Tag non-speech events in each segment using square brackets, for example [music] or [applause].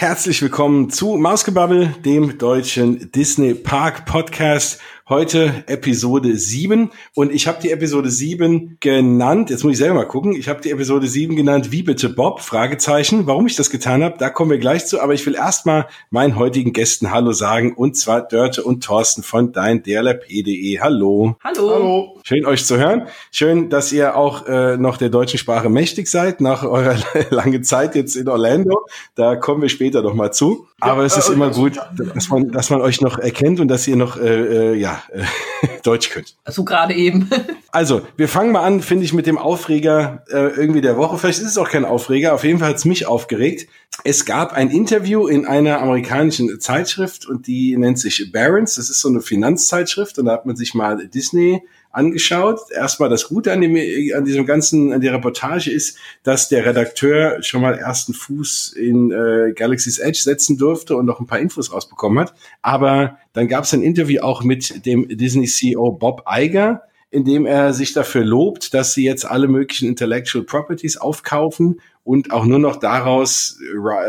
Herzlich willkommen zu Mausgebabbel, dem deutschen Disney Park Podcast. Heute Episode 7 und ich habe die Episode 7 genannt, jetzt muss ich selber mal gucken, ich habe die Episode 7 genannt, wie bitte Bob? Fragezeichen. Warum ich das getan habe, da kommen wir gleich zu, aber ich will erstmal meinen heutigen Gästen Hallo sagen und zwar Dörte und Thorsten von dein DLRP.de. Hallo. Hallo. Hallo. Schön euch zu hören. Schön, dass ihr auch äh, noch der deutschen Sprache mächtig seid nach eurer [laughs] langen Zeit jetzt in Orlando. Da kommen wir später noch mal zu. Aber ja, es ist äh, immer gut, dass man, dass man euch noch erkennt und dass ihr noch äh, äh, ja [laughs] äh, Deutsch könnt. So gerade eben. [laughs] also, wir fangen mal an, finde ich, mit dem Aufreger äh, irgendwie der Woche. Vielleicht ist es auch kein Aufreger, auf jeden Fall hat es mich aufgeregt. Es gab ein Interview in einer amerikanischen Zeitschrift und die nennt sich Barron's. Das ist so eine Finanzzeitschrift und da hat man sich mal Disney angeschaut. Erstmal das Gute an, dem, an diesem ganzen, an der Reportage ist, dass der Redakteur schon mal ersten Fuß in äh, Galaxy's Edge setzen durfte und noch ein paar Infos rausbekommen hat. Aber dann gab es ein Interview auch mit dem Disney CEO Bob Iger, in dem er sich dafür lobt, dass sie jetzt alle möglichen Intellectual Properties aufkaufen und auch nur noch daraus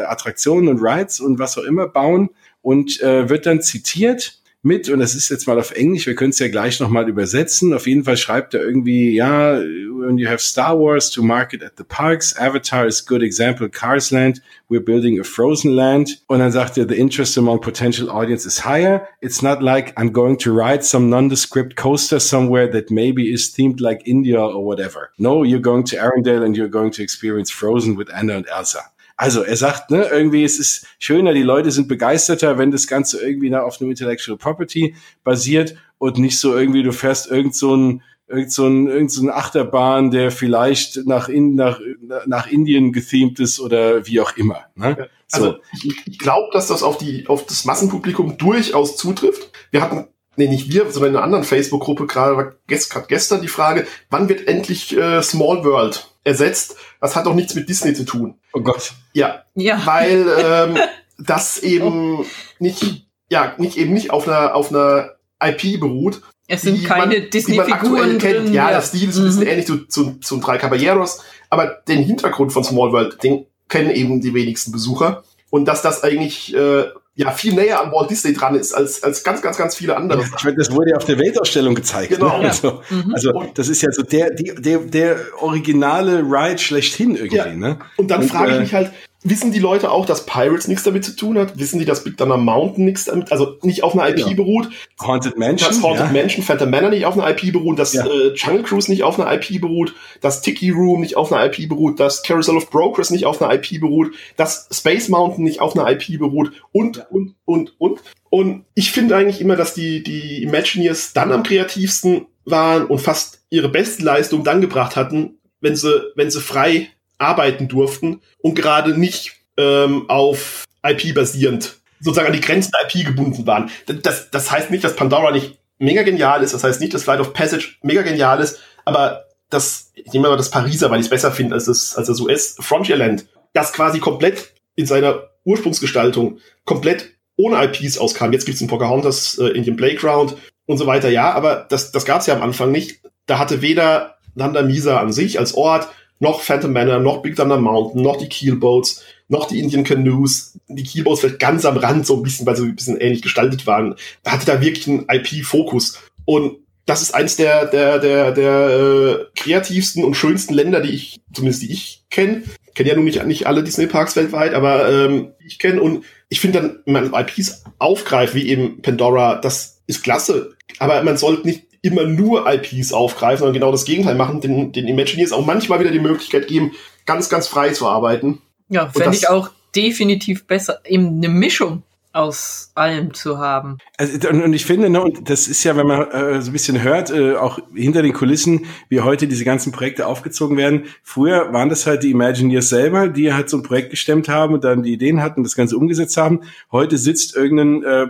Attraktionen und Rides und was auch immer bauen und äh, wird dann zitiert mit, und das ist jetzt mal auf Englisch, wir können es ja gleich nochmal übersetzen. Auf jeden Fall schreibt er irgendwie, ja, when you have Star Wars to market at the parks, Avatar is good example, Cars Land, we're building a Frozen Land. Und dann sagt er, the interest among potential audience is higher. It's not like I'm going to ride some nondescript coaster somewhere that maybe is themed like India or whatever. No, you're going to Arendelle and you're going to experience Frozen with Anna and Elsa. Also er sagt, ne, irgendwie es ist schöner, die Leute sind begeisterter, wenn das Ganze irgendwie auf einem Intellectual Property basiert und nicht so irgendwie, du fährst irgend so ein irgend so ein, irgend so ein Achterbahn, der vielleicht nach, in, nach, nach Indien gethemed ist oder wie auch immer. Ne? Also ich, ich glaube, dass das auf, die, auf das Massenpublikum durchaus zutrifft. Wir hatten, nee, nicht wir, sondern in einer anderen Facebook-Gruppe gerade gestern die Frage, wann wird endlich äh, Small World ersetzt? Das hat doch nichts mit Disney zu tun. Oh Gott. Ja. Ja. Weil ähm, [laughs] das eben nicht, ja, nicht eben nicht auf einer, auf einer IP beruht. Es sind keine Disney-Figuren kennt. Ja, ja, der Stil ist ein bisschen mhm. ähnlich zu, zu, zu Drei Caballeros, aber den Hintergrund von Small World, den kennen eben die wenigsten Besucher. Und dass das eigentlich äh, ja viel näher an Walt Disney dran ist als, als ganz, ganz, ganz viele andere. Ich meine, das wurde ja auf der Weltausstellung gezeigt. Genau. Ne? Also, mhm. also das ist ja so der, die, der, der originale Ride schlechthin irgendwie. Ja. Ne? Und dann frage ich äh, mich halt, Wissen die Leute auch, dass Pirates nichts damit zu tun hat? Wissen die, dass Big Thunder Mountain nichts damit, also nicht auf einer IP ja. beruht? Haunted Mansion. Dass Haunted ja. Mansion, Phantom Manor nicht auf einer IP beruht, dass ja. äh, Jungle Cruise nicht auf einer IP beruht, dass Tiki Room nicht auf einer IP beruht, dass Carousel of Brokers nicht auf einer IP beruht, dass Space Mountain nicht auf einer IP beruht und, und, und, und. Und ich finde eigentlich immer, dass die, die Imagineers dann am kreativsten waren und fast ihre beste Leistung dann gebracht hatten, wenn sie, wenn sie frei arbeiten durften und gerade nicht ähm, auf IP basierend sozusagen an die Grenzen der IP gebunden waren. Das, das heißt nicht, dass Pandora nicht mega genial ist, das heißt nicht, dass Flight of Passage mega genial ist, aber das, ich nehme mal das Pariser, weil ich es besser finde als das, als das US Frontierland, das quasi komplett in seiner Ursprungsgestaltung komplett ohne IPs auskam. Jetzt gibt's ein Pocahontas, äh, Indian Playground und so weiter, ja, aber das, das gab's ja am Anfang nicht. Da hatte weder Nanda Misa an sich als Ort, noch Phantom Manor, noch Big Thunder Mountain, noch die Keelboats, noch die Indian Canoes. Die Keelboats vielleicht ganz am Rand so ein bisschen, weil sie ein bisschen ähnlich gestaltet waren. Da hatte da wirklich einen IP-Fokus. Und das ist eins der, der, der, der äh, kreativsten und schönsten Länder, die ich, zumindest die ich kenne. Kenne ja nun nicht, nicht alle Disney-Parks weltweit, aber ähm, ich kenne und ich finde dann, wenn man IPs aufgreift, wie eben Pandora, das ist klasse. Aber man sollte nicht immer nur IPs aufgreifen, sondern genau das Gegenteil machen, den, den Imagineers auch manchmal wieder die Möglichkeit geben, ganz, ganz frei zu arbeiten. Ja, fände ich auch definitiv besser, eben eine Mischung aus allem zu haben. Also, und ich finde, ne, und das ist ja, wenn man äh, so ein bisschen hört, äh, auch hinter den Kulissen, wie heute diese ganzen Projekte aufgezogen werden. Früher waren das halt die Imagineers selber, die halt so ein Projekt gestemmt haben und dann die Ideen hatten, das Ganze umgesetzt haben. Heute sitzt irgendein äh,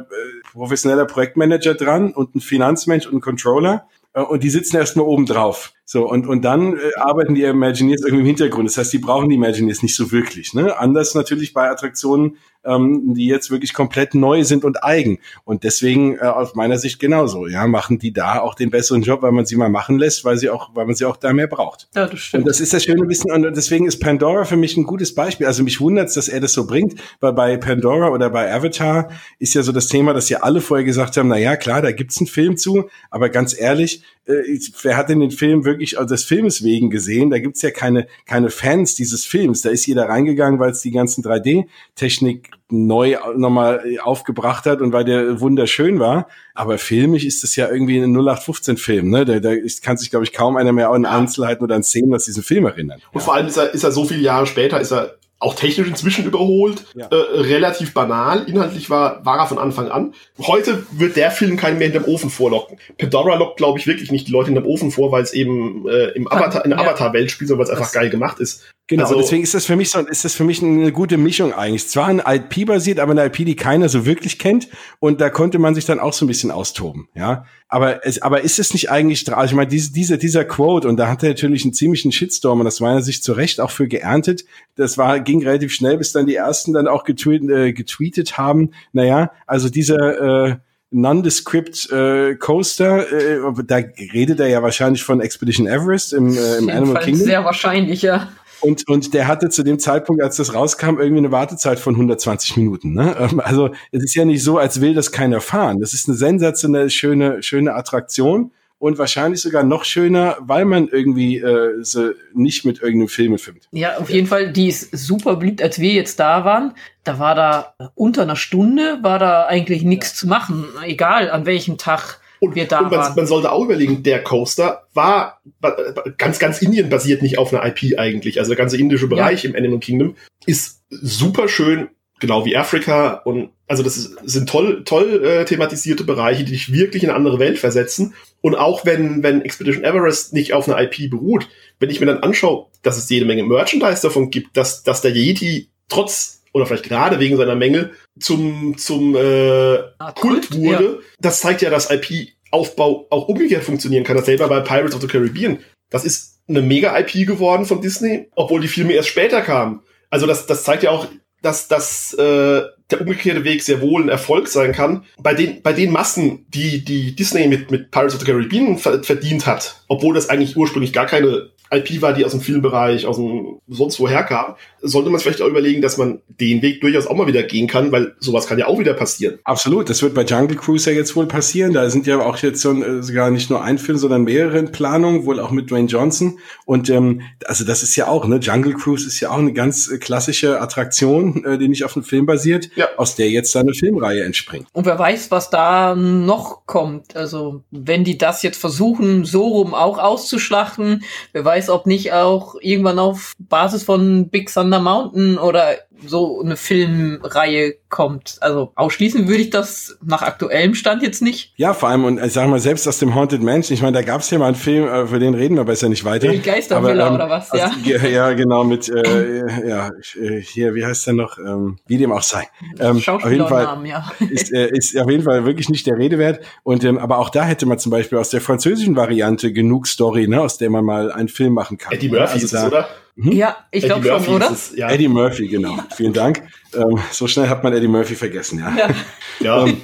professioneller Projektmanager dran und ein Finanzmensch und ein Controller äh, und die sitzen erstmal oben drauf. So, und, und dann äh, arbeiten die Imagineers irgendwie im Hintergrund. Das heißt, die brauchen die Imagineers nicht so wirklich. Ne? Anders natürlich bei Attraktionen ähm, die jetzt wirklich komplett neu sind und eigen. Und deswegen äh, aus meiner Sicht genauso. Ja, machen die da auch den besseren Job, weil man sie mal machen lässt, weil sie auch, weil man sie auch da mehr braucht. Ja, das stimmt. Und das ist das schöne Wissen. Und deswegen ist Pandora für mich ein gutes Beispiel. Also mich wundert dass er das so bringt, weil bei Pandora oder bei Avatar ist ja so das Thema, dass ja alle vorher gesagt haben, na ja, klar, da gibt's einen Film zu, aber ganz ehrlich, äh, wer hat denn den Film wirklich also des Filmes wegen gesehen? Da gibt's ja keine, keine Fans dieses Films. Da ist jeder reingegangen, weil es die ganzen 3D-Technik neu nochmal aufgebracht hat und weil der wunderschön war. Aber filmisch ist das ja irgendwie ein 0815-Film. Ne? Da, da kann sich, glaube ich, kaum einer mehr an Einzelheiten oder an Szenen aus diesem Film erinnern. Und ja. vor allem ist er, ist er so viele Jahre später, ist er auch technisch inzwischen überholt, ja. äh, relativ banal. Inhaltlich war, war er von Anfang an. Heute wird der Film keinen mehr hinterm Ofen vorlocken. Pandora lockt, glaube ich, wirklich nicht die Leute hinterm Ofen vor, weil es eben äh, im Avatar, in der ja. Avatar-Welt spielt, sondern weil es einfach geil gemacht ist. Genau, also, deswegen ist das für mich so, ist das für mich eine gute Mischung eigentlich. Zwar ein IP basiert, aber eine IP, die keiner so wirklich kennt. Und da konnte man sich dann auch so ein bisschen austoben, ja. Aber es, aber ist es nicht eigentlich, also ich meine, diese, dieser, dieser Quote, und da hat er natürlich einen ziemlichen Shitstorm, und das meiner Sicht zu Recht auch für geerntet. Das war, ging relativ schnell, bis dann die ersten dann auch getweet, äh, getweetet haben. Naja, also dieser, äh, Nondescript äh, Coaster, äh, da redet er ja wahrscheinlich von Expedition Everest im, äh, im Animal Kingdom. Sehr wahrscheinlich, ja. Und, und der hatte zu dem Zeitpunkt, als das rauskam, irgendwie eine Wartezeit von 120 Minuten. Ne? Ähm, also es ist ja nicht so, als will das keiner fahren. Das ist eine sensationell schöne, schöne Attraktion und wahrscheinlich sogar noch schöner, weil man irgendwie äh, so nicht mit irgendeinem Film filmt. Ja, auf jeden Fall, die ist super beliebt. Als wir jetzt da waren, da war da unter einer Stunde, war da eigentlich nichts zu machen, egal an welchem Tag und, wir da und man, man, sollte auch überlegen, der Coaster war ganz, ganz Indien basiert nicht auf einer IP eigentlich. Also der ganze indische Bereich ja. im Animal Kingdom ist super schön, genau wie Afrika. Und also das ist, sind toll, toll äh, thematisierte Bereiche, die dich wirklich in eine andere Welt versetzen. Und auch wenn, wenn Expedition Everest nicht auf einer IP beruht, wenn ich mir dann anschaue, dass es jede Menge Merchandise davon gibt, dass, dass der Yeti trotz oder vielleicht gerade wegen seiner Mängel zum, zum äh, ah, Kult, wurde. Ja. Das zeigt ja, dass IP-Aufbau auch umgekehrt funktionieren kann. Das selber bei Pirates of the Caribbean. Das ist eine Mega-IP geworden von Disney, obwohl die Filme erst später kamen. Also das, das zeigt ja auch, dass, dass äh, der umgekehrte Weg sehr wohl ein Erfolg sein kann. Bei den, bei den Massen, die, die Disney mit, mit Pirates of the Caribbean verdient hat, obwohl das eigentlich ursprünglich gar keine IP war, die aus dem Filmbereich, aus dem sonst woher kam, sollte man vielleicht auch überlegen, dass man den Weg durchaus auch mal wieder gehen kann, weil sowas kann ja auch wieder passieren. Absolut, das wird bei Jungle Cruise ja jetzt wohl passieren. Da sind ja auch jetzt so, äh, sogar nicht nur ein Film, sondern mehrere in Planung, wohl auch mit Dwayne Johnson. Und ähm, also das ist ja auch, ne, Jungle Cruise ist ja auch eine ganz äh, klassische Attraktion, äh, die nicht auf einem Film basiert, ja. aus der jetzt eine Filmreihe entspringt. Und wer weiß, was da noch kommt. Also wenn die das jetzt versuchen, so rum auch auszuschlachten, wer weiß, weiß, ob nicht auch irgendwann auf Basis von Big Thunder Mountain oder so eine Filmreihe kommt. Also ausschließen würde ich das nach aktuellem Stand jetzt nicht. Ja, vor allem, und ich sag mal, selbst aus dem Haunted Mansion, ich meine, da gab es ja mal einen Film, äh, für den reden wir besser nicht weiter. Die Geistervilla ähm, oder was, ja. Also, ja, genau, mit, äh, ja, äh, hier, wie heißt der noch, ähm, wie dem auch sei. Ähm, auf jeden Fall ja. ist, äh, ist auf jeden Fall wirklich nicht der Rede wert. Und, ähm, aber auch da hätte man zum Beispiel aus der französischen Variante genug Story, ne, aus der man mal einen Film machen kann. Eddie Murphy also ist da, es, oder? Hm? Ja, ich glaube schon, oder? Es, ja. Eddie Murphy, genau. Vielen Dank. Ähm, so schnell hat man Eddie Murphy vergessen, ja. Ja. ja. Ähm,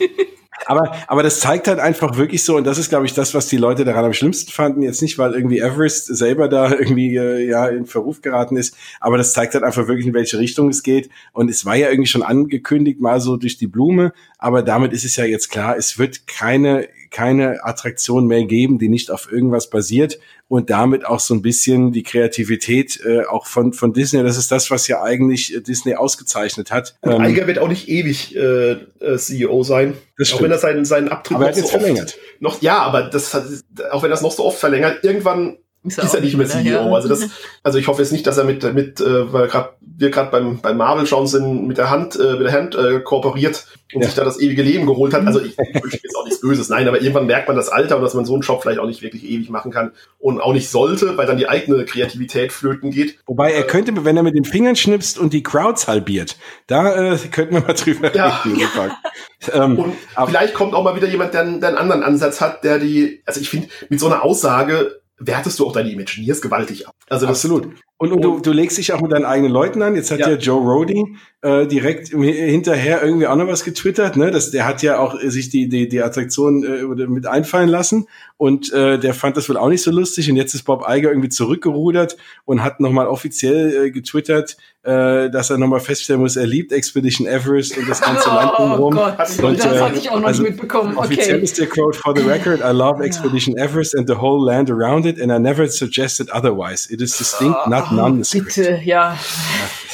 aber, aber das zeigt halt einfach wirklich so, und das ist, glaube ich, das, was die Leute daran am schlimmsten fanden. Jetzt nicht, weil irgendwie Everest selber da irgendwie äh, ja in Verruf geraten ist, aber das zeigt halt einfach wirklich, in welche Richtung es geht. Und es war ja irgendwie schon angekündigt, mal so durch die Blume, aber damit ist es ja jetzt klar, es wird keine keine Attraktion mehr geben, die nicht auf irgendwas basiert und damit auch so ein bisschen die Kreativität äh, auch von, von Disney. Das ist das, was ja eigentlich äh, Disney ausgezeichnet hat. Und ähm, Eiger wird auch nicht ewig äh, äh CEO sein. Das auch wenn er seinen, seinen Abtritt aber noch so verlängert. noch, ja, aber das auch wenn er es noch so oft verlängert, irgendwann ist er, ist er nicht mehr CEO. Also das, also ich hoffe jetzt nicht, dass er mit, mit äh, weil grad, wir gerade beim, beim Marvel schauen sind, mit der Hand, äh, mit der Hand äh, kooperiert und ja. sich da das ewige Leben geholt hat. Also ich, [laughs] ich wünsche jetzt auch nichts Böses, nein, aber irgendwann merkt man das Alter und dass man so einen Job vielleicht auch nicht wirklich ewig machen kann und auch nicht sollte, weil dann die eigene Kreativität flöten geht. Wobei er könnte, wenn er mit den Fingern schnipst und die Crowds halbiert, da äh, könnten wir mal drüber ja. reden. ähm, und vielleicht kommt auch mal wieder jemand, der, der einen anderen Ansatz hat, der die, also ich finde, mit so einer Aussage wertest du auch deine Imagineers gewaltig ab. Also das, Absolut. Und, und du, du legst dich auch mit deinen eigenen Leuten an. Jetzt hat ja, ja Joe Rody äh, direkt hinterher irgendwie auch noch was getwittert. Ne? Das, der hat ja auch sich die, die, die Attraktion äh, mit einfallen lassen. Und äh, der fand das wohl auch nicht so lustig. Und jetzt ist Bob Iger irgendwie zurückgerudert und hat nochmal offiziell äh, getwittert, äh, dass er nochmal feststellen muss, er liebt Expedition Everest und das ganze Land oh, rum. Gott, und, das äh, hatte ich auch noch also, nicht mitbekommen. Okay. Offiziell ist der Quote for the record, I love Expedition Everest and the whole land around it and I never suggested otherwise. It is distinct, not oh, nondescript. Bitte, ja.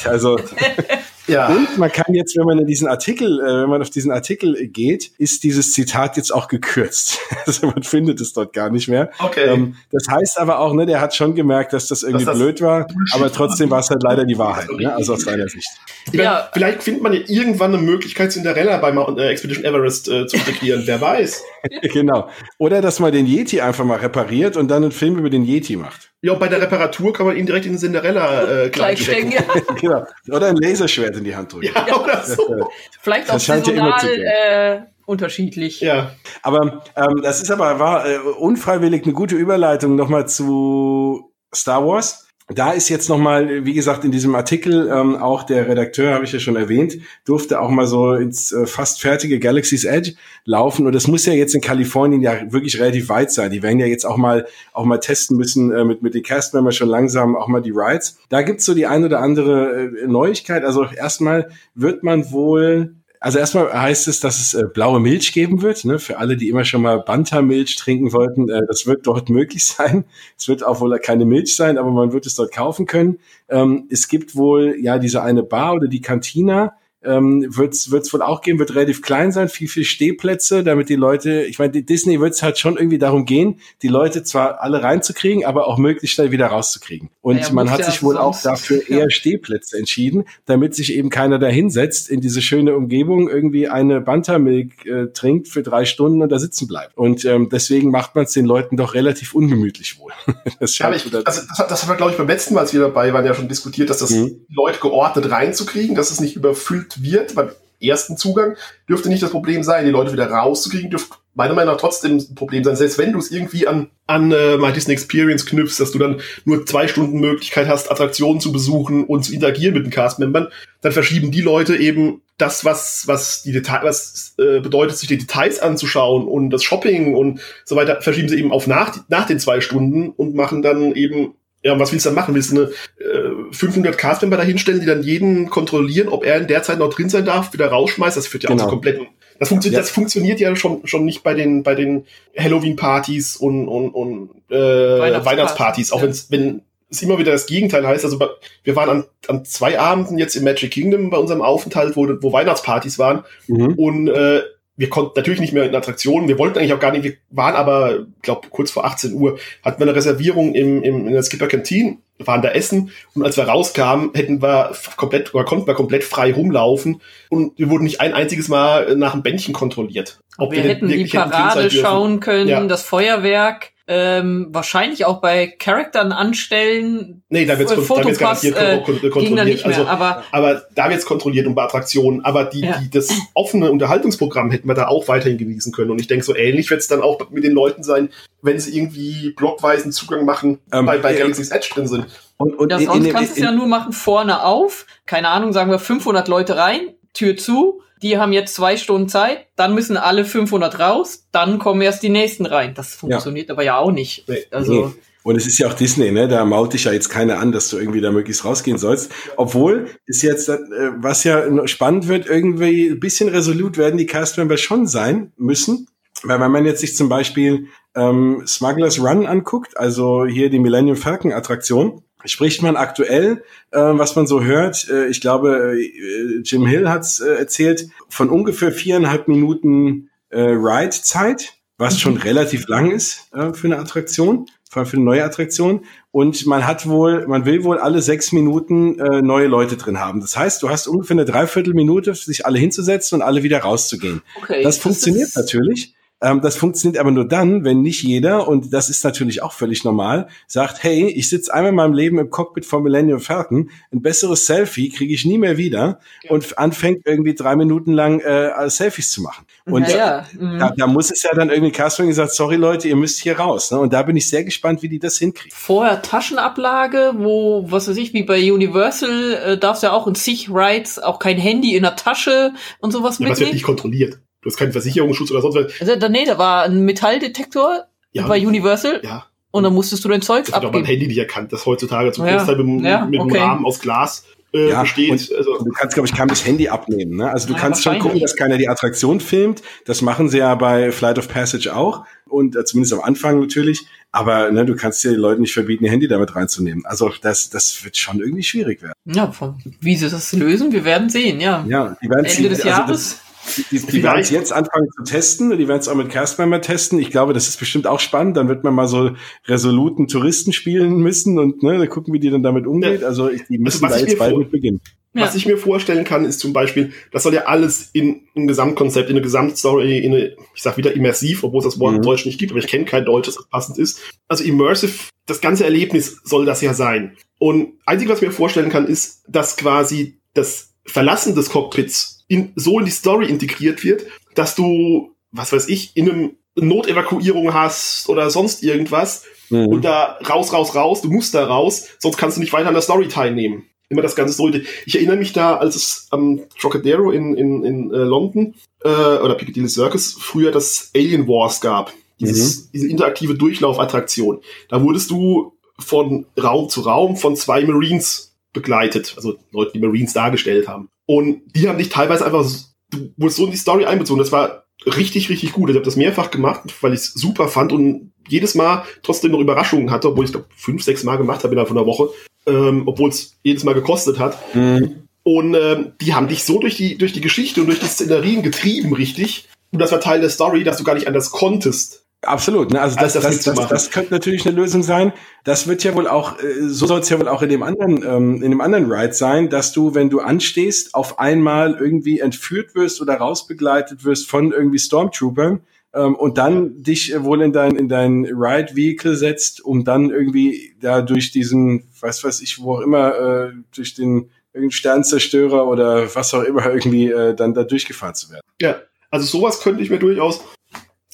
Also [laughs] Ja. Und man kann jetzt, wenn man in diesen Artikel, äh, wenn man auf diesen Artikel geht, ist dieses Zitat jetzt auch gekürzt. [laughs] also man findet es dort gar nicht mehr. Okay. Ähm, das heißt aber auch, ne, der hat schon gemerkt, dass das irgendwie dass das blöd war, aber trotzdem war es halt leider die Wahrheit, ne? also aus seiner Sicht. Ja. Vielleicht findet man ja irgendwann eine Möglichkeit, Cinderella bei Mount, äh, Expedition Everest äh, zu integrieren, wer weiß. [laughs] genau. Oder dass man den Yeti einfach mal repariert und dann einen Film über den Yeti macht. Ja, bei der Reparatur kann man ihn direkt in den Cinderella äh, [laughs] stecken. Ja. [laughs] genau. Oder ein Laserschwert in die Hand drücken. Ja, [laughs] oder so. Vielleicht auch saisonal äh, unterschiedlich. Ja. Aber ähm, das ist aber war äh, unfreiwillig eine gute Überleitung nochmal zu Star Wars. Da ist jetzt nochmal, wie gesagt, in diesem Artikel ähm, auch der Redakteur, habe ich ja schon erwähnt, durfte auch mal so ins äh, fast fertige Galaxy's Edge laufen. Und das muss ja jetzt in Kalifornien ja wirklich relativ weit sein. Die werden ja jetzt auch mal auch mal testen müssen äh, mit, mit den Castmembers schon langsam auch mal die Rides. Da gibt's so die ein oder andere äh, Neuigkeit. Also erstmal wird man wohl also erstmal heißt es, dass es äh, blaue Milch geben wird. Ne? Für alle, die immer schon mal Banta-Milch trinken wollten, äh, das wird dort möglich [laughs] sein. Es wird auch wohl keine Milch sein, aber man wird es dort kaufen können. Ähm, es gibt wohl ja diese eine Bar oder die Cantina, ähm, wird es wohl auch geben, wird relativ klein sein, viel, viel Stehplätze, damit die Leute, ich meine, Disney wird es halt schon irgendwie darum gehen, die Leute zwar alle reinzukriegen, aber auch möglichst schnell wieder rauszukriegen. Und ja, man hat sich wohl auch dafür eher Stehplätze entschieden, damit sich eben keiner da hinsetzt in diese schöne Umgebung, irgendwie eine Bantermilk äh, trinkt für drei Stunden und da sitzen bleibt. Und ähm, deswegen macht man es den Leuten doch relativ ungemütlich wohl. [laughs] das, ja, ich, also das, das haben wir, glaube ich, beim letzten Mal, als wir dabei waren, ja schon diskutiert, dass das mhm. Leute geordnet reinzukriegen, dass es nicht überfüllt wird, beim ersten Zugang, dürfte nicht das Problem sein, die Leute wieder rauszukriegen, dürfte meiner Meinung nach trotzdem ein Problem sein. Selbst wenn du es irgendwie an, an äh, My Disney Experience knüpfst, dass du dann nur zwei Stunden Möglichkeit hast, Attraktionen zu besuchen und zu interagieren mit den Castmembern, dann verschieben die Leute eben das, was, was die Detail, was äh, bedeutet, sich die Details anzuschauen und das Shopping und so weiter, verschieben sie eben auf nach, nach den zwei Stunden und machen dann eben ja, und was willst du dann machen? Willst du eine äh, 500 Castmember da hinstellen, die dann jeden kontrollieren, ob er in der Zeit noch drin sein darf, wieder rausschmeißt? Das führt ja genau. auch zu kompletten. Das, funktio ja. das funktioniert ja schon, schon nicht bei den, bei den Halloween-Partys und, und, und äh, Weihnachtspartys, Weihnachtspartys, auch ja. wenn's, wenn es immer wieder das Gegenteil heißt. Also wir waren an, an zwei Abenden jetzt im Magic Kingdom bei unserem Aufenthalt, wo, wo Weihnachtspartys waren. Mhm. Und äh, wir konnten natürlich nicht mehr in Attraktionen, wir wollten eigentlich auch gar nicht, wir waren aber, glaube kurz vor 18 Uhr, hatten wir eine Reservierung im, im, in der Skipper Canteen, waren da essen. Und als wir rauskamen, hätten wir komplett, oder konnten wir komplett frei rumlaufen. Und wir wurden nicht ein einziges Mal nach einem Bändchen kontrolliert. Ob wir, wir hätten die Parade schauen können, ja. das Feuerwerk, ähm, wahrscheinlich auch bei Charaktern anstellen. Nee, da wird es garantiert äh, kontrolliert. also, aber, aber da wird es kontrolliert und bei Attraktionen. Aber die, ja. die, das offene Unterhaltungsprogramm hätten wir da auch weiterhin genießen können. Und ich denke, so ähnlich wird es dann auch mit den Leuten sein, wenn sie irgendwie blockweisen Zugang machen, ähm, bei, bei Galaxy's Edge drin sind. Und, und ja, sonst in, in, kannst du es ja nur machen, vorne auf, keine Ahnung, sagen wir 500 Leute rein, Tür zu, die haben jetzt zwei Stunden Zeit, dann müssen alle 500 raus, dann kommen erst die nächsten rein. Das funktioniert ja. aber ja auch nicht. Nee. Also. Nee. Und es ist ja auch Disney, ne? Da maut dich ja jetzt keiner an, dass du irgendwie da möglichst rausgehen sollst. Obwohl ist jetzt, äh, was ja spannend wird, irgendwie ein bisschen resolut werden die Castmember schon sein müssen. Weil wenn man jetzt sich zum Beispiel ähm, Smugglers Run anguckt, also hier die Millennium Falcon Attraktion, spricht man aktuell, äh, was man so hört, äh, ich glaube, äh, Jim Hill hat's äh, erzählt, von ungefähr viereinhalb Minuten äh, Ride-Zeit, was schon mhm. relativ lang ist äh, für eine Attraktion, vor allem für eine neue Attraktion. Und man hat wohl, man will wohl alle sechs Minuten neue Leute drin haben. Das heißt, du hast ungefähr eine Dreiviertelminute, sich alle hinzusetzen und alle wieder rauszugehen. Okay, das, das funktioniert natürlich. Ähm, das funktioniert aber nur dann, wenn nicht jeder, und das ist natürlich auch völlig normal, sagt, hey, ich sitze einmal in meinem Leben im Cockpit von Millennium Falcon, ein besseres Selfie kriege ich nie mehr wieder und anfängt irgendwie drei Minuten lang äh, Selfies zu machen. Und Ja, ja. da, da muss es ja dann irgendwie Castro gesagt, sorry Leute, ihr müsst hier raus. Ne? Und da bin ich sehr gespannt, wie die das hinkriegen. Vorher Taschenablage, wo, was weiß ich, wie bei Universal, äh, darfst du ja auch in sich Rides auch kein Handy in der Tasche und sowas Ja, das wird mitnehmen. nicht kontrolliert. Du hast keinen Versicherungsschutz oder sonst was. Also, da, nee, da war ein Metalldetektor Ja, bei Universal ja. und dann musstest du dein Zeugs Das wird auch beim abgeben. Handy nicht erkannt, das heutzutage zum Ja. Großteil mit, Ja, mit okay. einem Rahmen aus Glas äh, Ja, besteht. und- Also, Du kannst, glaube ich, kein das Handy abnehmen. Ne? Also du Ja, kannst schon gucken, dass keiner die Attraktion filmt. Das machen sie ja bei Flight of Passage auch. Und äh, zumindest am Anfang natürlich. Aber ne, du kannst ja den Leuten nicht verbieten, ihr Handy damit reinzunehmen. Also das, das wird schon irgendwie schwierig werden. Ja, wie sie das lösen, wir werden sehen, ja. Ja, die werden Ende des also Jahres. Das, die, die, die werden es jetzt anfangen zu testen. Die werden es auch mit Castmember testen. Ich glaube, das ist bestimmt auch spannend. Dann wird man mal so resoluten Touristen spielen müssen und ne, gucken, wie die dann damit umgeht. Also ich, die müssen was da ich jetzt mir bald mit beginnen. Ja. Was ich mir vorstellen kann, ist zum Beispiel, das soll ja alles in ein Gesamtkonzept, in eine Gesamtstory, in eine, ich sag wieder immersiv, obwohl es das Wort Mhm. im Deutsch nicht gibt, aber ich kenne kein Deutsches, das passend ist. Also immersive, das ganze Erlebnis soll das ja sein. Und einzig, was ich mir vorstellen kann, ist, dass quasi das Verlassen des Cockpits in, so in die Story integriert wird, dass du, was weiß ich, in einem Notevakuierung hast oder sonst irgendwas Mhm. und da raus, raus, raus, du musst da raus, sonst kannst du nicht weiter an der Story teilnehmen. Immer das ganze so. Ich erinnere mich da, als es am Trocadero in, in, in äh, London äh, oder Piccadilly Circus früher das Alien Wars gab. Dieses, Diese interaktive Durchlaufattraktion. Da wurdest du von Raum zu Raum von zwei Marines begleitet, also Leute, die Marines dargestellt haben. Und die haben dich teilweise einfach, so- du wurdest so in die Story einbezogen. Das war richtig, richtig gut. Ich habe das mehrfach gemacht, weil ich es super fand und jedes Mal trotzdem noch Überraschungen hatte, obwohl ich glaube fünf, sechs Mal gemacht habe innerhalb von einer Woche, ähm, obwohl es jedes Mal gekostet hat. Mhm. Und ähm, die haben dich so durch die, durch die Geschichte und durch die Szenarien getrieben, richtig. Und das war Teil der Story, dass du gar nicht anders konntest. Absolut. Ne? Also das, das das, das, könnte natürlich eine Lösung sein. Das wird ja wohl auch, äh, so soll es ja wohl auch in dem anderen, ähm, in dem anderen Ride sein, dass du, wenn du anstehst, auf einmal irgendwie entführt wirst oder rausbegleitet wirst von irgendwie Stormtroopern ähm, und dann dich äh, wohl in dein in dein Ride Vehicle setzt, um dann irgendwie da durch diesen, was weiß ich, wo auch immer, äh, durch den irgendeinen Sternzerstörer oder was auch immer irgendwie äh, dann da durchgefahren zu werden. Ja, also sowas könnte ich mir durchaus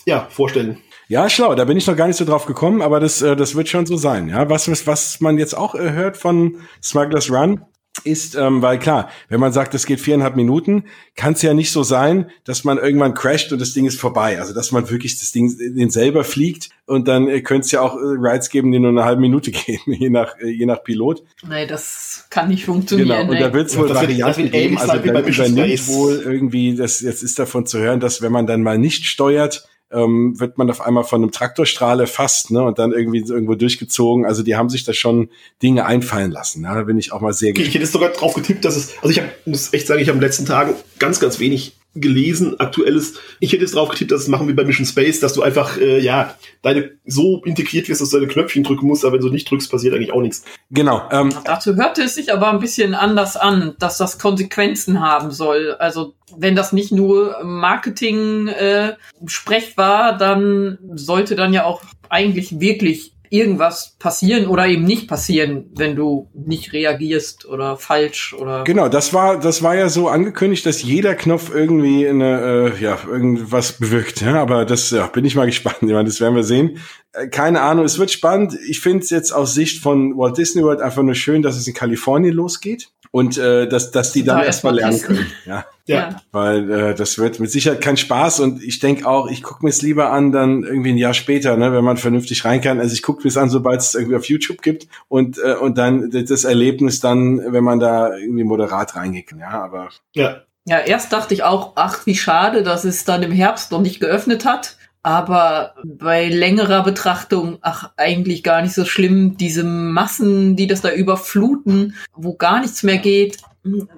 ja, vorstellen. Ja, schlau. Da bin ich noch gar nicht so drauf gekommen, aber das, äh, das wird schon so sein. Ja, was, was, was man jetzt auch äh, hört von Smugglers Run ist, ähm, weil klar, wenn man sagt, es geht viereinhalb Minuten, kann es ja nicht so sein, dass man irgendwann crasht und das Ding ist vorbei. Also dass man wirklich das Ding den selber fliegt und dann äh, könnte es ja auch äh, Rides geben, die nur eine halbe Minute [laughs] gehen, je nach äh, je nach Pilot. Nee, das kann nicht funktionieren. Genau. Und nee. da wird es wohl Varianten geben. Also dann übernimmt wohl irgendwie, das jetzt ist davon zu hören, dass wenn man dann mal nicht steuert, ähm, wird man auf einmal von einem Traktorstrahl erfasst ne, und dann irgendwie irgendwo durchgezogen. Also die haben sich da schon Dinge einfallen lassen. Ja, da bin ich auch mal sehr Okay, ich hätte sogar drauf getippt, dass es, also ich habe, muss echt sagen, ich habe in den letzten Tagen ganz, ganz wenig gelesen, aktuelles. Ich hätte es drauf getippt, dass es machen wie bei Mission Space, dass du einfach, äh, ja, deine so integriert wirst, dass du deine Knöpfchen drücken musst, aber wenn du nicht drückst, passiert eigentlich auch nichts. Genau. Ähm, Dazu hörte es sich aber ein bisschen anders an, dass das Konsequenzen haben soll. Also wenn das nicht nur Marketing äh, Sprech war, dann sollte dann ja auch eigentlich wirklich irgendwas passieren oder eben nicht passieren, wenn du nicht reagierst oder falsch oder Genau, das war, das war ja so angekündigt, dass jeder Knopf irgendwie eine, äh, ja, irgendwas bewirkt. Ja? Aber das ja, bin ich mal [laughs] gespannt. Ich meine, das werden wir sehen. Äh, keine Ahnung, es wird spannend. Ich finde es jetzt aus Sicht von Walt Disney World einfach nur schön, dass es in Kalifornien losgeht und äh, dass, dass die dann Da erstmal lernen können. Ja. ja. Weil äh, das wird mit Sicherheit kein Spaß und ich denke auch, ich gucke mir es lieber an, dann irgendwie ein Jahr später, ne, wenn man vernünftig rein kann. Also ich gucke mir es an, sobald es irgendwie auf YouTube gibt und äh, und dann das Erlebnis dann, wenn man da irgendwie moderat reingeht. Ja, aber Ja, Ja, erst dachte ich auch, ach, wie schade, dass es dann im Herbst noch nicht geöffnet hat. Aber bei längerer Betrachtung, ach, eigentlich gar nicht so schlimm. Diese Massen, die das da überfluten, wo gar nichts mehr geht,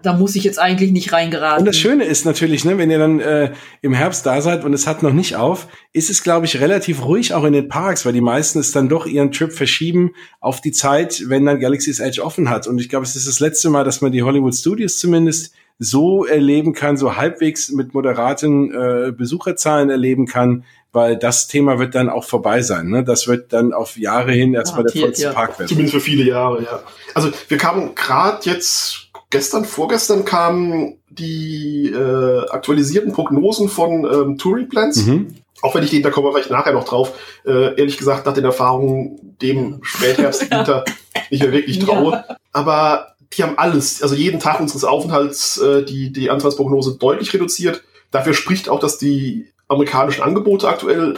da muss ich jetzt eigentlich nicht reingeraten. Und das Schöne ist natürlich, ne, wenn ihr dann äh, im Herbst da seid und es hat noch nicht auf, ist es, glaube ich, relativ ruhig auch in den Parks, weil die meisten es dann doch ihren Trip verschieben auf die Zeit, wenn dann Galaxy's Edge offen hat. Und ich glaube, es ist das letzte Mal, dass man die Hollywood Studios zumindest so erleben kann, so halbwegs mit moderaten äh, Besucherzahlen erleben kann, weil das Thema wird dann auch vorbei sein. Ne? Das wird dann auf Jahre hin erstmal der vollste ja. Park werden. Zumindest für viele Jahre, ja. Also wir kamen gerade jetzt, gestern, vorgestern kamen die äh, aktualisierten Prognosen von ähm, Touring Plans. Mhm. Auch wenn ich den, da kommen wir vielleicht nachher noch drauf, äh, ehrlich gesagt, nach den Erfahrungen dem Spätherbst, [laughs] Winter nicht mehr wirklich traue. Ja. Aber die haben alles, also jeden Tag unseres Aufenthalts äh, die, die Antragsprognose deutlich reduziert. Dafür spricht auch, dass die amerikanischen Angebote aktuell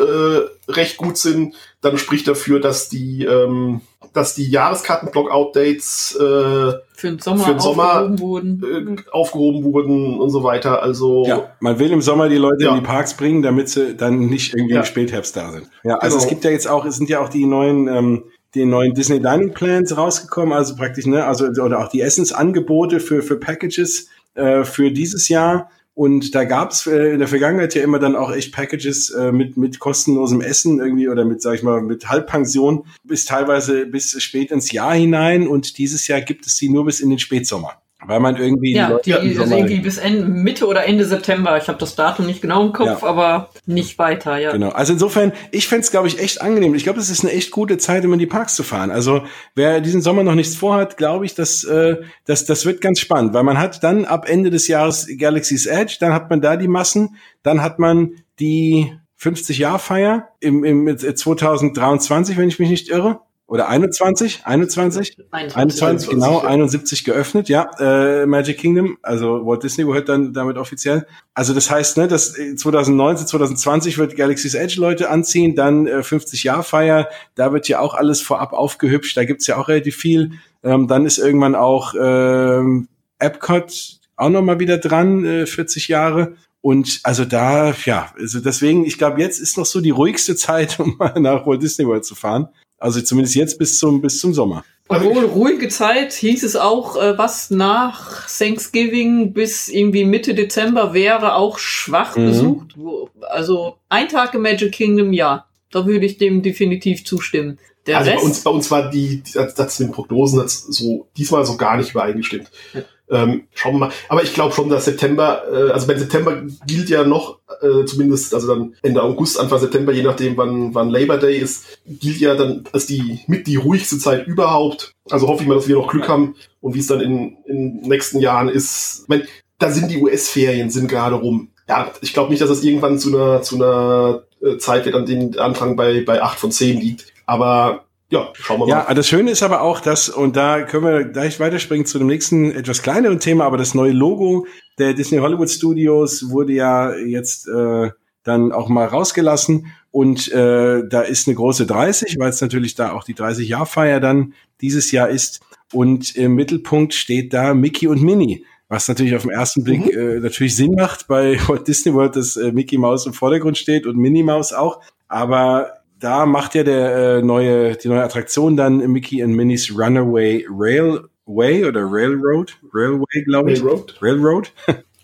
äh, recht gut sind. Dann spricht dafür, dass die, ähm, dass die Jahreskarten-Block-Outdates äh, für den Sommer, für den Sommer aufgehoben, wurden. Äh, aufgehoben wurden und so weiter. Also ja, man will im Sommer die Leute ja. in die Parks bringen, damit sie dann nicht irgendwie ja. im Spätherbst da sind. Ja, also genau. es gibt ja jetzt auch, es sind ja auch die neuen ähm, die neuen Disney Dining Plans rausgekommen, also praktisch, ne, also oder auch die Essensangebote für, für Packages äh, für dieses Jahr. Und da gab es äh, in der Vergangenheit ja immer dann auch echt Packages äh, mit, mit kostenlosem Essen irgendwie oder mit, sag ich mal, mit Halbpension bis teilweise bis spät ins Jahr hinein. Und dieses Jahr gibt es die nur bis in den Spätsommer. Weil man irgendwie. Ja, die, also irgendwie bis Ende, Mitte oder Ende September. Ich habe das Datum nicht genau im Kopf, ja. aber nicht weiter, ja. Genau. Also insofern, ich fände es, glaube ich, echt angenehm. Ich glaube, es ist eine echt gute Zeit, um in die Parks zu fahren. Also wer diesen Sommer noch nichts vorhat, glaube ich, dass äh, das, das wird ganz spannend, weil man hat dann ab Ende des Jahres Galaxy's Edge, dann hat man da die Massen, dann hat man die 50-Jahr-Feier im, im 2023, wenn ich mich nicht irre. Oder 21? 21? 21, 21 genau, 71 geöffnet, ja, äh, Magic Kingdom, also Walt Disney gehört dann damit offiziell. Also das heißt, ne, dass 2019, 2020 wird Galaxy's Edge Leute anziehen, dann äh, 50 Jahr Feier, da wird ja auch alles vorab aufgehübscht, da gibt's ja auch relativ viel. Ähm, dann ist irgendwann auch ähm, Epcot auch nochmal wieder dran, äh, 40 Jahre. Und also da, ja, also deswegen, ich glaube, jetzt ist noch so die ruhigste [laughs] Zeit, um mal nach Walt Disney World zu fahren. Also zumindest jetzt bis zum, bis zum Sommer. Obwohl ruhige Zeit hieß es auch, äh, was nach Thanksgiving bis irgendwie Mitte Dezember wäre auch schwach mhm. besucht. Also ein Tag im Magic Kingdom, ja. Da würde ich dem definitiv zustimmen. Der also Rest, bei uns, bei uns war die, das, das mit den Prognosen das so diesmal so gar nicht übereingestimmt. Ähm, schauen wir mal. Aber ich glaube schon, dass September, äh, also bei September gilt ja noch, äh, zumindest, also dann Ende August, Anfang September, je nachdem wann, wann Labor Day ist, gilt ja dann als die mit die ruhigste Zeit überhaupt. Also hoffe ich mal, dass wir noch Glück haben und wie es dann in, in nächsten Jahren ist. Ich mein, da sind die US-Ferien, sind gerade rum. Ja, ich glaube nicht, dass es irgendwann zu einer, zu einer äh, Zeit wird, an dem Anfang bei, bei acht von zehn liegt. Aber ja, schauen wir mal. Ja, das Schöne ist aber auch, dass, und da können wir gleich weiterspringen zu dem nächsten etwas kleineren Thema, aber das neue Logo der Disney Hollywood Studios wurde ja jetzt äh, dann auch mal rausgelassen und äh, da ist eine große 30, weil es natürlich da auch die 30-Jahr-Feier dann dieses Jahr ist und im Mittelpunkt steht da Mickey und Minnie. Was natürlich auf den ersten Blick mhm. äh, natürlich Sinn macht bei Walt Disney World, dass äh, Mickey Mouse im Vordergrund steht und Minnie Mouse auch. Aber da macht ja der äh, neue, die neue Attraktion dann Mickey and Minnie's Runaway Railway oder Railroad, Railway, glaube ich. Railroad. Railroad.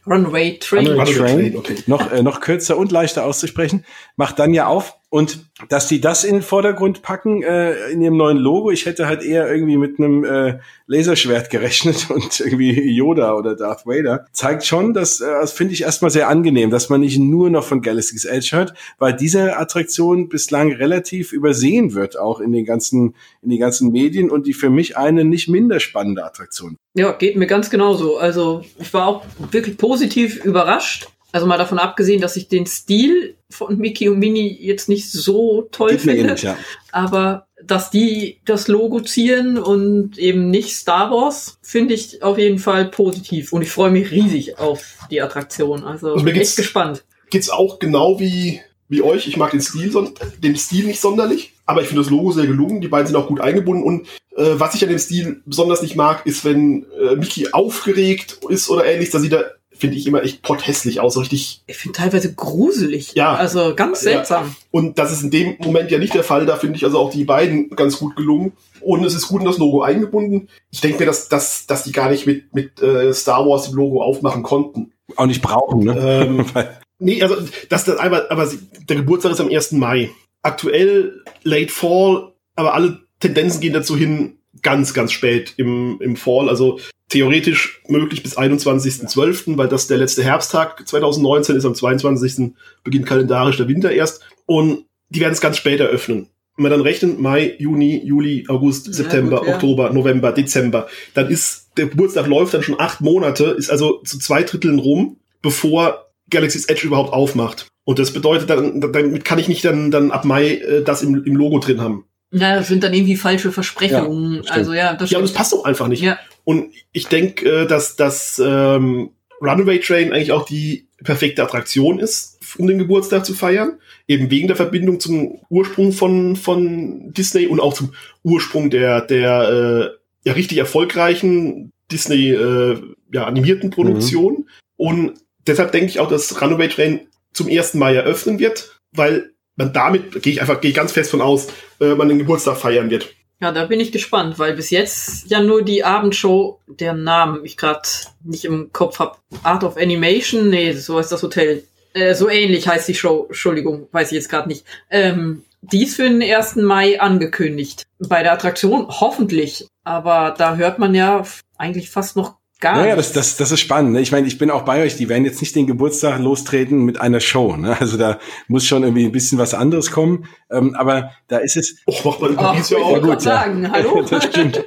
Runway Train. Runway Train. Okay. Noch, äh, noch kürzer und leichter auszusprechen. Macht dann ja auf. Und dass die das in den Vordergrund packen äh, in ihrem neuen Logo, ich hätte halt eher irgendwie mit einem äh, Laserschwert gerechnet [laughs] und irgendwie Yoda oder Darth Vader, zeigt schon, dass, äh, das finde ich erstmal sehr angenehm, dass man nicht nur noch von Galaxy's Edge hört, weil diese Attraktion bislang relativ übersehen wird, auch in den ganzen, in den ganzen Medien und die für mich eine nicht minder spannende Attraktion. Ja, geht mir ganz genauso. Also ich war auch wirklich positiv überrascht also mal davon abgesehen, dass ich den Stil von Mickey und Minnie jetzt nicht so toll Geht finde. Ähnlich, ja. Aber dass die das Logo ziehen und eben nicht Star Wars, finde ich auf jeden Fall positiv. Und ich freue mich riesig auf die Attraktion. Also, also bin echt gespannt. Geht's auch genau wie, wie euch. Ich mag den Stil, den Stil nicht sonderlich, aber ich finde das Logo sehr gelungen. Die beiden sind auch gut eingebunden. Und äh, was ich an dem Stil besonders nicht mag, ist, wenn äh, Mickey aufgeregt ist oder ähnlich, dass sie da finde ich immer echt potthässlich aus, richtig. Ich finde teilweise gruselig. Ja. Also ganz seltsam. Ja. Und das ist in dem Moment ja nicht der Fall. Da finde ich also auch die beiden ganz gut gelungen. Und es ist gut in das Logo eingebunden. Ich denke mir, dass, dass, dass die gar nicht mit, mit äh, Star Wars im Logo aufmachen konnten. Auch nicht brauchen, ne? Ähm, [laughs] nee, also das, das aber, aber der Geburtstag ist am 1. Mai. Aktuell Late Fall, aber alle Tendenzen gehen dazu hin, ganz, ganz spät im, im Fall. Also theoretisch möglich bis 21.12., weil das der letzte Herbsttag 2019 ist. Am 22. beginnt kalendarisch der Winter erst. Und die werden es ganz spät eröffnen. Wenn man dann rechnet, Mai, Juni, Juli, August, September, ja, gut, ja. Oktober, November, Dezember, dann ist der Geburtstag läuft dann schon acht Monate, ist also zu zwei Dritteln rum, bevor Galaxy's Edge überhaupt aufmacht. Und das bedeutet, dann, damit kann ich nicht dann, dann ab Mai äh, das im, im Logo drin haben. Ja, das sind dann irgendwie falsche Versprechungen. Ja, also ja, das Ja, und das passt auch einfach nicht. Ja. Und ich denke, äh, dass das ähm, Runaway Train eigentlich auch die perfekte Attraktion ist, um den Geburtstag zu feiern. Eben wegen der Verbindung zum Ursprung von, von Disney und auch zum Ursprung der, der äh, ja richtig erfolgreichen Disney äh, ja, animierten Produktion. Mhm. Und deshalb denke ich auch, dass Runaway Train zum ersten Mal eröffnen wird, weil man damit, gehe ich einfach, gehe ich ganz fest von aus, äh, man den Geburtstag feiern wird. Ja, da bin ich gespannt, weil bis jetzt ja nur die Abendshow, der Namen ich gerade nicht im Kopf habe. Art of Animation, nee, so heißt das Hotel. Äh, so ähnlich heißt die Show, Entschuldigung, weiß ich jetzt gerade nicht. Ähm, die ist für den 1. Mai angekündigt. Bei der Attraktion hoffentlich. Aber da hört man ja eigentlich fast noch Gar naja, das, das, das ist spannend. Ne? Ich meine, ich bin auch bei euch, die werden jetzt nicht den Geburtstag lostreten mit einer Show. Ne? Also da muss schon irgendwie ein bisschen was anderes kommen. Ähm, aber da ist es. Oh, macht man oh, ich ja gut, sagen, ja. hallo. [laughs] das stimmt.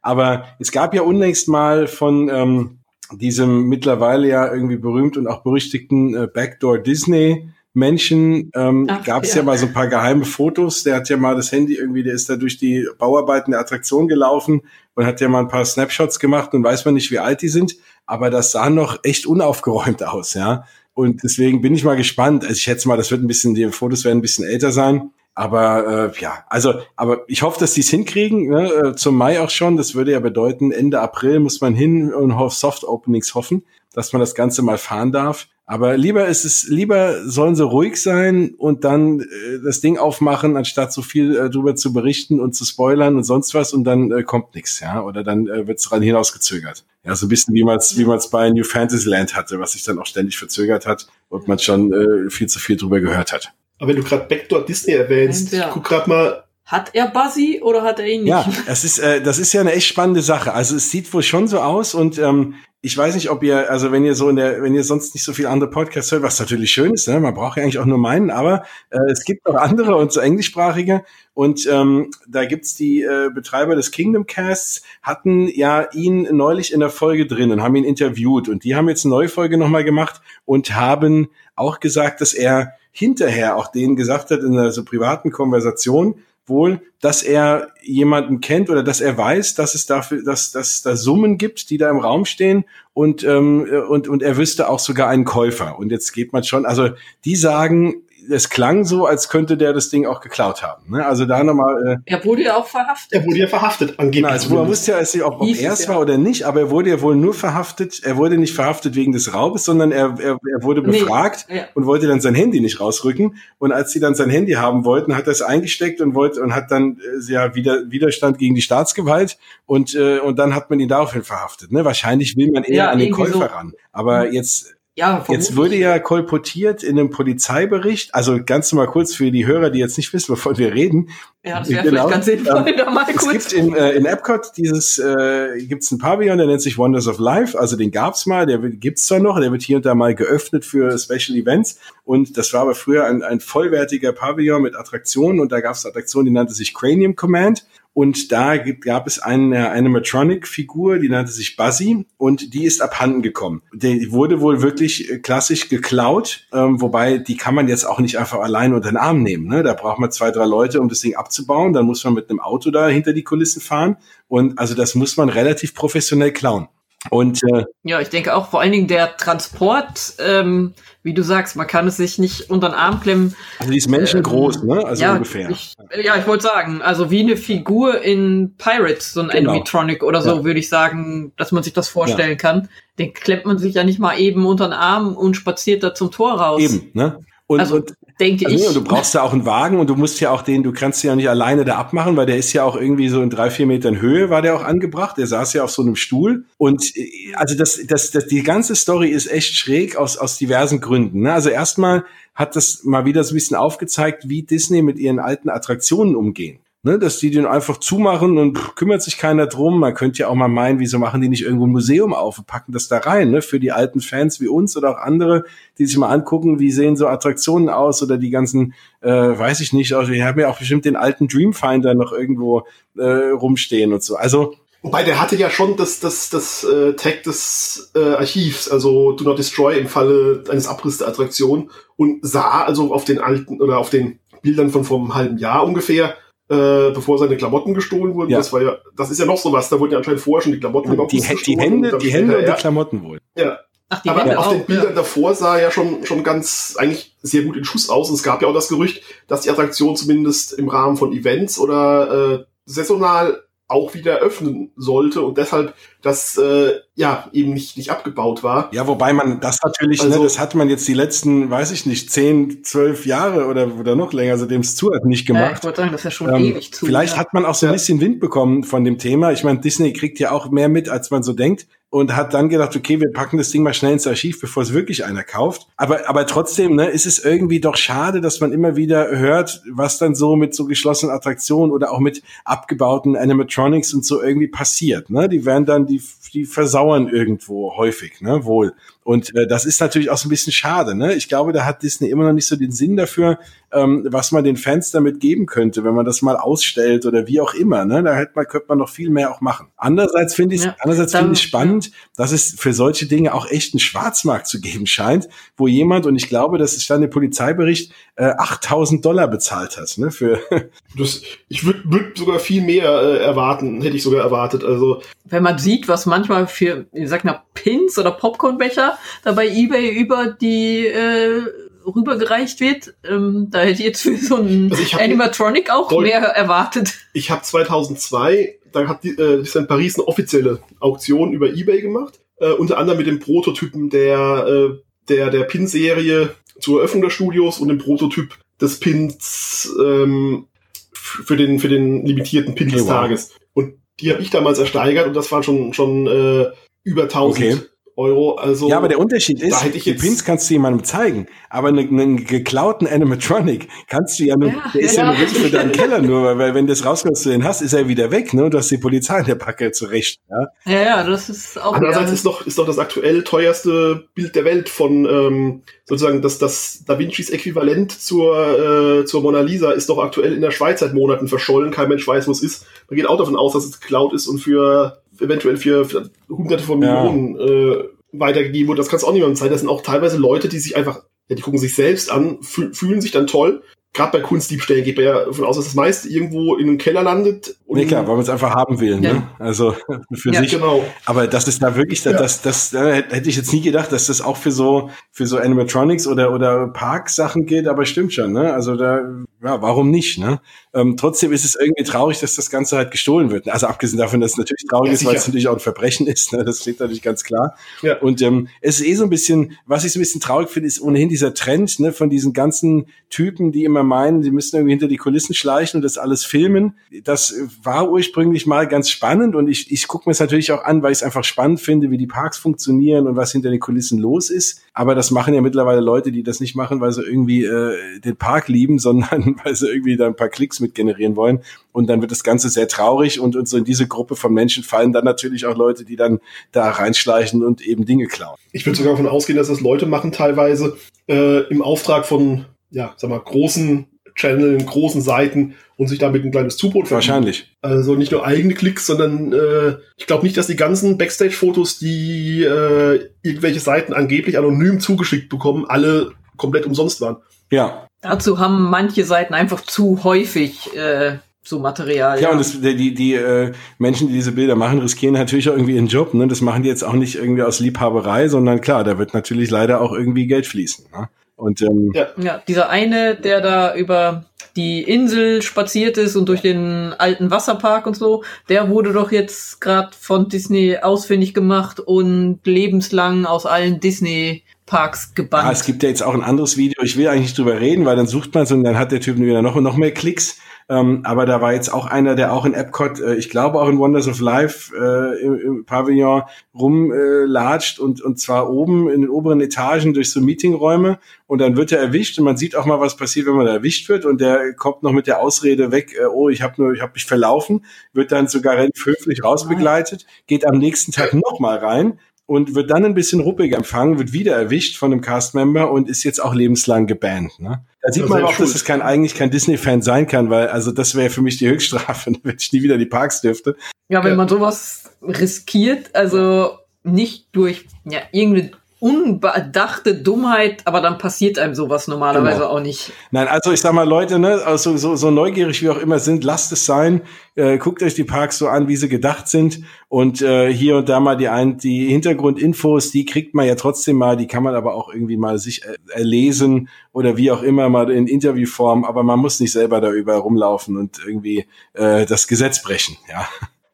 Aber es gab ja unlängst mal von ähm, diesem mittlerweile ja irgendwie berühmt und auch berüchtigten äh, Backdoor Disney Menschen ähm, gab es ja. ja. mal so ein paar geheime Fotos. Der hat ja mal das Handy irgendwie, der ist da durch die Bauarbeiten der Attraktion gelaufen und hat ja mal ein paar Snapshots gemacht und weiß man nicht, wie alt die sind. Aber das sah noch echt unaufgeräumt aus, ja. Und deswegen bin ich mal gespannt. Also ich schätze mal, das wird ein bisschen, die Fotos werden ein bisschen älter sein. Aber äh, ja, also, aber ich hoffe, dass die es hinkriegen, ne? Äh, zum Mai auch schon. Das würde ja bedeuten, Ende April muss man hin und auf Soft Openings hoffen, dass man das Ganze mal fahren darf. Aber lieber ist es, lieber sollen sie ruhig sein und dann äh, das Ding aufmachen, anstatt so viel äh, drüber zu berichten und zu spoilern und sonst was und dann äh, kommt nichts, ja. Oder dann äh, wird es ran hinausgezögert. Ja, so ein bisschen wie man es wie man's bei New Fantasyland hatte, was sich dann auch ständig verzögert hat und man schon äh, viel zu viel drüber gehört hat. Aber wenn du gerade Backdoor Disney erwähnst, ja. guck gerade mal hat er Buzzy oder hat er ihn nicht? Ja, es ist, äh, das ist ja eine echt spannende Sache. Also es sieht wohl schon so aus und ähm, ich weiß nicht, ob ihr, also wenn ihr so in der, wenn ihr sonst nicht so viel andere Podcasts hört, was natürlich schön ist, ne? man braucht ja eigentlich auch nur meinen, aber äh, es gibt auch andere und so englischsprachige und ähm, da gibt's die äh, Betreiber des Kingdom Casts, hatten ja ihn neulich in der Folge drin und haben ihn interviewt und die haben jetzt eine neue Folge nochmal gemacht und haben auch gesagt, dass er hinterher auch denen gesagt hat in einer so privaten Konversation, wohl, dass er jemanden kennt oder dass er weiß, dass es dafür, dass, dass da Summen gibt, die da im Raum stehen und, ähm, und, und er wüsste auch sogar einen Käufer. Und jetzt geht man schon, also die sagen, es klang so, als könnte der das Ding auch geklaut haben. Ne? Also da nochmal. Äh, er wurde ja auch verhaftet. Er wurde ja verhaftet, angeblich. Na, also man wusste ja nicht, ob, ob er es ja. war oder nicht, aber er wurde ja wohl nur verhaftet. Er wurde nicht verhaftet wegen des Raubes, sondern er, er, er wurde befragt nee. ja. und wollte dann sein Handy nicht rausrücken. Und als sie dann sein Handy haben wollten, hat er es eingesteckt und wollte und hat dann äh, ja wieder Widerstand gegen die Staatsgewalt und äh, und dann hat man ihn daraufhin verhaftet. Ne? Wahrscheinlich will man eher ja, an den Käufer so. ran. Aber jetzt ja, jetzt wurde ja kolportiert in einem Polizeibericht, also ganz mal kurz für die Hörer, die jetzt nicht wissen, wovon wir reden. Ja, das wäre genau, vielleicht ganz sinnvoll, ähm, da mal kurz. Es gibt in, äh, in Epcot dieses, äh, gibt's ein Pavillon, der nennt sich Wonders of Life, also den gab's mal, der gibt's zwar noch, der wird hier und da mal geöffnet für Special Events. Und das war aber früher ein, ein vollwertiger Pavillon mit Attraktionen. Und da gab's eine Attraktion, die nannte sich Cranium Command und da gab es eine Animatronic-Figur, die nannte sich Buzzy und die ist abhanden gekommen. Die wurde wohl wirklich äh, klassisch geklaut, ähm, wobei die kann man jetzt auch nicht einfach allein unter den Arm nehmen. Ne? Da braucht man zwei, drei Leute, um das Ding abzubauen. Dann muss man mit einem Auto da hinter die Kulissen fahren. Und also das muss man relativ professionell klauen. Und äh, ja, ich denke auch vor allen Dingen der Transport, ähm, wie du sagst, man kann es sich nicht unter den Arm klemmen. Also die ist menschengroß, ähm, ne? Also ja, ungefähr. Ich, ja, ich wollte sagen, also wie eine Figur in Pirates, so ein genau. Animatronic oder so, ja. würde ich sagen, dass man sich das vorstellen ja. kann. Den klemmt man sich ja nicht mal eben unter den Arm und spaziert da zum Tor raus. Eben, ne? Und, also, und denke also, ich. Und du brauchst ja auch einen Wagen und du musst ja auch den, du kannst ja nicht alleine da abmachen, weil der ist ja auch irgendwie so in drei, vier Metern Höhe war der auch angebracht. Der saß ja auf so einem Stuhl. Und äh, also das, das, das die ganze Story ist echt schräg aus, aus diversen Gründen. Ne? Also erstmal hat das mal wieder so ein bisschen aufgezeigt, wie Disney mit ihren alten Attraktionen umgehen. Ne, dass die den einfach zumachen und pff, kümmert sich keiner drum. Man könnte ja auch mal meinen, wieso machen die nicht irgendwo ein Museum auf und packen das da rein, ne, für die alten Fans wie uns oder auch andere, die sich mal angucken, wie sehen so Attraktionen aus oder die ganzen, äh, weiß ich nicht, also, wir haben ja auch bestimmt den alten Dreamfinder noch irgendwo äh, rumstehen und so. Also Wobei der hatte ja schon das, das, das äh, Tag des äh, Archivs, also Do Not Destroy im Falle eines Abriss der Attraktion und sah also auf den alten oder auf den Bildern von vor einem halben Jahr ungefähr, äh, bevor seine Klamotten gestohlen wurden. Ja. Das war ja, das ist ja noch so was, da wurden ja anscheinend vorher schon die Klamotten im die, die gestohlen Hände, und dann die Hände und die. Klamotten wohl. Ja, Ach, die aber Hände auf auch. den Bildern ja. davor sah ja schon, schon ganz, eigentlich sehr gut in Schuss aus. Und es gab ja auch das Gerücht, dass die Attraktion zumindest im Rahmen von Events oder äh, saisonal auch wieder öffnen sollte und deshalb das äh, ja eben nicht, nicht abgebaut war. Ja, wobei man das natürlich, Also- ne, das hat man jetzt die letzten, weiß ich nicht, zehn, zwölf Jahre oder, oder noch länger, seitdem es zu hat, nicht Ja, ich gemacht. wollte sagen, das ist ja schon Ähm, ewig zu. Vielleicht ja. hat man auch so ein bisschen Wind bekommen von dem Thema. Ich meine, Disney kriegt ja auch mehr mit, als man so denkt. Und hat dann gedacht, okay, wir packen das Ding mal schnell ins Archiv, bevor es wirklich einer kauft. Aber, aber trotzdem, ne, ist es irgendwie doch schade, dass man immer wieder hört, was dann so mit so geschlossenen Attraktionen oder auch mit abgebauten Animatronics und so irgendwie passiert. Ne? Die werden dann, die, die versauern irgendwo häufig, ne, wohl. Und äh, das ist natürlich auch so ein bisschen schade. Ne? Ich glaube, da hat Disney immer noch nicht so den Sinn dafür, ähm, was man den Fans damit geben könnte, wenn man das mal ausstellt oder wie auch immer. Ne? Da hätte man, könnte man noch viel mehr auch machen. Andererseits finde ich, Ja, andererseits dann- finde ich spannend, dass es für solche Dinge auch echt einen Schwarzmarkt zu geben scheint, wo jemand, und ich glaube, das stand im Polizeibericht, äh, 8000 Dollar bezahlt hat. Ne? Für, [laughs] Das, ich würde würd sogar viel mehr äh, erwarten, hätte ich sogar erwartet. Also Wenn man sieht, was manchmal für, ich sag mal, Pins oder Popcornbecher da bei Ebay über die äh, rübergereicht wird, ähm, da hätte ich jetzt für so einen Also Animatronic auch Voll- mehr erwartet. ich habe 2002, da hat die, äh, Disneyland Paris eine offizielle Auktion über eBay gemacht, äh, unter anderem mit dem Prototypen der äh, der der Pin-Serie zur Eröffnung der Studios und dem Prototyp des Pins ähm, für den für den limitierten Pin des wow. Tages. Und die habe ich damals ersteigert und das waren schon schon äh, über 1000 Okay. Euro. Also ja, aber der Unterschied ist, da hätte ich die Pins kannst du jemandem zeigen, aber einen, einen geklauten Animatronic kannst du ja nur, Ja, der ist ja, ja. nur wirklich für deinen Keller nur, weil, wenn du das rauskommst, du den hast, ist er wieder weg, ne? Und du hast die Polizei in der Backe zurecht. Ja? Ja, ja, das ist auch Andererseits ist doch, ist doch das aktuell teuerste Bild der Welt von ähm, sozusagen das, das Da Vincis Äquivalent zur, äh, zur Mona Lisa ist doch aktuell in der Schweiz seit Monaten verschollen. Kein Mensch weiß, wo es ist. Man geht auch davon aus, dass es geklaut ist und für eventuell für, für hunderte von Ja. Millionen äh, weitergegeben wurde. Das kann es auch niemandem sein. Das sind auch teilweise Leute, die sich einfach, ja, die gucken sich selbst an, fü- fühlen sich dann toll. Gerade bei Kunstdiebstählen geht man ja davon aus, dass das meiste irgendwo in einem Keller landet. Und Nee, klar, weil man es einfach haben will, ne? Ja. Also [laughs] für Ja, sich. Genau. Aber das ist da wirklich, Ja. das, das, da hätte ich jetzt nie gedacht, dass das auch für so, für so Animatronics oder, oder Parksachen gilt, aber stimmt schon, ne? Also da, ja, warum nicht, ne? Ähm, trotzdem ist es irgendwie traurig, dass das Ganze halt gestohlen wird. Also abgesehen davon, dass es natürlich traurig ist, weil es natürlich auch ein Verbrechen [laughs] ist, ne? Das steht natürlich ganz klar. Ja. Und ähm, es ist eh so ein bisschen, was ich so ein bisschen traurig finde, ist ohnehin dieser Trend, ne, von diesen ganzen Typen, die immer meinen, sie müssen irgendwie hinter die Kulissen schleichen und das alles filmen. Das war ursprünglich mal ganz spannend und ich, ich gucke mir es natürlich auch an, weil ich es einfach spannend finde, wie die Parks funktionieren und was hinter den Kulissen los ist. Aber das machen ja mittlerweile Leute, die das nicht machen, weil sie irgendwie äh, den Park lieben, [laughs] sondern weil sie irgendwie da ein paar Klicks mit generieren wollen. Und dann wird das Ganze sehr traurig und, und so in diese Gruppe von Menschen fallen dann natürlich auch Leute, die dann da reinschleichen und eben Dinge klauen. Ich würde sogar davon ausgehen, dass das Leute machen, teilweise äh, im Auftrag von, ja, sag mal, großen Channeln, großen Seiten und sich damit ein kleines Zubrot verdienen. Wahrscheinlich. Also nicht nur eigene Klicks, sondern äh, ich glaube nicht, dass die ganzen Backstage-Fotos, die äh, irgendwelche Seiten angeblich anonym zugeschickt bekommen, alle komplett umsonst waren. Ja. Dazu haben manche Seiten einfach zu häufig äh, so Material. Ja, und das, die, die, die äh, Menschen, die diese Bilder machen, riskieren natürlich auch irgendwie ihren Job. Ne? Das machen die jetzt auch nicht irgendwie aus Liebhaberei, sondern klar, da wird natürlich leider auch irgendwie Geld fließen. Ne? Und ähm, Ja. Ja, dieser eine, der da über die Insel spaziert ist und durch den alten Wasserpark und so, der wurde doch jetzt gerade von Disney ausfindig gemacht und lebenslang aus allen Disney Parks gebannt. Ja, es gibt ja jetzt auch ein anderes Video. Ich will eigentlich nicht drüber reden, weil dann sucht man es und dann hat der Typ wieder noch, noch mehr Klicks. Ähm, aber da war jetzt auch einer, der auch in Epcot, äh, ich glaube auch in Wonders of Life äh, im, im Pavillon rumlatscht äh, und, und zwar oben in den oberen Etagen durch so Meetingräume und dann wird er erwischt und man sieht auch mal, was passiert, wenn man erwischt wird und der kommt noch mit der Ausrede weg, äh, oh, ich habe nur, ich habe mich verlaufen, wird dann sogar relativ höflich rausbegleitet, geht am nächsten Tag nochmal rein und wird dann ein bisschen ruppig empfangen, wird wieder erwischt von einem Castmember und ist jetzt auch lebenslang gebannt. Ne? Da sieht man auch, dass es kein, eigentlich kein Disney-Fan sein kann, weil also das wäre für mich die Höchststrafe, [laughs] wenn ich nie wieder die Parks dürfte. Ja, wenn man sowas riskiert, also nicht durch ja, irgendeine unbedachte Dummheit, aber dann passiert einem sowas normalerweise genau. auch nicht. Nein, also ich sag mal, Leute, ne, also so, so neugierig wie auch immer sind, lasst es sein. Äh, guckt euch die Parks so an, wie sie gedacht sind. Und äh, hier und da mal die, ein, die Hintergrundinfos, die kriegt man ja trotzdem mal, die kann man aber auch irgendwie mal sich äh, erlesen oder wie auch immer mal in Interviewform, aber man muss nicht selber da überall rumlaufen und irgendwie äh, das Gesetz brechen, ja.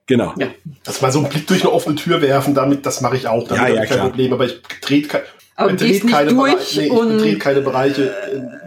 Genau. Ja. Das mal so einen Blick durch eine offene Tür werfen, damit, das mache ich auch. Damit ja, ja, kein klar. Problem. Aber ich trete, aber dreht keine, durch nee, und dreht keine Bereiche.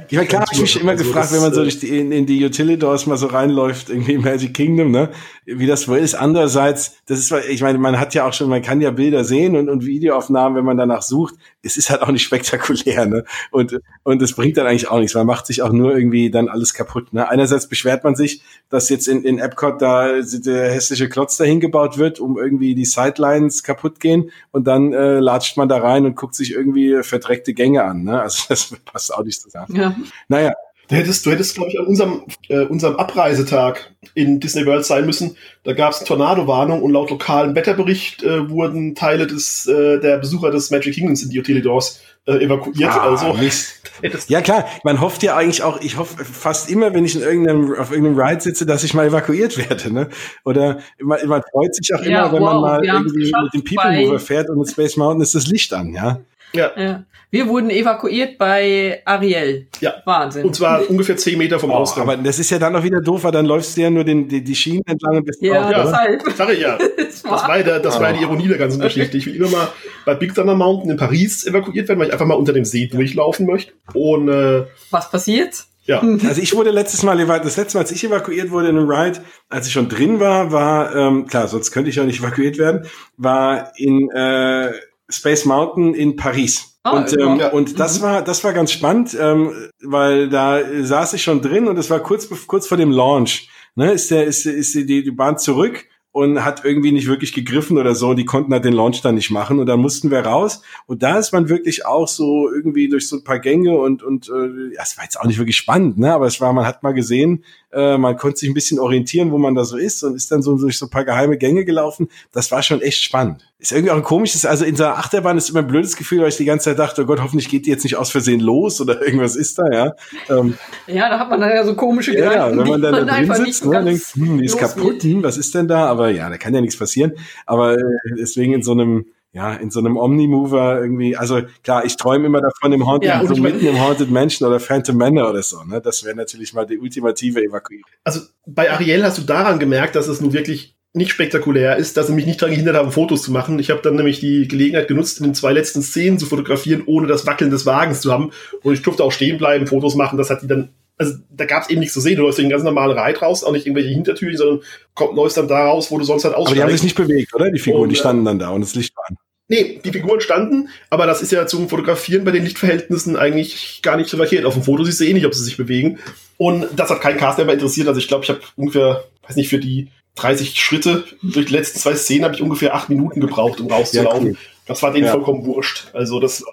Ja, klar, habe ich mich immer also gefragt, wenn man so durch die, in, in die Utilidors mal so reinläuft, irgendwie im Magic Kingdom, ne, wie das wohl ist. Andererseits, das ist, ich meine, man hat ja auch schon, man kann ja Bilder sehen und, und Videoaufnahmen, wenn man danach sucht. Es ist halt auch nicht [laughs] spektakulär, ne, und, und es bringt dann eigentlich auch nichts. Man macht sich auch nur irgendwie dann alles kaputt, ne. Einerseits beschwert man sich, dass jetzt in, in Epcot da der hässliche Klotz dahin gebaut wird, um irgendwie die Sidelines kaputt gehen und dann äh, latscht man da rein und guckt sich irgendwie verdreckte Gänge an, ne. Also [laughs] das passt auch nicht zusammen. Ja. Naja. Du hättest, du hättest, glaube ich, an unserem, äh, unserem Abreisetag in Disney World sein müssen. Da gab es Tornado-Warnung und laut lokalem Wetterbericht äh, wurden Teile des, äh, der Besucher des Magic Kingdoms in die Utilidors äh, evakuiert. Ah, also [laughs] ja klar, man hofft ja eigentlich auch, ich hoffe fast immer, wenn ich in irgendeinem, auf irgendeinem Ride sitze, dass ich mal evakuiert werde. Ne? Oder man, man freut sich auch ja, immer, wenn wow, man mal irgendwie mit dem People Mover fährt und mit Space Mountain ist das Licht an, ja. Ja. ja. Wir wurden evakuiert bei Ariel. Ja. Wahnsinn. Und zwar ungefähr zehn Meter vom oh, Ausgang. Aber das ist ja dann noch wieder doof, weil dann läufst du ja nur den, die, die Schienen entlang und bist Ja, drauf, ja. deshalb. Sag ich ja. [laughs] Das war, der, das war die Ironie der ganzen Geschichte. Ich will immer mal bei Big Thunder Mountain in Paris evakuiert werden, weil ich einfach mal unter dem See durchlaufen möchte. Und äh, was passiert? Ja, [laughs] also ich wurde letztes Mal, das letzte Mal, als ich evakuiert wurde in einem Ride, als ich schon drin war, war, ähm, klar, sonst könnte ich ja nicht evakuiert werden, war in äh, Space Mountain in Paris. Ah, und, ähm, ja. und das mhm. war das war ganz spannend, ähm, weil da saß ich schon drin und es war kurz kurz vor dem Launch. Ne, ist der ist ist die, die Bahn zurück und hat irgendwie nicht wirklich gegriffen oder so. Die konnten halt den Launch dann nicht machen und dann mussten wir raus. Und da ist man wirklich auch so irgendwie durch so ein paar Gänge und und äh, ja, es war jetzt auch nicht wirklich spannend, ne? Aber es war, man hat mal gesehen, äh, man konnte sich ein bisschen orientieren, wo man da so ist und ist dann so durch so ein paar geheime Gänge gelaufen. Das war schon echt spannend. Ist irgendwie auch ein komisches, also in so einer Achterbahn ist immer ein blödes Gefühl, weil ich die ganze Zeit dachte, oh Gott, hoffentlich geht die jetzt nicht aus Versehen los oder [laughs] irgendwas ist da, ja. Ähm, ja, da hat man dann ja so komische Gedanken. Ja, wenn man dann da drin sitzt ne, und denkt, hm, die ist kaputt, hm, was ist denn da? Aber ja, da kann ja nichts passieren. Aber äh, deswegen in so einem ja, in so einem Omnimover irgendwie, also klar, ich träume immer davon im Haunted, ja, so mitten im Haunted Mansion oder Phantom Manor oder so, ne? Das wäre natürlich mal die ultimative Evakuierung. Also bei Ariel hast du daran gemerkt, dass es nun wirklich nicht spektakulär ist, dass sie mich nicht daran gehindert haben, Fotos zu machen. Ich habe dann nämlich die Gelegenheit genutzt, in den zwei letzten Szenen zu fotografieren, ohne das Wackeln des Wagens zu haben. Und ich durfte auch stehen bleiben, Fotos machen. Das hat die dann, also da gab es eben nichts zu sehen. Du läufst den ganz normalen Reit raus, auch nicht irgendwelche Hintertüren, sondern komm, läufst dann da raus, wo du sonst halt aussteigst. Aber die haben sich nicht bewegt, oder? Die Figuren, und, die standen dann da und das Licht war an. Nee, die Figuren standen, aber das ist ja zum Fotografieren bei den Lichtverhältnissen eigentlich gar nicht so verkehrt. Auf dem Foto siehst du eh nicht, ob sie sich bewegen. Und das hat keinen Cast mehr interessiert. Also ich glaube, ich habe ungefähr, weiß nicht, für die 30 Schritte durch die letzten zwei Szenen habe ich ungefähr acht Minuten gebraucht, um rauszulaufen. Ja, cool. Das war denen ja. vollkommen wurscht. Also das,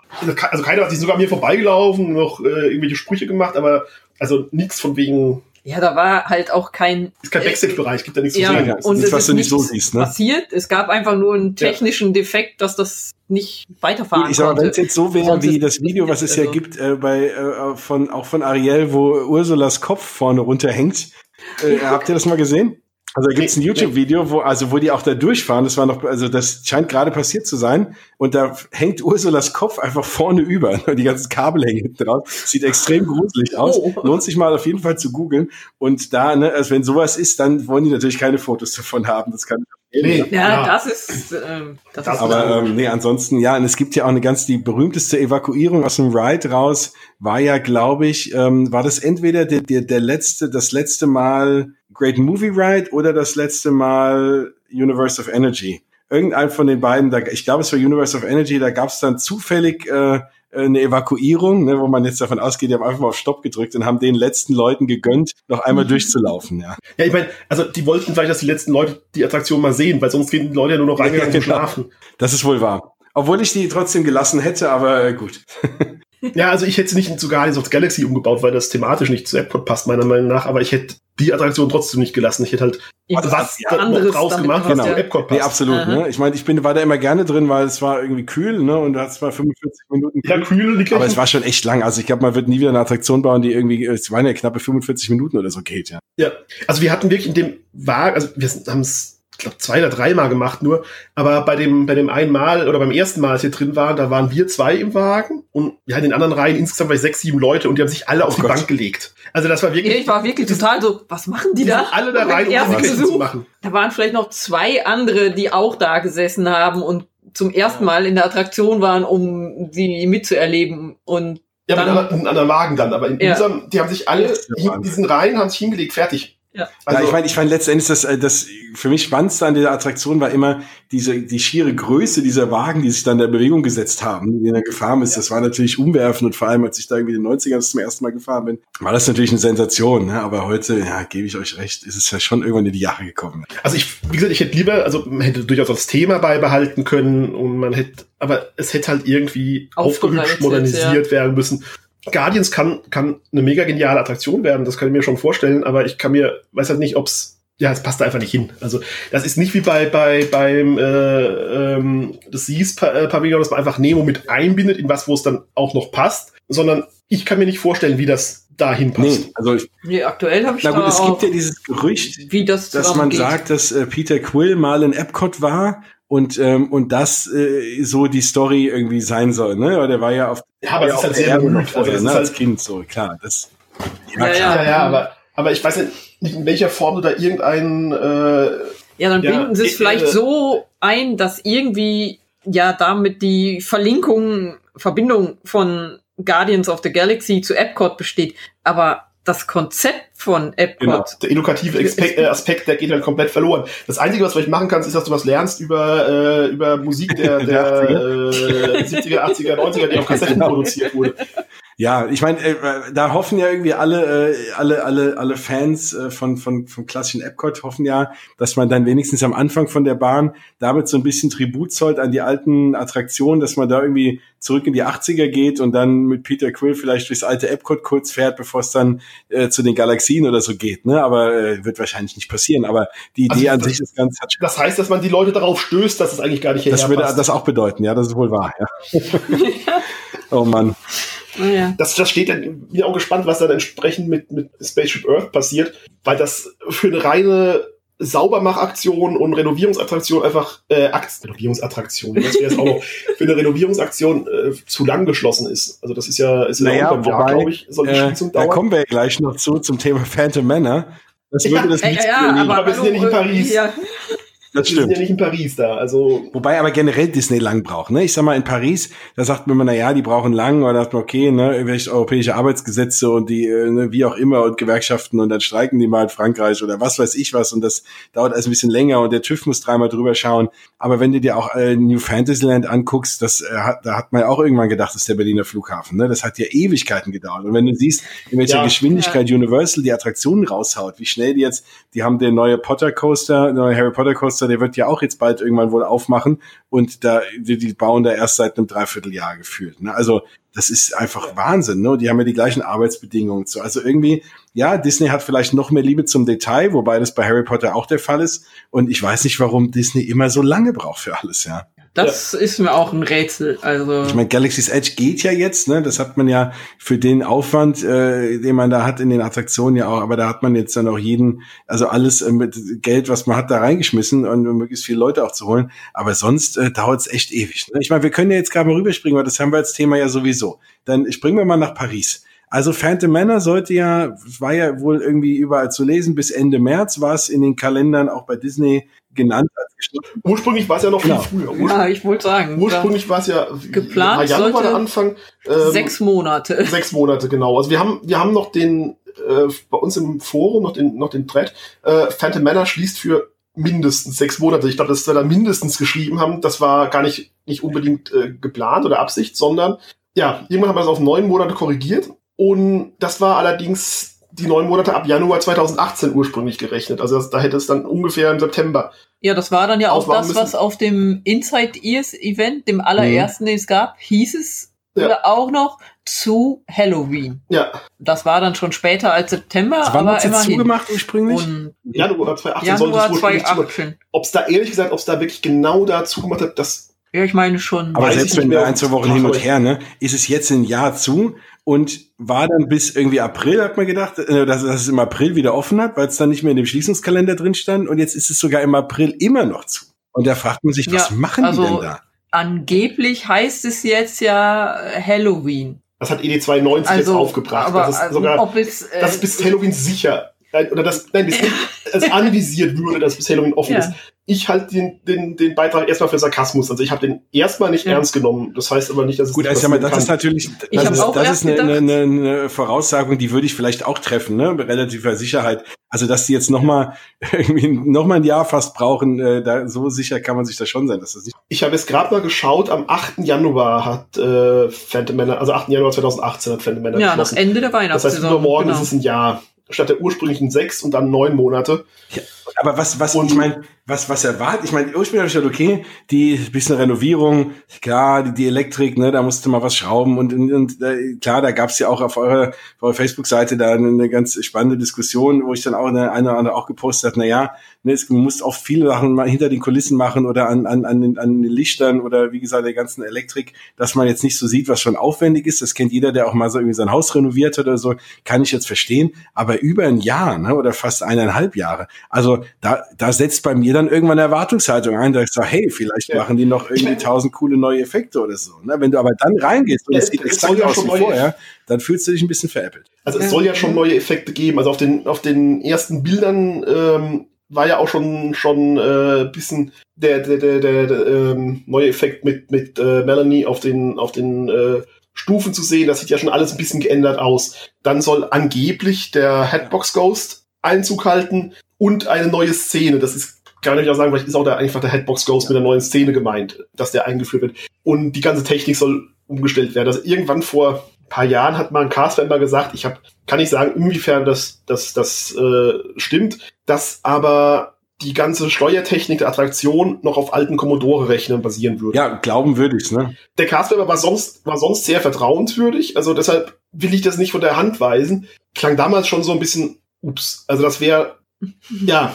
also keiner hat sich sogar an mir vorbeigelaufen, noch äh, irgendwelche Sprüche gemacht, aber also nichts von wegen ja, da war halt auch kein. Ist kein Backstage-Bereich, gibt da nichts ja, zu sehen. Und es was du nicht so siehst, ne? passiert. Es gab einfach nur einen technischen ja. Defekt, dass das nicht weiterfahren ich sag mal, Wenn es jetzt so wäre wie das Video, was es also. ja gibt, äh, bei äh, von auch von Ariel, wo Ursulas Kopf vorne runterhängt. Äh, [laughs] habt ihr das mal gesehen? Also da gibt's ein YouTube-Video, wo, also wo die auch da durchfahren. Das war noch, also das scheint gerade passiert zu sein. Und da hängt Ursulas Kopf einfach vorne über. [laughs] Die ganzen Kabel hängen drauf. Sieht extrem gruselig aus. Oh. Lohnt sich mal auf jeden Fall zu googeln. Und da, ne, also wenn sowas ist, dann wollen die natürlich keine Fotos davon haben. Das kann ich Nee, Ja, ja. das ist, ähm, das, Das ist Aber ähm, nee, ansonsten, ja, und es gibt ja auch eine ganz, die berühmteste Evakuierung aus dem Ride raus war ja, glaube ich, ähm, war das entweder der, der, der letzte, das letzte Mal Great Movie Ride oder das letzte Mal Universe of Energy. Irgendein von den beiden, da, ich glaube, es war Universe of Energy, da gab es dann zufällig äh, eine Evakuierung, ne, wo man jetzt davon ausgeht, die haben einfach mal auf Stopp gedrückt und haben den letzten Leuten gegönnt, noch einmal durchzulaufen, ja. Ja, ich meine, also die wollten vielleicht, dass die letzten Leute die Attraktion mal sehen, weil sonst gehen die Leute ja nur noch reingegangen Ja, und genau. schlafen. Das ist wohl wahr. Obwohl ich die trotzdem gelassen hätte, aber äh, gut. Ja, also ich hätte sie nicht zu Guardians of the Galaxy umgebaut, weil das thematisch nicht zu Epcot passt, meiner Meinung nach, aber ich hätte die Attraktion trotzdem nicht gelassen. Ich hätte halt irgendwas was ja, da noch anderes draus gemacht, was gemacht, zu ja. Epcot Nee, passt. absolut. Aha. Ne? Ich meine, ich bin, war da immer gerne drin, weil es war irgendwie kühl, ne? Und du hast zwar 45 Minuten ja, kühl, die aber es war schon echt lang. Also ich glaube, man wird nie wieder eine Attraktion bauen, die irgendwie, es waren ja knappe 45 Minuten oder so geht, ja. Ja, also wir hatten wirklich in dem Wagen, also wir haben es, glaube, zwei oder dreimal gemacht nur, aber bei dem, bei dem einen Mal oder beim ersten Mal, als wir drin waren, da waren wir zwei im Wagen und ja, in den anderen Reihen insgesamt war ich sechs, sieben Leute und die haben sich alle auf die Gott. Bank gelegt. Also das war wirklich, Ich war wirklich total so, was machen die die da? sind alle da rein, um Kästen zu machen. Da waren vielleicht noch zwei andere, die auch da gesessen haben und zum ersten Mal in der Attraktion waren, um sie mitzuerleben. Und Ja, Dann- mit einem anderen- Wagen dann, aber in Ja. unserem, die haben sich alle, in diesen Reihen haben sich hingelegt, fertig. Ja. Also, ja, ich meine, ich meine letztendlich das, äh, das für mich spannendste an der Attraktion war immer diese die schiere Größe dieser Wagen, die sich dann in der Bewegung gesetzt haben, die in der gefahren ist. Das war natürlich umwerfend und vor allem, als ich da irgendwie in den 90ern zum ersten Mal gefahren bin, war das natürlich eine Sensation. Ne? Aber heute, ja, gebe ich euch recht, ist es ja schon irgendwann in die Jahre gekommen. Also ich, wie gesagt, ich hätte lieber, also man hätte durchaus das Thema beibehalten können und man hätte, aber es hätte halt irgendwie aufgehübscht, modernisiert werden müssen. Guardians kann, kann eine mega geniale Attraktion werden, das kann ich mir schon vorstellen, aber ich kann mir, weiß halt nicht, ob's, ja, es passt da einfach nicht hin. Also das ist nicht wie bei, bei, beim, äh, ähm, das Seas äh, Pavillon, dass man einfach Nemo mit einbindet in was, wo es dann auch noch passt, sondern ich kann mir nicht vorstellen, wie das dahin passt. Nee, also ich, nee, aktuell habe ich na gut, da es auch, gibt ja dieses Gerücht, wie das dass man zusammengeht. sagt, dass äh, Peter Quill mal in Epcot war und ähm, und das äh, so die Story irgendwie sein soll, ne? Weil der war ja auf Ja, aber es ja, ist auf halt der sehr. Also ne? ist als halt- Kind so klar. Das Ja, ja. Ja, ja, aber, aber ich weiß nicht, in welcher Form du da irgendein, äh, Ja, dann Ja, binden sie es äh, vielleicht äh, so ein, dass irgendwie ja damit die Verlinkung, Verbindung von Guardians of the Galaxy zu Epcot besteht. Aber das Konzept von Epcot, Genau. der edukative Aspekt, äh, Aspekt, der geht dann komplett verloren. Das Einzige, was du vielleicht machen kannst, ist, dass du was lernst über, äh, über Musik der, [laughs] der äh, 70er, 80er, 90er, die auf Kassetten Genau. produziert wurde. Ja, ich meine, äh, da hoffen ja irgendwie alle, äh, alle, alle, alle Fans äh, von, von, vom klassischen Epcot hoffen ja, dass man dann wenigstens am Anfang von der Bahn damit so ein bisschen Tribut zollt an die alten Attraktionen, dass man da irgendwie zurück in die 80er geht und dann mit Peter Quill vielleicht durchs alte Epcot kurz fährt, bevor es dann äh, zu den Galaxien oder so geht, ne? Aber äh, wird wahrscheinlich nicht passieren. Aber die Idee Also, an sich ist ganz, Das heißt, dass man die Leute darauf stößt, dass es eigentlich gar nicht hierher das würde passt. das auch bedeuten, ja, das ist wohl wahr, ja. [laughs] oh Mann. Naja, das, das steht dann, bin ich auch gespannt, was dann entsprechend mit, mit Spaceship Earth passiert, weil das für eine reine Saubermachaktion und Renovierungsattraktion einfach, äh, Akt, Renovierungsattraktion, das wäre jetzt auch noch, [laughs] für eine Renovierungsaktion äh, zu lang geschlossen ist. Also das ist ja, ist ja Naja, Jahr, wobei, glaube ich, soll die Äh, Schließung da dauern. kommen wir ja gleich noch zu zum Thema Phantom Manor. Das Ja, würde das ja, nicht ja, aber, Aber wir sind ja nicht in Paris. Ja, das Wir sind stimmt. ja nicht in Paris da, also Wobei aber generell Disney lang braucht. Ne? Ich sag mal, in Paris, da sagt man immer, na ja, die brauchen lang, oder sagt man, okay, ne, irgendwelche europäische Arbeitsgesetze und die, äh, ne, wie auch immer, und Gewerkschaften und dann streiken die mal in Frankreich oder was weiß ich was und das dauert alles ein bisschen länger und der TÜV muss dreimal drüber schauen. Aber wenn du dir auch äh, New Fantasyland anguckst, das äh, hat, da hat man ja auch irgendwann gedacht, das ist der Berliner Flughafen. Ne? Das hat ja Ewigkeiten gedauert. Und wenn du siehst, in welcher Ja. Geschwindigkeit Universal die Attraktionen raushaut, wie schnell die jetzt, die haben den neue Potter Coaster, neue Harry Potter Coaster, der wird ja auch jetzt bald irgendwann wohl aufmachen und da die, die bauen da erst seit einem Dreivierteljahr gefühlt. Ne? Also das ist einfach Wahnsinn. Ne? Die haben ja die gleichen Arbeitsbedingungen. So. Also irgendwie, ja, Disney hat vielleicht noch mehr Liebe zum Detail, wobei das bei Harry Potter auch der Fall ist. Und ich weiß nicht, warum Disney immer so lange braucht für alles, ja. Das ist mir auch ein Rätsel. Also Ich meine, Galaxy's Edge geht ja jetzt, ne? Das hat man ja für den Aufwand, äh, den man da hat in den Attraktionen ja auch, aber da hat man jetzt dann auch jeden, also alles äh, mit Geld, was man hat, da reingeschmissen und möglichst viele Leute auch zu holen. Aber sonst äh, dauert es echt ewig. Ne? Ich meine, wir können ja jetzt gerade mal rüberspringen, weil das haben wir als Thema ja sowieso. Dann springen wir mal nach Paris. Also Phantom Manor sollte ja, war ja wohl irgendwie überall zu lesen, bis Ende März war es in den Kalendern auch bei Disney genannt. Ursprünglich war es ja noch genau. viel früher. Ja, ich wollte sagen. Ursprünglich war es ja geplant. Januar der Anfang. Ähm, sechs Monate. Sechs Monate, genau. Also wir haben, wir haben noch den, äh, bei uns im Forum noch den, noch den Thread, äh, Phantom Manor schließt für mindestens sechs Monate. Ich glaube, dass wir da mindestens geschrieben haben, das war gar nicht, nicht unbedingt äh, geplant oder Absicht, sondern ja, irgendwann haben wir das auf neun Monate korrigiert. Und das war allerdings die neun Monate ab Januar 2018 ursprünglich gerechnet. Also das, da hätte es dann ungefähr im September. Ja, das war dann ja auch das, müssen. was auf dem Inside Ears Event, dem allerersten, mhm. den es gab, hieß es ja. oder auch noch zu Halloween. Ja. Das war dann schon später als September, das aber jetzt immerhin. zugemacht ursprünglich? Und Januar 2018 Januar sollte es ursprünglich Ob es da ehrlich gesagt, ob es da wirklich genau da zugemacht hat, das ja, ich meine schon. Aber selbst wenn wir ein, zwei Wochen hin und her, ne, ist es jetzt ein Jahr zu und war dann bis irgendwie April, hat man gedacht, äh, dass, dass es im April wieder offen hat, weil es dann nicht mehr in dem Schließungskalender drin stand und jetzt ist es sogar im April immer noch zu. Und da fragt man sich, was ja, machen also die denn da? Angeblich heißt es jetzt ja Halloween. Das hat ED290 also, jetzt aufgebracht. Aber, das ist also, sogar, es, äh, das ist bis Halloween sicher. Oder das, nein, bis [laughs] es anvisiert würde, dass bis Halloween offen ja. ist ich halte den, den, den Beitrag erstmal für Sarkasmus. Also ich habe den erstmal nicht ja. ernst genommen. Das heißt aber nicht, dass es Gut, also das kann. ist natürlich, das ist, das ist eine, eine, eine Voraussagung, die würde ich vielleicht auch treffen, ne? Mit relativer Sicherheit. Also dass die jetzt noch mal [laughs] irgendwie noch mal ein Jahr fast brauchen, äh, da so sicher kann man sich da schon sein, dass das nicht. Ich habe jetzt gerade mal geschaut. Am 8. Januar hat äh, Phantom Manor, also 8. Januar 2018 hat Phantom Manor Ja, nach Ende der Weihnachtssaison. Das heißt, übermorgen genau. ist es ein Jahr statt der ursprünglichen sechs und dann neun Monate. Ja, aber was, was, und, ich meine, was, was erwartet? Ich meine, ursprünglich habe ich gedacht, okay, die bisschen Renovierung, klar, die, die Elektrik, ne, da musste mal was schrauben und, und, und äh, klar, da gab's ja auch auf eurer, eurer Facebook-Seite da eine, eine ganz spannende Diskussion, wo ich dann auch eine, eine oder andere auch gepostet habe, na ja, ne, es, muss auch viele Sachen mal hinter den Kulissen machen oder an, an, an, den, an den Lichtern oder wie gesagt, der ganzen Elektrik, dass man jetzt nicht so sieht, was schon aufwendig ist. Das kennt jeder, der auch mal so irgendwie sein Haus renoviert hat oder so, kann ich jetzt verstehen. Aber über ein Jahr, ne, oder fast eineinhalb Jahre. Also da, da setzt bei mir dann irgendwann eine Erwartungshaltung ein, da ich sage, hey, vielleicht ja. machen die noch irgendwie tausend coole neue Effekte oder so. Ne? Wenn du aber dann reingehst und es sieht exakt ja aus wie vorher, dann fühlst du dich ein bisschen veräppelt. Also es soll ja schon neue Effekte geben. Also auf den, auf den ersten Bildern ähm, war ja auch schon schon äh, bisschen der der der, der, der ähm, neue Effekt mit mit äh, Melanie auf den auf den äh, Stufen zu sehen. Das sieht ja schon alles ein bisschen geändert aus. Dann soll angeblich der Headbox Ghost Einzug halten und eine neue Szene. Das ist, kann ich auch sagen, vielleicht ist auch der, einfach der Headbox Ghost mit der neuen Szene gemeint, dass der eingeführt wird. Und die ganze Technik soll umgestellt werden. Also irgendwann vor ein paar Jahren hat mal ein Cast-Member gesagt, ich habe, kann ich sagen, inwiefern das, das, das äh, stimmt, dass aber die ganze Steuertechnik der Attraktion noch auf alten Commodore-Rechnern basieren würde. Ja, glauben würde ich, ne? Der Castmember war sonst, war sonst sehr vertrauenswürdig, also deshalb will ich das nicht von der Hand weisen. Klang damals schon so ein bisschen, ups, also das wäre ja.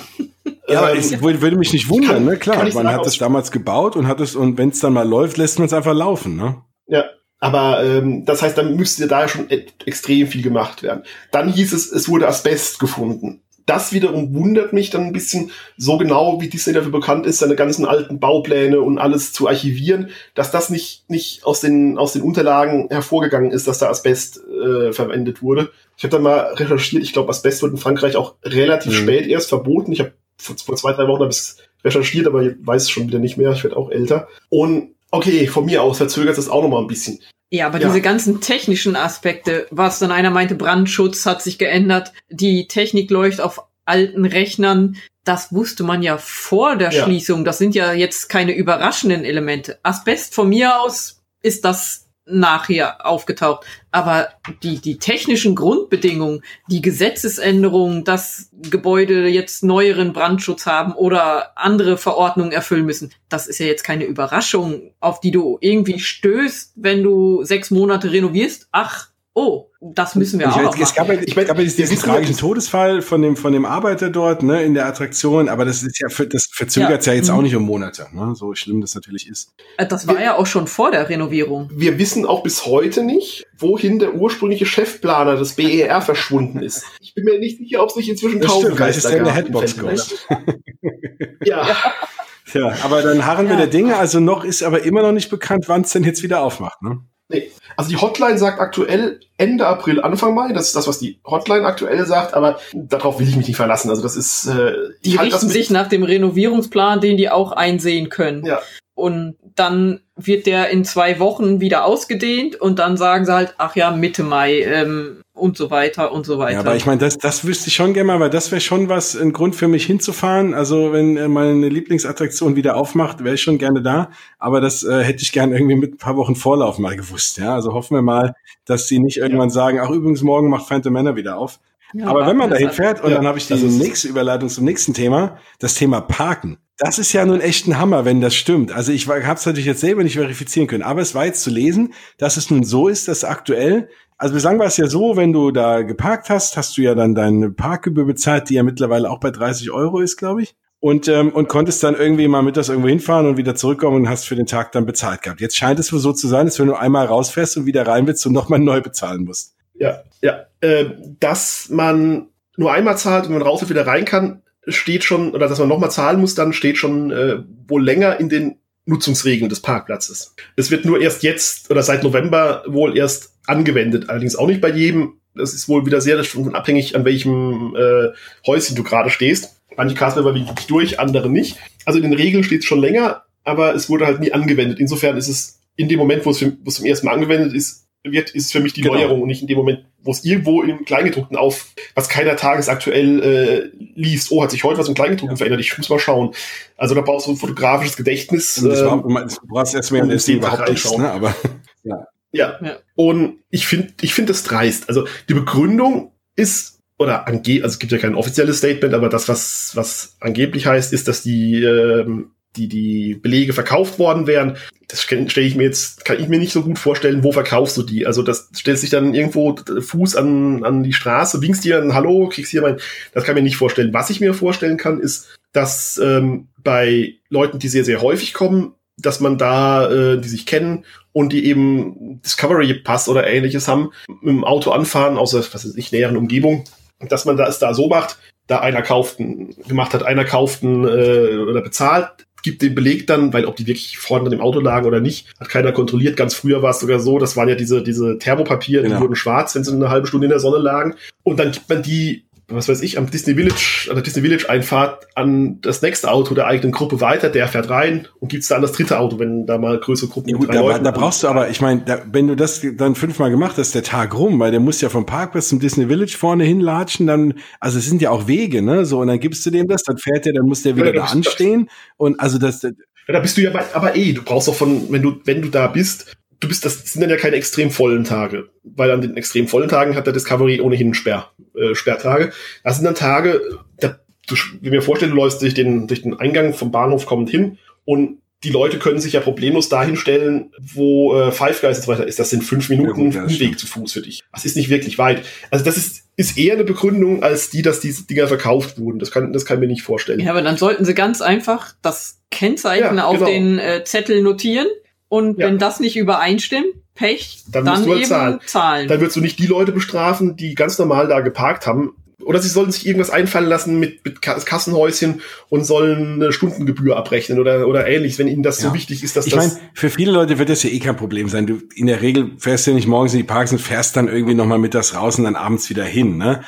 Ja, ähm, es würde mich nicht wundern, kann, ne? Klar, man sagen, hat es damals gebaut und hat es, und wenn es dann mal läuft, lässt man es einfach laufen, ne? Ja. Aber ähm, das heißt, dann müsste da schon e extrem viel gemacht werden. Dann hieß es, es wurde Asbest gefunden das wiederum wundert mich dann ein bisschen, so genau wie Disney dafür bekannt ist, seine ganzen alten Baupläne und alles zu archivieren, dass das nicht, nicht aus, den, aus den Unterlagen hervorgegangen ist, dass da Asbest äh, verwendet wurde. Ich habe dann mal recherchiert, ich glaube, Asbest wird in Frankreich auch relativ mhm. spät erst verboten. Ich habe vor, vor, zwei, drei Wochen habe ich recherchiert, aber ich weiß es schon wieder nicht mehr. Ich werde auch älter. Und okay, von mir aus verzögert es auch noch mal ein bisschen. Ja, aber ja. diese ganzen technischen Aspekte, was dann einer meinte, Brandschutz hat sich geändert, die Technik läuft auf alten Rechnern, das wusste man ja vor der ja. Schließung. Das sind ja jetzt keine überraschenden Elemente. Asbest von mir aus ist das nachher aufgetaucht. Aber die, die technischen Grundbedingungen, die Gesetzesänderungen, dass Gebäude jetzt neueren Brandschutz haben oder andere Verordnungen erfüllen müssen, das ist ja jetzt keine Überraschung, auf die du irgendwie stößt, wenn du sechs Monate renovierst. Ach, oh, das müssen wir ich auch meine, es gab ja, ich meine, ja diesen tragischen Todesfall von dem von dem Arbeiter dort ne in der Attraktion, aber das ist ja das verzögert ja, ja jetzt mhm. auch nicht um Monate, ne? so schlimm das natürlich ist. Äh, das war wir, ja auch schon vor der Renovierung. Wir wissen auch bis heute nicht, wohin der ursprüngliche Chefplaner des BER verschwunden ist. Ich bin mir nicht sicher, ob sich inzwischen kaum Vielleicht ist der in der Headbox [laughs] ja. Ja, aber dann harren ja. wir der Dinge. Also noch ist aber immer noch nicht bekannt, wann es denn jetzt wieder aufmacht. Ne? Nee. Also die Hotline sagt aktuell Ende April, Anfang Mai. Das ist das, was die Hotline aktuell sagt, aber darauf will ich mich nicht verlassen. Also das ist. Äh, die richten sich nach dem Renovierungsplan, den die auch einsehen können. Ja. Und dann wird der in zwei Wochen wieder ausgedehnt und dann sagen sie halt, ach ja, Mitte Mai ähm, und so weiter und so weiter. Ja, aber ich meine, das, das wüsste ich schon gerne mal, weil das wäre schon was, ein Grund für mich hinzufahren. Also wenn meine Lieblingsattraktion wieder aufmacht, wäre ich schon gerne da. Aber das äh, hätte ich gerne irgendwie mit ein paar Wochen Vorlauf mal gewusst. Ja, also hoffen wir mal, dass sie nicht irgendwann ja. sagen, ach übrigens, morgen macht Phantom Manor wieder auf. Ja, aber wenn man dahin fährt, und ja, dann habe ich die nächste Überleitung zum nächsten Thema, das Thema Parken. Das ist ja nun echt ein Hammer, wenn das stimmt. Also ich habe es natürlich jetzt selber nicht verifizieren können, aber es war jetzt zu lesen, dass es nun so ist, dass aktuell, also bislang war es ja so, wenn du da geparkt hast, hast du ja dann deine Parkgebühr bezahlt, die ja mittlerweile auch bei 30 Euro ist, glaube ich. Und, ähm, und konntest dann irgendwie mal mit das irgendwo hinfahren und wieder zurückkommen und hast für den Tag dann bezahlt gehabt. Jetzt scheint es wohl so zu sein, dass wenn du einmal rausfährst und wieder rein willst und nochmal neu bezahlen musst. Ja, ja. Äh, dass man nur einmal zahlt und man raus und wieder rein kann, steht schon, oder dass man nochmal zahlen muss, dann steht schon äh, wohl länger in den Nutzungsregeln des Parkplatzes. Es wird nur erst jetzt oder seit November wohl erst angewendet, allerdings auch nicht bei jedem. Das ist wohl wieder sehr davon abhängig, an welchem äh, Häuschen du gerade stehst. Manche Castlever winken dich durch, andere nicht. Also in den Regeln steht es schon länger, aber es wurde halt nie angewendet. Insofern ist es in dem Moment, wo es zum ersten Mal angewendet ist, wird, ist für mich die genau. Neuerung und nicht in dem Moment, wo es irgendwo im Kleingedruckten auf, was keiner tagesaktuell äh, liest, oh, hat sich heute was im Kleingedruckten ja. verändert, ich muss mal schauen. Also da brauchst du ein fotografisches Gedächtnis. Das war, ähm, du brauchst erstmal ein SD überhaupt nichts, ne? aber [laughs] ja. Ja. ja. Und ich finde, ich finde das dreist. Also die Begründung ist oder ange also es gibt ja kein offizielles Statement, aber das, was, was angeblich heißt, ist, dass die ähm, die, die Belege verkauft worden wären. Das stelle ich mir jetzt, kann ich mir nicht so gut vorstellen, wo verkaufst du die? Also das stellst dich dann irgendwo Fuß an, an die Straße, winkst dir ein Hallo, kriegst hier mein, das kann ich mir nicht vorstellen. Was ich mir vorstellen kann, ist, dass ähm, bei Leuten, die sehr, sehr häufig kommen, dass man da, äh, die sich kennen und die eben Discovery Pass oder ähnliches haben, mit dem Auto anfahren, außer, was weiß ich, näheren Umgebung, dass man da es da so macht, da einer kauften, gemacht hat, einer kauften äh, oder bezahlt, gibt den Beleg dann, weil ob die wirklich vorne im Auto lagen oder nicht, hat keiner kontrolliert. Ganz früher war es sogar so, das waren ja diese, diese Thermopapier, die genau. wurden schwarz, wenn sie eine halbe Stunde in der Sonne lagen. Und dann gibt man die was weiß ich, am Disney Village, an der Disney Village Einfahrt an das nächste Auto der eigenen Gruppe weiter, der fährt rein und gibt's dann das dritte Auto, wenn da mal größere Gruppen ja, gut, da, da brauchst du aber, ich meine, wenn du das dann fünfmal gemacht hast, der Tag rum, weil der muss ja vom Parkplatz zum Disney Village vorne hinlatschen, dann, also es sind ja auch Wege, ne, so, und dann gibst du dem das, dann fährt der, dann muss der wieder ja, da anstehen und also das, ja, da bist du ja, bei, aber eh, du brauchst doch von, wenn du, wenn du da bist, du bist, das sind dann ja keine extrem vollen Tage, weil an den extrem vollen Tagen hat der Discovery ohnehin Sperr, äh, Sperrtage. Das sind dann Tage, da, du, wie mir vorstellen, du läufst durch den, durch den Eingang vom Bahnhof kommend hin und die Leute können sich ja problemlos dahin stellen, wo äh, Five Guys und so weiter ist. Das sind fünf Minuten ja, gut, Weg zu Fuß für dich. Das ist nicht wirklich weit. Also das ist, ist eher eine Begründung als die, dass diese Dinger verkauft wurden. Das kann, das kann ich mir nicht vorstellen. Ja, aber dann sollten sie ganz einfach das Kennzeichen ja, auf genau. den äh, Zettel notieren und ja. wenn das nicht übereinstimmt, Pech, dann, dann du halt eben zahlen. zahlen. Dann würdest du nicht die Leute bestrafen, die ganz normal da geparkt haben. Oder sie sollen sich irgendwas einfallen lassen mit, mit Kassenhäuschen und sollen eine Stundengebühr abrechnen oder, oder ähnliches, wenn ihnen das ja. so wichtig ist, dass ich das. Ich meine, für viele Leute wird das ja eh kein Problem sein. Du in der Regel fährst du ja nicht morgens in die Parks und fährst dann irgendwie nochmal mittags raus und dann abends wieder hin, ne?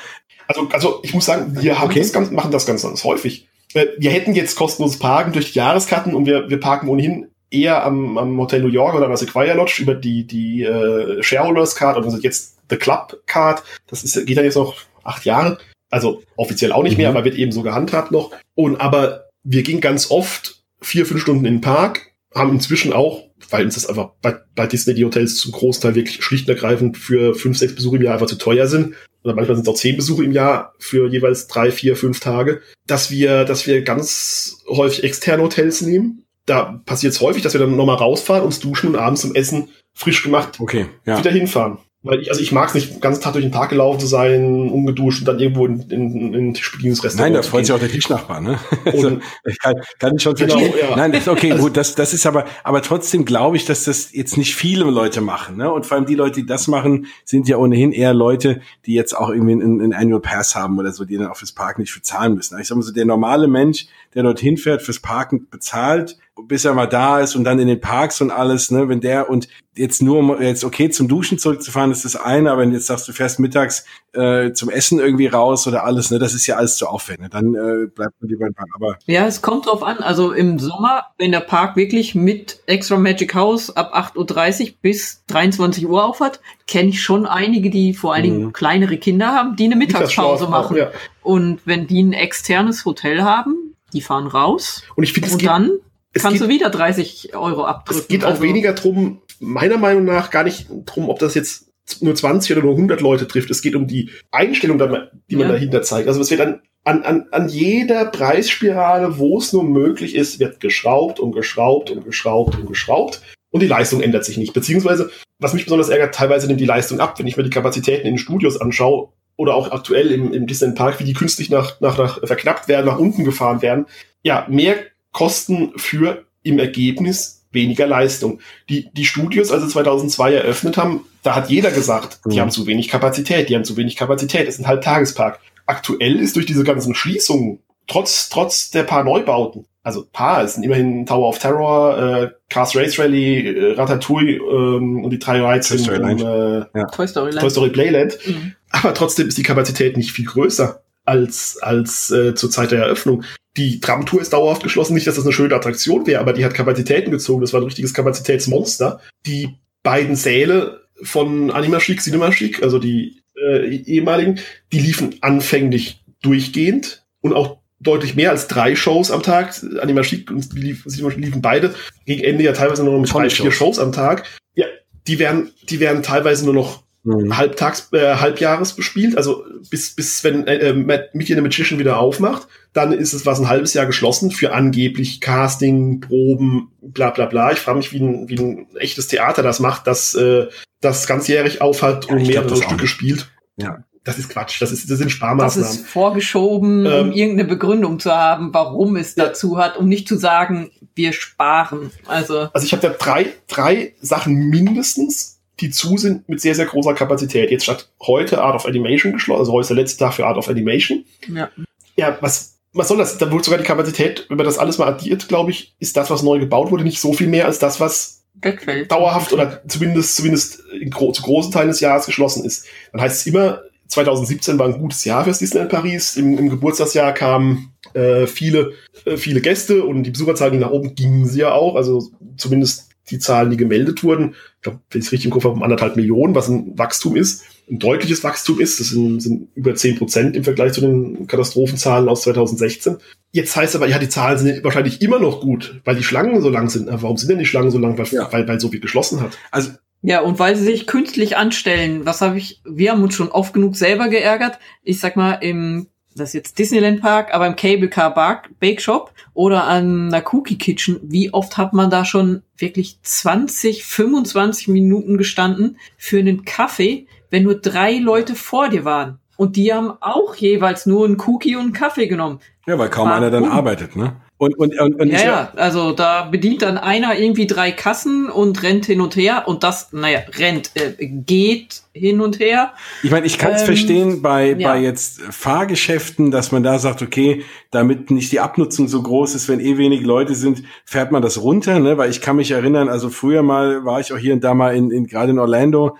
Also, also ich muss sagen, wir haben okay. das ganz, machen das ganz, ganz häufig. Äh, wir hätten jetzt kostenloses Parken durch die Jahreskarten und wir, wir parken ohnehin eher am, am Hotel New York oder an der Sequoia Lodge über die, die äh, Shareholders Card, also jetzt The Club Card. Das ist, geht dann jetzt noch acht Jahre. Also offiziell auch nicht mehr, mhm. aber wird eben so gehandhabt noch. Und aber wir gingen ganz oft vier, fünf Stunden in den Park, haben inzwischen auch, weil uns das einfach bei, bei Disney die Hotels zum Großteil wirklich schlicht und ergreifend für fünf, sechs Besuche im Jahr einfach zu teuer sind. Oder manchmal sind es auch zehn Besuche im Jahr für jeweils drei, vier, fünf Tage, dass wir, dass wir ganz häufig externe Hotels nehmen da passiert es häufig, dass wir dann nochmal rausfahren, uns duschen und abends zum Essen frisch gemacht okay, ja. wieder hinfahren. Weil ich, also ich mag es nicht, den ganzen Tag durch den Tag gelaufen zu sein, ungeduscht und dann irgendwo in, in, in Tischbedienungsrestaurant. Nein, da freut sich auch der Tischnachbar, ne? [laughs] Also, ich kann, kann ich schon genau. Ja. Nein, das ist okay, also, gut, das, das ist aber, aber trotzdem glaube ich, dass das jetzt nicht viele Leute machen, ne? Und vor allem die Leute, die das machen, sind ja ohnehin eher Leute, die jetzt auch irgendwie einen, einen Annual Pass haben oder so, die dann auch fürs Parken nicht bezahlen müssen. Ich sag mal so, der normale Mensch, der dorthin fährt, fürs Parken bezahlt, bis er mal da ist und dann in den Parks und alles, ne, wenn der und jetzt nur um jetzt okay zum Duschen zurückzufahren, ist das eine, aber wenn jetzt sagst du fährst mittags äh, zum Essen irgendwie raus oder alles, ne, das ist ja alles zu aufwendig. Dann äh, bleibt man lieber im Park. Aber ja, es kommt drauf an. Also im Sommer, wenn der Park wirklich mit Extra Magic House ab 8.30 Uhr bis 23 Uhr aufhat, kenne ich schon einige, die vor allen Dingen mhm. kleinere Kinder haben, die eine Mittagspause machen. Auch, ja. Und wenn die ein externes Hotel haben, die fahren raus. Und ich finde, und dann kannst geht, du wieder 30 Euro abdrücken. Es geht auch also, weniger drum, meiner Meinung nach gar nicht drum, ob das jetzt nur 20 oder nur 100 Leute trifft. Es geht um die Einstellung, die man ja. dahinter zeigt. Also es wird dann an, an, an jeder Preisspirale, wo es nur möglich ist, wird geschraubt und geschraubt und geschraubt und geschraubt. Und die Leistung ändert sich nicht. Beziehungsweise, was mich besonders ärgert, teilweise nimmt die Leistung ab. Wenn ich mir die Kapazitäten in den Studios anschaue oder auch aktuell im, im Disneyland Park, wie die künstlich nach, nach, nach verknappt werden, nach unten gefahren werden. Ja, mehr Kosten für im Ergebnis weniger Leistung. Die, die Studios, also 2002 eröffnet haben, da hat jeder gesagt, die mhm. haben zu wenig Kapazität, die haben zu wenig Kapazität, es ist ein Halbtagespark. Aktuell ist durch diese ganzen Schließungen, trotz, trotz der paar Neubauten, also paar, es sind immerhin Tower of Terror, äh, Cars Race Rally, äh, Ratatouille ähm, und die drei Rides Toy Story, in, äh, ja. Toy Story, Toy Story Playland. Mhm. Aber trotzdem ist die Kapazität nicht viel größer als, als äh, zur Zeit der Eröffnung. Die Tramtour ist dauerhaft geschlossen. Nicht, dass das eine schöne Attraktion wäre, aber die hat Kapazitäten gezogen. Das war ein richtiges Kapazitätsmonster. Die beiden Säle von Anima Chic, Cinema Chic, also die äh, ehemaligen, die liefen anfänglich durchgehend und auch deutlich mehr als drei Shows am Tag. Anima Chic und Cinema Chic liefen beide gegen Ende ja teilweise nur noch mit drei, vier Shows am Tag. Ja, die werden, die werden teilweise nur noch mhm. halbtags, äh, halbjahres bespielt. Also bis, bis wenn äh, äh Mickey the Magician wieder aufmacht, dann ist es was ein halbes Jahr geschlossen für angeblich Casting, Proben, bla bla bla. Ich frage mich, wie ein, wie ein echtes Theater das macht, das äh, das ganzjährig aufhat und ja, mehrere Stücke spielt. Ja. Das ist Quatsch, das, ist, das sind Sparmaßnahmen. Das ist vorgeschoben, ähm, um irgendeine Begründung zu haben, warum es ja. dazu hat, um nicht zu sagen, wir sparen. Also, also ich habe da drei, drei Sachen mindestens, die zu sind mit sehr, sehr großer Kapazität. Jetzt statt heute Art of Animation geschlossen, also heute ist der letzte Tag für Art of Animation. Ja. Ja, was, was soll das? Da wurde sogar die Kapazität, wenn man das alles mal addiert, glaube ich, ist das, was neu gebaut wurde, nicht so viel mehr als das, was Wegfällt. dauerhaft oder zumindest, zumindest gro zu großen Teilen des Jahres geschlossen ist. Dann heißt es immer, 2017 war ein gutes Jahr fürs Disneyland Paris. Im, im Geburtstagsjahr kamen äh, viele, äh, viele Gäste und die Besucherzahlen, die nach oben gingen sie ja auch. Also zumindest die Zahlen, die gemeldet wurden, ich glaube, wenn ich es richtig im Kopf habe, um anderthalb Millionen, was ein Wachstum ist, ein deutliches Wachstum ist. Das sind, sind über zehn Prozent im Vergleich zu den Katastrophenzahlen aus 2016. Jetzt heißt aber, ja, die Zahlen sind wahrscheinlich immer noch gut, weil die Schlangen so lang sind. Warum sind denn die Schlangen so lang? Weil, ja. weil, weil so viel geschlossen hat. Also ja, und weil sie sich künstlich anstellen. Was habe ich, wir haben uns schon oft genug selber geärgert. Ich sag mal, im das ist jetzt Disneyland Park, aber im Cable Car Bake Shop oder an einer Cookie Kitchen, wie oft hat man da schon wirklich 20, 25 Minuten gestanden für einen Kaffee, wenn nur drei Leute vor dir waren? Und die haben auch jeweils nur einen Cookie und einen Kaffee genommen. Ja, weil kaum Warum? einer dann arbeitet, ne? Und, und, und, und ja, ja, also da bedient dann einer irgendwie drei Kassen und rennt hin und her und das, naja, rennt, äh, geht hin und her. Ich meine, ich kann es ähm, verstehen bei, ja. bei jetzt Fahrgeschäften, dass man da sagt, okay, damit nicht die Abnutzung so groß ist, wenn eh wenig Leute sind, fährt man das runter, ne? Weil ich kann mich erinnern, also früher mal war ich auch hier und da mal in, in gerade in Orlando,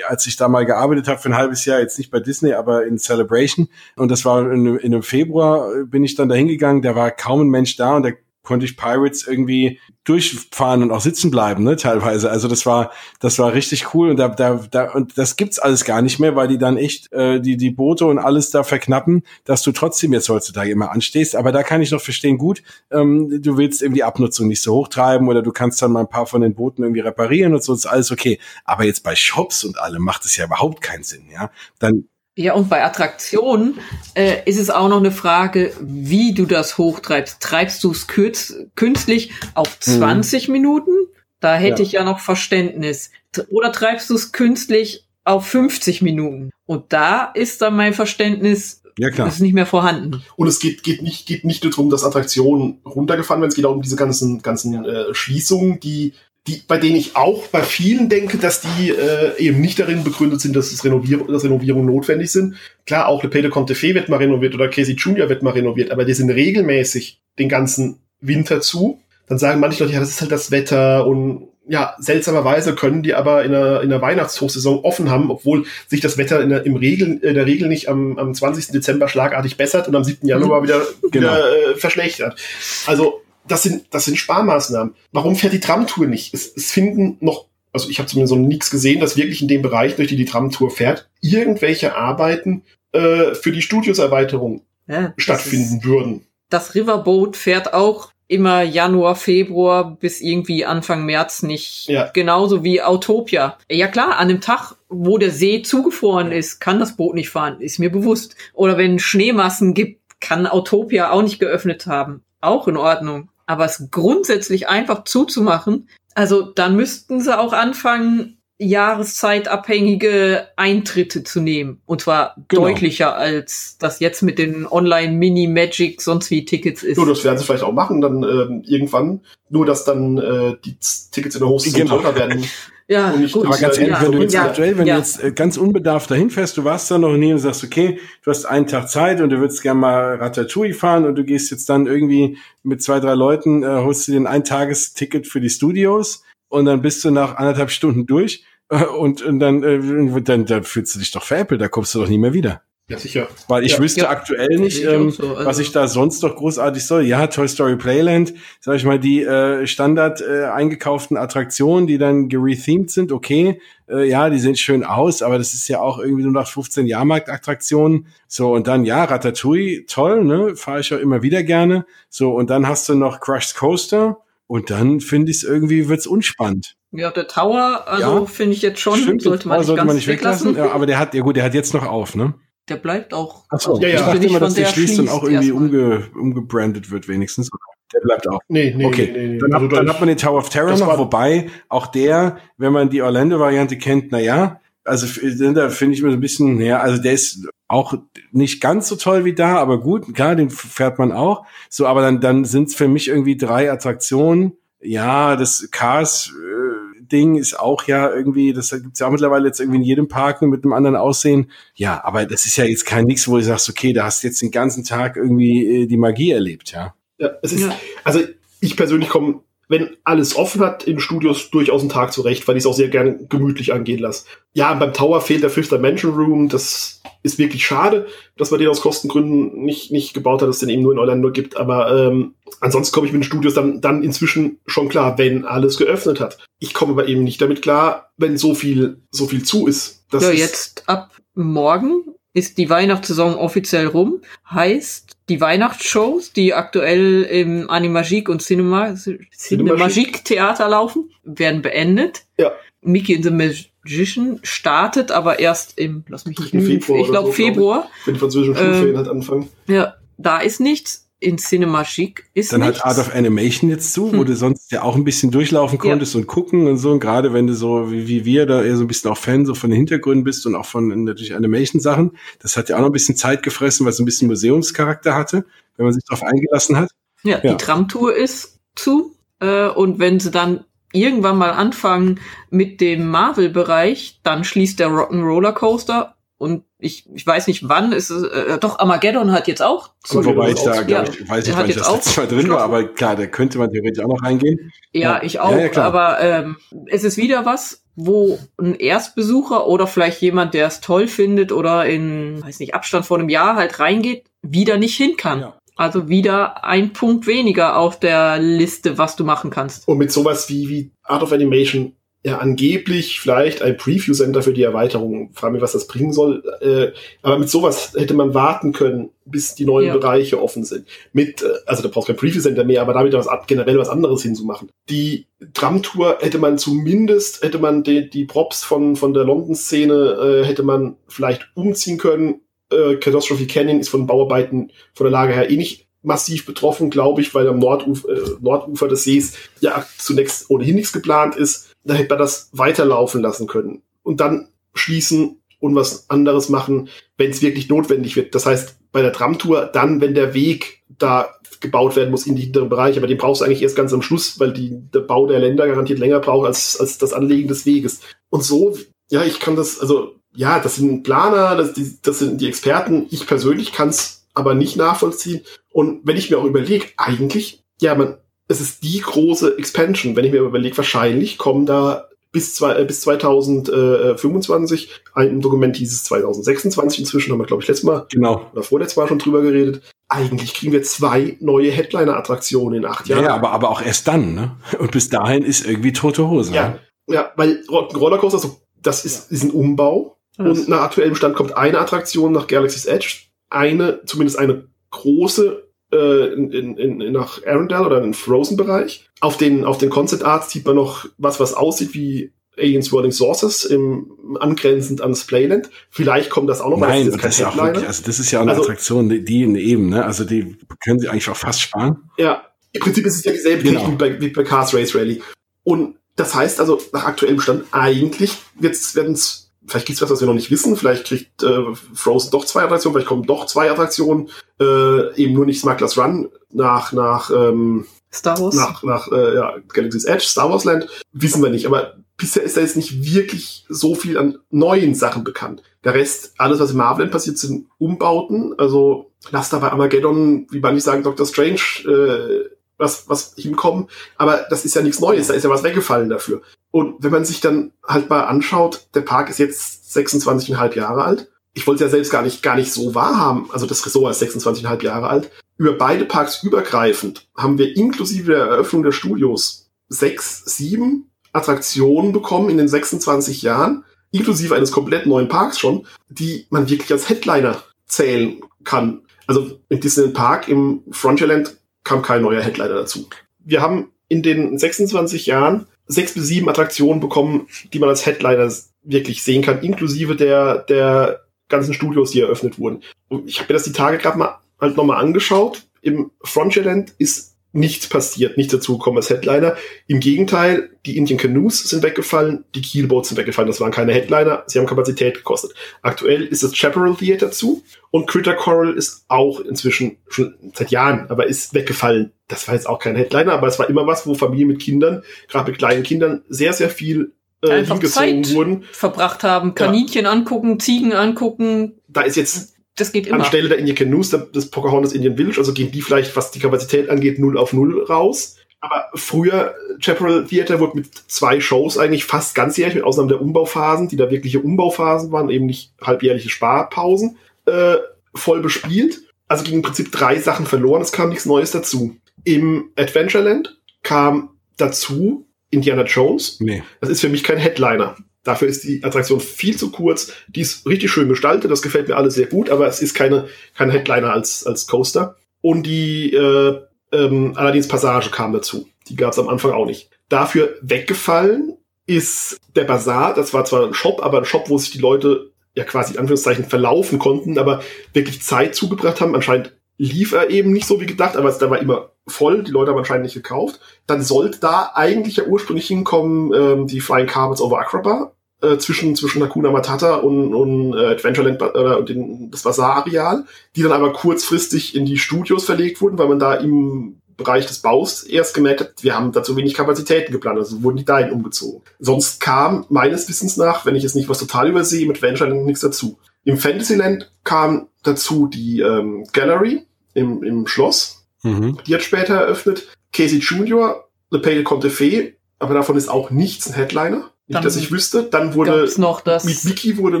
als ich da mal gearbeitet habe für ein halbes Jahr, jetzt nicht bei Disney, aber in Celebration. Und das war in, in einem Februar, bin ich dann da hingegangen, da war kaum ein Mensch da und da konnte ich Pirates irgendwie durchfahren und auch sitzen bleiben, ne, teilweise. Also das war, das war richtig cool und da, da, da und das gibt's alles gar nicht mehr, weil die dann echt äh, die die Boote und alles da verknappen, dass du trotzdem jetzt heutzutage immer anstehst. Aber da kann ich noch verstehen, gut, ähm, du willst eben die Abnutzung nicht so hochtreiben oder du kannst dann mal ein paar von den Booten irgendwie reparieren und so, ist alles okay. Aber jetzt bei Shops und allem macht es ja überhaupt keinen Sinn, ja. Dann ja, und bei Attraktionen äh, ist es auch noch eine Frage, wie du das hochtreibst. Treibst du es künstlich auf 20 mhm. Minuten? Da hätte ja. ich ja noch Verständnis. Oder treibst du es künstlich auf 50 Minuten? Und da ist dann mein Verständnis ja, klar. ist nicht mehr vorhanden. Und es geht, geht nicht, geht nicht nur darum, dass Attraktionen runtergefahren werden, es geht auch um diese ganzen, ganzen äh, Schließungen, die die, bei denen ich auch bei vielen denke, dass die äh, eben nicht darin begründet sind, dass, es Renovier dass Renovierungen notwendig sind. Klar, auch Le Pays de Contefe wird mal renoviert oder Casey Junior wird mal renoviert, aber die sind regelmäßig den ganzen Winter zu. dann sagen manche Leute, ja, das ist halt das Wetter und ja, seltsamerweise können die aber in der, in der Weihnachtshochsaison offen haben, obwohl sich das Wetter in der, im Regel, in der Regel nicht am, am 20. Dezember schlagartig bessert und am 7. Januar mhm. wieder, genau. wieder äh, verschlechtert. Also das sind, das sind Sparmaßnahmen. Warum fährt die Tramtour nicht? Es, es finden noch, also ich habe zumindest so nichts gesehen, dass wirklich in dem Bereich, durch die die Tramtour fährt, irgendwelche Arbeiten äh, für die Studioserweiterung ja, stattfinden würden. Das Riverboat fährt auch immer Januar, Februar bis irgendwie Anfang März nicht. Ja. Genauso wie Autopia. Ja klar, an dem Tag, wo der See zugefroren ist, kann das Boot nicht fahren, ist mir bewusst. Oder wenn Schneemassen gibt, kann Autopia auch nicht geöffnet haben. Auch in Ordnung. Aber es grundsätzlich einfach zuzumachen, also dann müssten sie auch anfangen, jahreszeitabhängige Eintritte zu nehmen. Und zwar genau. deutlicher, als das jetzt mit den Online-Mini-Magic sonst wie Tickets ist. Nur das werden sie vielleicht auch machen, dann ähm, irgendwann. Nur, dass dann äh, die Tickets in der Hose genau. teurer werden. [laughs] Ja, nicht, gut. Aber ganz ehrlich, ja, wenn du jetzt ja, aktuell, wenn ja. du jetzt äh, ganz unbedarft dahin fährst, du warst da noch nie und sagst, okay, du hast einen Tag Zeit und du würdest gerne mal Ratatouille fahren und du gehst jetzt dann irgendwie mit zwei, drei Leuten, äh, holst du dir ein Eintagesticket für die Studios und dann bist du nach anderthalb Stunden durch [laughs] und, und dann, äh, dann, dann fühlst du dich doch veräppelt, da kommst du doch nie mehr wieder. Ja, sicher. Weil ich ja, wüsste ja, aktuell nicht, ähm, so, also. was ich da sonst doch großartig soll. Ja, Toy Story Playland, sag ich mal, die äh, Standard äh, eingekauften Attraktionen, die dann gerethemed sind, okay, äh, ja, die sehen schön aus, aber das ist ja auch irgendwie nur nach 15 Jahrmarktattraktionen. So, und dann, ja, Ratatouille, toll, ne, fahre ich auch immer wieder gerne. So, und dann hast du noch Crushed Coaster und dann finde ich es irgendwie, wird's unspannend. Ja, der Tower, also ja, finde ich jetzt schon, stimmt, sollte man nicht, sollte man nicht weglassen. Ja, aber der hat, ja gut, der hat jetzt noch auf, ne? Der bleibt auch. Ach so, ja, ja. ich dachte immer, dass der, der schließt und auch irgendwie umge, umgebrandet wird wenigstens. Der bleibt auch. Nee, nee, okay. nee, nee, Dann, also hat, dann hat man den Tower of Terror noch, wobei auch der, wenn man die Orlando-Variante kennt, na ja, also da finde ich mir so ein bisschen, ja, also der ist auch nicht ganz so toll wie da, aber gut, klar, den fährt man auch. So, aber dann, dann sind es für mich irgendwie drei Attraktionen. Ja, das Cars äh, Ding ist auch ja irgendwie, das gibt's ja auch mittlerweile jetzt irgendwie in jedem Park mit einem anderen Aussehen. Ja, aber das ist ja jetzt kein nix, wo du sagst, okay, da hast du jetzt den ganzen Tag irgendwie äh, die Magie erlebt, ja. Ja, es ist, ja. also ich persönlich komme wenn alles offen hat, in Studios durchaus einen Tag zurecht, weil ich es auch sehr gerne gemütlich angehen lasse. Ja, beim Tower fehlt der Fifth Dimension Room. Das ist wirklich schade, dass man den aus Kostengründen nicht, nicht gebaut hat, dass es den eben nur in Orlando gibt. Aber ähm, ansonsten komme ich mit den Studios dann, dann inzwischen schon klar, wenn alles geöffnet hat. Ich komme aber eben nicht damit klar, wenn so viel, so viel zu ist. Das ja, ist jetzt ab morgen ist die Weihnachtssaison offiziell rum. Heißt, die Weihnachtsshows, die aktuell im Animagique und Cinema, Cinemagique Theater laufen, werden beendet. Ja. Mickey and the Magician startet aber erst im, lass mich nicht lügen, ich glaube so, Februar. Glaub ich, wenn die französischen Schulferien ähm, halt anfangen. Ja, da ist nichts in Cinema Chic ist Dann nichts. hat Art of Animation jetzt zu, hm. wo du sonst ja auch ein bisschen durchlaufen konntest ja. und gucken und so. Und gerade wenn du so wie, wie wir da eher so ein bisschen auch Fan so von den Hintergründen bist und auch von natürlich Animation-Sachen, das hat ja auch noch ein bisschen Zeit gefressen, weil es ein bisschen Museumscharakter hatte, wenn man sich darauf eingelassen hat. Ja, ja. die Tramtour ist zu. Äh, und wenn sie dann irgendwann mal anfangen mit dem Marvel-Bereich, dann schließt der Rock'n'Roller Coaster und ich, ich weiß nicht wann, ist es, äh, doch Armageddon hat jetzt auch. Zu wobei ich da, ja, ich, weiß nicht, wann ich das letzte Mal drin war, aber klar, da könnte man theoretisch auch noch reingehen. Ja, ja. ich auch, ja, aber ähm, es ist wieder was, wo ein Erstbesucher oder vielleicht jemand, der es toll findet oder in, weiß nicht, Abstand vor einem Jahr halt reingeht, wieder nicht hin kann. Ja. Also wieder ein Punkt weniger auf der Liste, was du machen kannst. Und mit sowas wie, wie Art of Animation ja angeblich vielleicht ein Preview-Center für die Erweiterung. Frage mich, was das bringen soll. Äh, aber mit sowas hätte man warten können, bis die neuen ja. Bereiche offen sind. Mit, äh, also da brauchst du kein Preview-Center mehr, aber damit was generell was anderes hinzumachen. Die Tram-Tour hätte man zumindest, hätte man die, die Props von, von der London-Szene, äh, hätte man vielleicht umziehen können. Äh, Catastrophe Canyon ist von Bauarbeiten von der Lage her eh nicht massiv betroffen, glaube ich, weil am Nordufer, äh, Nordufer des Sees ja zunächst ohnehin nichts geplant ist da hätte man das weiterlaufen lassen können und dann schließen und was anderes machen, wenn es wirklich notwendig wird. Das heißt, bei der Tramtour dann, wenn der Weg da gebaut werden muss in die hinteren Bereiche, aber den brauchst du eigentlich erst ganz am Schluss, weil die, der Bau der Länder garantiert länger braucht als, als das Anlegen des Weges. Und so, ja, ich kann das, also ja, das sind Planer, das, die, das sind die Experten. Ich persönlich kann es aber nicht nachvollziehen. Und wenn ich mir auch überlege, eigentlich, ja, man, es ist die große Expansion. Wenn ich mir überlege, wahrscheinlich kommen da bis, zwei, äh, bis 2025, ein Dokument hieß es 2026 inzwischen, haben wir, glaube ich, letztes Mal genau. oder vorletztes Mal schon drüber geredet. Eigentlich kriegen wir zwei neue Headliner-Attraktionen in acht Jahren. Ja, aber, aber auch erst dann, ne? Und bis dahin ist irgendwie tote Hose. Ja, ne? ja weil Rollercoaster, so, das ist, ist ein Umbau. Und nach aktuellem Stand kommt eine Attraktion nach Galaxy's Edge, eine, zumindest eine große äh, in, in, in, nach Arendelle oder in den Frozen-Bereich. Auf den, auf den Concept Arts sieht man noch was, was aussieht wie Aliens Whirling Saucers im, angrenzend ans Playland. Vielleicht kommt das auch noch mal. Nein, das ist, das ist ja auch wirklich, also das ist ja auch eine also, Attraktion, die, die eben, ne, also die können sie eigentlich auch fast sparen. Ja, im Prinzip ist es ja dieselbe genau. Technik bei, wie bei Cars Race Rally. Und das heißt also, nach aktuellem Stand, eigentlich werden es vielleicht gibt's was, was wir noch nicht wissen. Vielleicht kriegt äh, Frozen doch zwei Attraktionen, vielleicht kommen doch zwei Attraktionen, äh, eben nur nicht Smugglers Run nach nach ähm, Star Wars, nach nach äh, ja, Galaxy's Edge, Star Wars Land, wissen wir nicht. Aber bisher ist da jetzt nicht wirklich so viel an neuen Sachen bekannt. Der Rest, alles was im Marvel passiert, sind Umbauten. Also lass da bei Armageddon, wie man nicht sagen, Doctor Strange äh, was, was hinkommen. Aber das ist ja nichts Neues, da ist ja was weggefallen dafür. Und wenn man sich dann halt mal anschaut, der Park ist jetzt 26,5 Jahre alt. Ich wollte ja selbst gar nicht, gar nicht so wahrhaben. Also das Ressort ist 26,5 Jahre alt. Über beide Parks übergreifend haben wir inklusive der Eröffnung der Studios sechs, sieben Attraktionen bekommen in den 26 Jahren, inklusive eines komplett neuen Parks schon, die man wirklich als Headliner zählen kann. Also im Disneyland Park im Frontierland kam kein neuer Headliner dazu. Wir haben in den 26 Jahren sechs bis sieben Attraktionen bekommen, die man als Headliner wirklich sehen kann, inklusive der, der ganzen Studios, die eröffnet wurden. Und ich habe mir das die Tage gerade mal halt nochmal angeschaut. Im Frontierland ist nichts passiert, nichts dazu gekommen als Headliner. Im Gegenteil, die Indian Canoes sind weggefallen, die Keelboats sind weggefallen. Das waren keine Headliner, sie haben Kapazität gekostet. Aktuell ist das Chaparral Theater zu und Critter Coral ist auch inzwischen schon seit Jahren, aber ist weggefallen. Das war jetzt auch kein Headliner, aber es war immer was, wo Familien mit Kindern, gerade mit kleinen Kindern, sehr, sehr viel äh, Einfach Zeit wurden. verbracht haben, Kaninchen ja. angucken, Ziegen angucken. Da ist jetzt das geht immer. Anstelle der Indian Canoes, des Pocahontas Indian Village, also gehen die vielleicht, was die Kapazität angeht, 0 auf 0 raus. Aber früher, Chaparral Theater wurde mit zwei Shows eigentlich fast ganzjährig, mit Ausnahme der Umbauphasen, die da wirkliche Umbauphasen waren, eben nicht halbjährliche Sparpausen, äh, voll bespielt. Also gingen im Prinzip drei Sachen verloren, es kam nichts Neues dazu. Im Adventureland kam dazu Indiana Jones. Nee. Das ist für mich kein Headliner. Dafür ist die Attraktion viel zu kurz. Die ist richtig schön gestaltet, das gefällt mir alles sehr gut, aber es ist keine, kein Headliner als, als Coaster. Und die äh, ähm, allerdings Passage kam dazu. Die gab es am Anfang auch nicht. Dafür weggefallen ist der Bazar. Das war zwar ein Shop, aber ein Shop, wo sich die Leute ja quasi in Anführungszeichen verlaufen konnten, aber wirklich Zeit zugebracht haben. Anscheinend lief er eben nicht so wie gedacht, aber da war immer voll, die Leute haben anscheinend nicht gekauft. Dann sollte da eigentlich ja ursprünglich hinkommen ähm, die Flying Carpets over Agrabah äh, zwischen zwischen Hakuna Matata und, und äh, Adventureland äh, den, das Bazaar-Areal, die dann aber kurzfristig in die Studios verlegt wurden, weil man da im Bereich des Baus erst gemerkt hat, wir haben dazu wenig Kapazitäten geplant, also wurden die dahin umgezogen. Sonst kam meines Wissens nach, wenn ich jetzt nicht was total übersehe, mit Adventureland nichts dazu. Im Fantasyland kam dazu die ähm, Gallery, im, im Schloss. Mhm. Die hat später eröffnet. Casey Jr., Le Pale Conte Fee, aber davon ist auch nichts ein Headliner. Nicht, dass ich wüsste. Dann wurde noch das mit Mickey wurde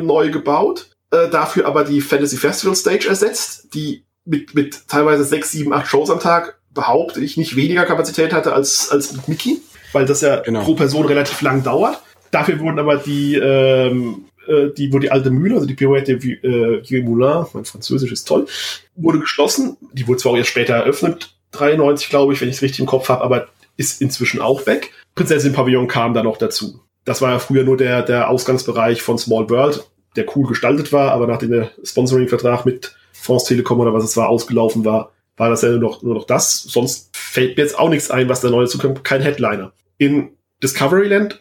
neu gebaut, äh, dafür aber die Fantasy Festival Stage ersetzt, die mit, mit teilweise sechs, sieben, acht Shows am Tag behaupte ich nicht weniger Kapazität hatte als, als mit Mickey, weil das ja genau. pro Person relativ lang dauert. Dafür wurden aber die ähm, äh, die, wo die alte Mühle, also die Pirouette äh, Vieux Moulin, mein Französisch ist toll, wurde geschlossen. Die wurde zwar auch erst später eröffnet, 93 glaube ich, wenn ich es richtig im Kopf habe, aber ist inzwischen auch weg. Prinzessin Pavillon kam da noch dazu. Das war ja früher nur der, der Ausgangsbereich von Small World, der cool gestaltet war, aber nachdem der Sponsoring-Vertrag mit France Telekom oder was es war ausgelaufen war, war das ja nur noch, nur noch das. Sonst fällt mir jetzt auch nichts ein, was da neu zukommt. Kein Headliner. In Discoveryland,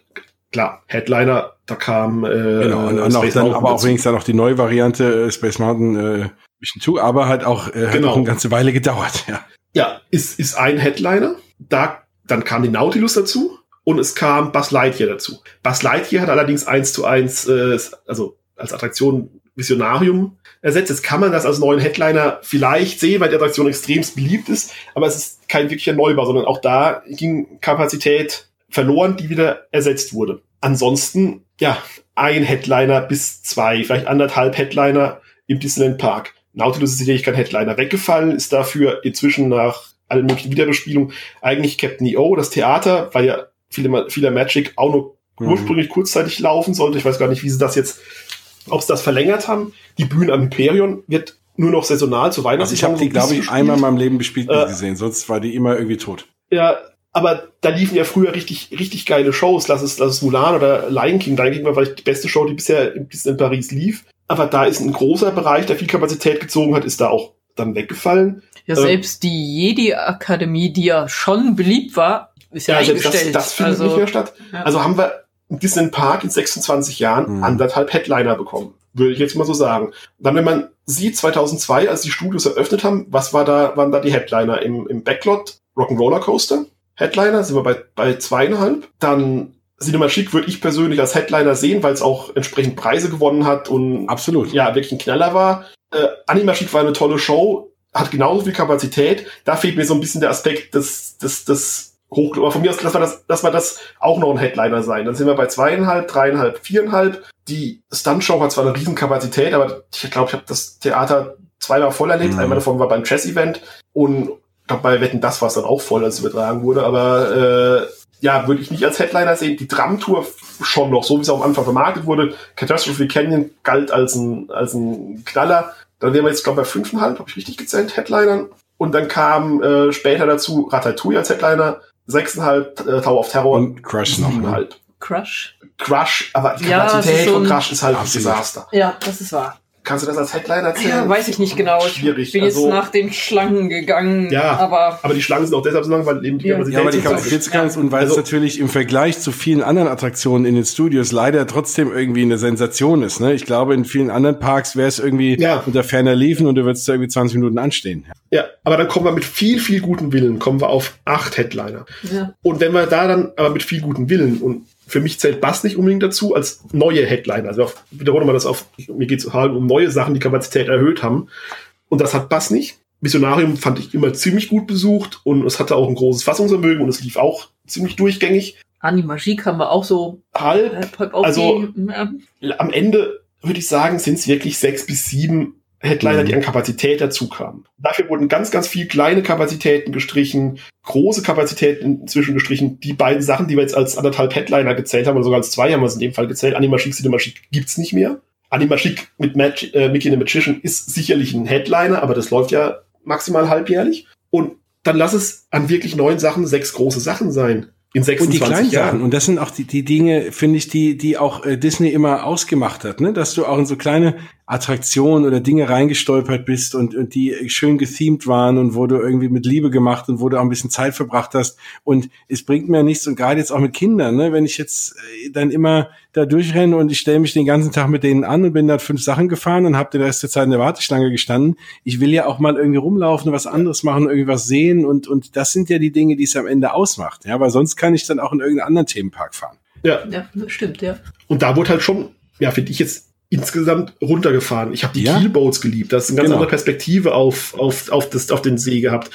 klar, Headliner da kam äh, genau, und, und auch dann, aber auch wenigstens dann noch die neue Variante äh, Space Mountain äh, Mission 2, aber halt auch, äh, genau. hat auch eine ganze Weile gedauert, [laughs] ja. Ja, ist, ist ein Headliner. Da, dann kam die Nautilus dazu und es kam Buzz Lightyear dazu. Buzz Lightyear hat allerdings eins zu eins, äh, also als Attraktion Visionarium ersetzt. Jetzt kann man das als neuen Headliner vielleicht sehen, weil die Attraktion extremst beliebt ist, aber es ist kein wirklicher Neubau, sondern auch da ging Kapazität verloren, die wieder ersetzt wurde. Ansonsten, ja, ein Headliner bis zwei, vielleicht anderthalb Headliner im Disneyland Park. Nautilus ist sicherlich kein Headliner weggefallen, ist dafür inzwischen nach allen möglichen Wiederbespielungen eigentlich Captain EO, das Theater, weil ja viele, viele Magic auch nur mhm. ursprünglich kurzzeitig laufen sollte. Ich weiß gar nicht, wie sie das jetzt, ob sie das verlängert haben. Die Bühne am Imperium wird nur noch saisonal zu Weihnachten. Also ich habe die, glaube ich, einmal in meinem Leben bespielt äh, gesehen, sonst war die immer irgendwie tot. Ja, aber da liefen ja früher richtig, richtig geile Shows. Lass es, lass es Mulan oder Lion King. Lion King war vielleicht die beste Show, die bisher in, in Paris lief. Aber da ist ein großer Bereich, der viel Kapazität gezogen hat, ist da auch dann weggefallen. Ja, ähm, selbst die Jedi-Akademie, die ja schon beliebt war, ist ja, ja eingestellt. Das, das findet also, nicht mehr statt. Ja. Also haben wir in Disneyland Park in 26 Jahren mhm. anderthalb Headliner bekommen. Würde ich jetzt mal so sagen. Dann, wenn man sieht, 2002, als die Studios eröffnet haben, was war da, waren da die Headliner? Im, im Backlot Rock'n'Roller Coaster, Headliner, sind wir bei, bei zweieinhalb. Dann Cinema Chic würde ich persönlich als Headliner sehen, weil es auch entsprechend Preise gewonnen hat und absolut ja wirklich ein Knaller war. Äh, Anima Chic war eine tolle Show, hat genauso viel Kapazität. Da fehlt mir so ein bisschen der Aspekt des, des, des Hoch, aber von mir aus, lass mal das, lass mal das auch noch ein Headliner sein. Dann sind wir bei zweieinhalb, dreieinhalb, viereinhalb. Die Stunt-Show hat zwar eine Riesenkapazität, aber ich glaube, ich habe das Theater zweimal voll erlebt. Mhm. Einmal davon war beim Chess-Event und glaube, bei Wetten, das war es dann auch voll, als es übertragen wurde, aber äh, ja, würde ich nicht als Headliner sehen. Die Drum-Tour schon noch, so wie es auch am Anfang vermarktet wurde. Catastrophe Canyon galt als ein, als ein Knaller. Dann wären wir jetzt, glaube ich, bei fünfeinhalb, habe ich richtig gezählt, Headlinern. Und dann kam äh, später dazu Ratatouille als Headliner, sechseinhalb äh, Tower of Terror und Crush noch. Ne? Crush? Crush, aber die Kapazität ja, so von Crush ist halt ein Desaster. Ja, das ist wahr. Kannst du das als Headline erzählen? Ja, weiß ich nicht genau. Ich Schwierig. bin also, jetzt nach den Schlangen gegangen. Ja, aber, aber die Schlangen sind auch deshalb so lang, weil eben die ja. Kapazität, ja, aber die Kapazität so ja. und weil also, es natürlich im Vergleich zu vielen anderen Attraktionen in den Studios leider trotzdem irgendwie eine Sensation ist. Ne? Ich glaube, in vielen anderen Parks wäre es irgendwie ja. unter ferner Liefen und du würdest da irgendwie 20 Minuten anstehen. Ja, aber dann kommen wir mit viel, viel guten Willen, kommen wir auf acht Headliner. Ja. Und wenn wir da dann aber mit viel guten Willen und für mich zählt Bass nicht unbedingt dazu als neue Headline. Also auf, wiederhole mal das auf, mir geht es um neue Sachen, die Kapazität erhöht haben. Und das hat Bass nicht. Missionarium fand ich immer ziemlich gut besucht und es hatte auch ein großes Fassungsvermögen und es lief auch ziemlich durchgängig. Animagique haben wir auch so halb. halb, halb also ja. am Ende würde ich sagen, sind es wirklich sechs bis sieben Headliner, mhm. die an Kapazität dazu kamen. Dafür wurden ganz, ganz viel kleine Kapazitäten gestrichen, große Kapazitäten inzwischen gestrichen. Die beiden Sachen, die wir jetzt als anderthalb Headliner gezählt haben, oder sogar als zwei haben wir es in dem Fall gezählt, Animagic, Cinemagic gibt's nicht mehr. Animagic mit Mag äh, Mickey the Magician ist sicherlich ein Headliner, aber das läuft ja maximal halbjährlich. Und dann lass es an wirklich neuen Sachen sechs große Sachen sein in 26 und die kleinen Jahren. Sachen. Und das sind auch die, die Dinge, finde ich, die, die auch äh, Disney immer ausgemacht hat, ne? Dass du auch in so kleine Attraktionen oder Dinge reingestolpert bist und, und die schön gethemed waren und wo du irgendwie mit Liebe gemacht und wo du auch ein bisschen Zeit verbracht hast. Und es bringt mir nichts und gerade jetzt auch mit Kindern, ne? wenn ich jetzt äh, dann immer da durchrenne und ich stelle mich den ganzen Tag mit denen an und bin da fünf Sachen gefahren und habe den Rest der Zeit in der Warteschlange gestanden. Ich will ja auch mal irgendwie rumlaufen und was anderes machen, irgendwie was sehen und, und das sind ja die Dinge, die es am Ende ausmacht. Ja, weil sonst kann ich dann auch in irgendeinen anderen Themenpark fahren. Ja. ja, stimmt, ja. Und da wurde halt schon, ja, finde ich jetzt insgesamt runtergefahren. Ich habe die ja? Keelboats geliebt. Das ist eine ganz genau. andere Perspektive auf, auf, auf, das, auf den See gehabt.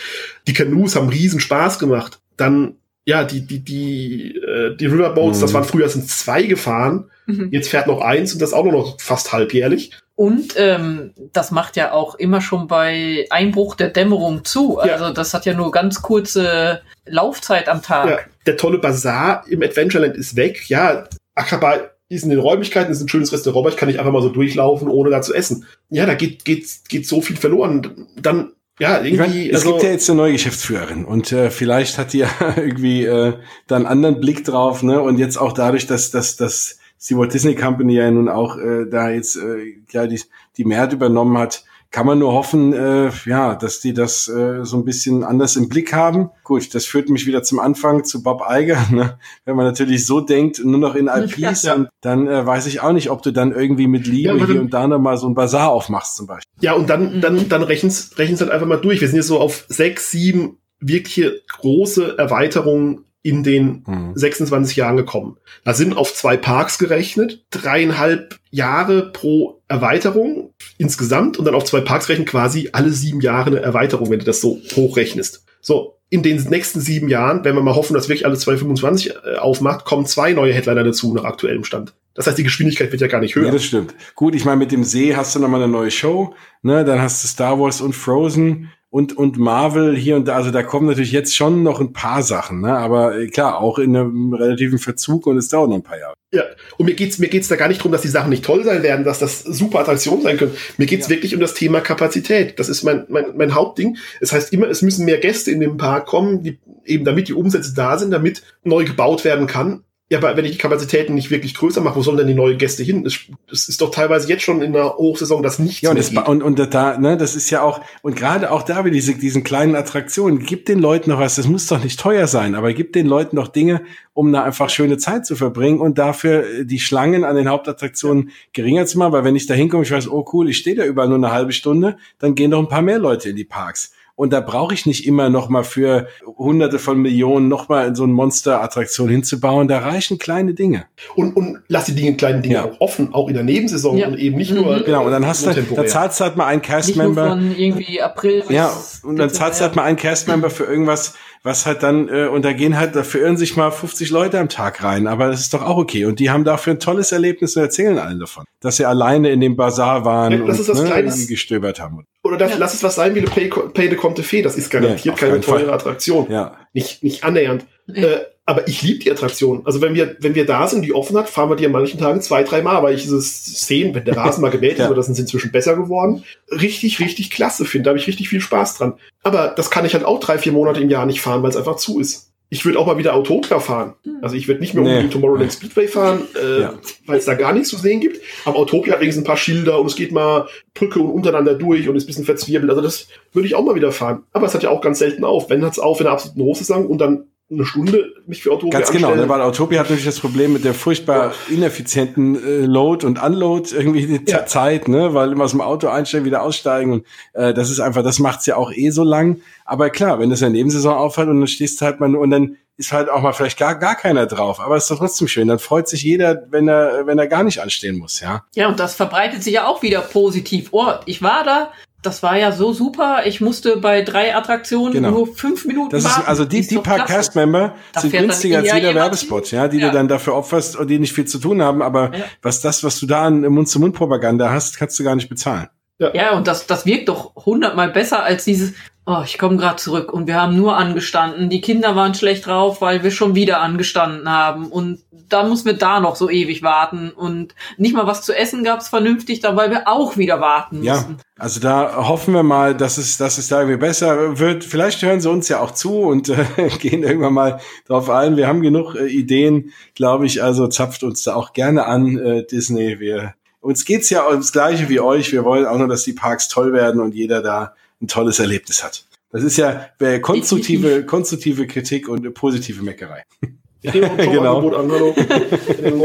Die Canoes haben riesen Spaß gemacht. Dann, ja, die, die, die, äh, die Riverboats, mhm. das waren früher sind zwei gefahren. Mhm. Jetzt fährt noch eins und das auch nur noch fast halbjährlich. Und ähm, das macht ja auch immer schon bei Einbruch der Dämmerung zu. Also ja. das hat ja nur ganz kurze Laufzeit am Tag. Ja, der tolle Bazar im Adventureland ist weg. Ja, Akaba ist in den Räumlichkeiten, ist ein schönes Restaurant, ich kann nicht einfach mal so durchlaufen, ohne da zu essen. Ja, da geht, geht, geht so viel verloren. Dann, ja, irgendwie. Meine, es also, gibt ja jetzt eine neue Geschäftsführerin und äh, vielleicht hat die ja [laughs] irgendwie äh, da einen anderen Blick drauf, ne? Und jetzt auch dadurch, dass, dass, dass die Walt Disney Company ja nun auch äh, da jetzt äh, ja die, die Mehrheit übernommen hat, kann man nur hoffen, äh, ja, dass die das äh, so ein bisschen anders im Blick haben. Gut, das führt mich wieder zum Anfang zu Bob Iger. [laughs] Ne? Wenn man natürlich so denkt, nur noch in IPs, ja, ja. dann äh, weiß ich auch nicht, ob du dann irgendwie mit Liebe ja, hier und da noch mal so ein Bazar aufmachst zum Beispiel. Ja, und dann, dann, dann rechen's, rechen's halt einfach mal durch. Wir sind jetzt so auf sechs, sieben wirkliche große Erweiterungen in den mhm. 26 Jahren gekommen. Da sind auf zwei Parks gerechnet, dreieinhalb Jahre pro Erweiterung insgesamt und dann auf zwei Parks rechnen quasi alle sieben Jahre eine Erweiterung, wenn du das so hochrechnest. So, in den nächsten sieben Jahren, wenn wir mal hoffen, dass wirklich alle 225 äh, aufmacht, kommen zwei neue Headliner dazu nach aktuellem Stand. Das heißt, die Geschwindigkeit wird ja gar nicht höher. Ja, das stimmt. Gut, ich meine, mit dem See hast du nochmal eine neue Show, ne? Dann hast du Star Wars und Frozen und, und Marvel hier und da. Also da kommen natürlich jetzt schon noch ein paar Sachen, ne? Aber äh, klar, auch in einem relativen Verzug und es dauert noch ein paar Jahre. Ja, und mir geht's mir geht's da gar nicht drum, dass die Sachen nicht toll sein werden, dass das super Attraktionen sein können. Mir geht's ja. wirklich um das Thema Kapazität. Das ist mein, mein, mein Hauptding. Es heißt immer, es müssen mehr Gäste in den Park kommen, die, eben damit die Umsätze da sind, damit neu gebaut werden kann. Ja, aber wenn ich die Kapazitäten nicht wirklich größer mache, wo sollen denn die neuen Gäste hin? Es, es ist doch teilweise jetzt schon in der Hochsaison das nichts ja, und, das, und, und da, ne, das ist ja auch, und gerade auch da wie diese, diesen kleinen Attraktionen, gibt den Leuten noch was, das muss doch nicht teuer sein, aber gibt den Leuten noch Dinge, um da einfach schöne Zeit zu verbringen und dafür äh, die Schlangen an den Hauptattraktionen geringer zu machen, weil wenn ich da hinkomme, ich weiß, oh cool, ich stehe da überall nur eine halbe Stunde, dann gehen doch ein paar mehr Leute in die Parks. Und da brauche ich nicht immer noch mal für Hunderte von Millionen noch mal in so eine Monster-Attraktion hinzubauen. Da reichen kleine Dinge. Und, und lass die Dinge, kleinen Dinge ja. auch offen, auch in der Nebensaison ja. und eben nicht nur. Mhm. Genau, und dann hast du, da zahlst du halt mal einen Cast-Member. von irgendwie April. Ja, und dann zahlst du halt mal einen Cast-Member für irgendwas, was halt dann, äh, und da gehen halt, da verirren sich mal 50 Leute am Tag rein, aber das ist doch auch okay. Und die haben dafür ein tolles Erlebnis und erzählen allen davon, dass sie alleine in dem Bazar waren ja, das und ist das ne, gestöbert haben. Oder das, ja. lass es was sein wie eine Pay, Pay de Conte Fee, das ist garantiert ja, keine teure Fall. Attraktion. Ja. Nicht, nicht annähernd. Äh, aber ich liebe die Attraktion. Also wenn wir, wenn wir da sind, die offen hat, fahren wir die an manchen Tagen zwei, drei Mal, weil ich dieses Szenen, wenn der Rasen mal gemäht [laughs] ist, ja. das sind inzwischen besser geworden, richtig, richtig klasse finde. Da habe ich richtig viel Spaß dran. Aber das kann ich halt auch drei, vier Monate im Jahr nicht fahren, weil es einfach zu ist. Ich würde auch mal wieder Autopia fahren. Hm. Also ich würde nicht mehr nee. unbedingt Tomorrowland Speedway fahren, äh, ja. weil es da gar nichts zu sehen gibt. Aber Autopia hat wenigstens ein paar Schilder und es geht mal Brücke und untereinander durch und ist ein bisschen verzwirbelt. Also das würde ich auch mal wieder fahren. Aber es hat ja auch ganz selten auf. Wenn hat es auf in der absoluten Hochsaison und dann eine Stunde mich für Autopia Ganz genau, ne, weil Autopia hat natürlich das Problem mit der furchtbar ja. ineffizienten äh, Load und Unload irgendwie die ja. Zeit, ne, weil immer aus dem Auto einstellen, wieder aussteigen und äh, das ist einfach, das macht's ja auch eh so lang. Aber klar, wenn das in der Nebensaison aufhört und dann stehst du halt mal nur und dann ist halt auch mal vielleicht gar, gar keiner drauf. Aber es ist doch trotzdem schön. Dann freut sich jeder, wenn er, wenn er gar nicht anstehen muss, ja. Ja, und das verbreitet sich ja auch wieder positiv. Oh, ich war da, das war ja so super. Ich musste bei drei Attraktionen genau. nur fünf Minuten das ist, Also die, die paar Cast-Member sind günstiger als jeder Werbespot, ja, die ja. du dann dafür opferst und die nicht viel zu tun haben. Aber ja. was das, was du da an Mund-zu-Mund-Propaganda hast, kannst du gar nicht bezahlen. Ja, ja und das, das wirkt doch hundertmal besser als dieses, oh, ich komme gerade zurück und wir haben nur angestanden. Die Kinder waren schlecht drauf, weil wir schon wieder angestanden haben. Und dann mussten wir da noch so ewig warten. Und nicht mal was zu essen gab's vernünftig, da weil wir auch wieder warten mussten. Ja, also da hoffen wir mal, dass es, dass es da irgendwie besser wird. Vielleicht hören sie uns ja auch zu und äh, [laughs] gehen irgendwann mal drauf ein. Wir haben genug äh, Ideen, glaube ich. Also zapft uns da auch gerne an, äh, Disney. Wir uns geht's ja ums Gleiche wie euch. Wir wollen auch nur, dass die Parks toll werden und jeder da ein tolles Erlebnis hat. Das ist ja äh, konstruktive, konstruktive Kritik und positive Meckerei. [laughs] genau. An, hallo.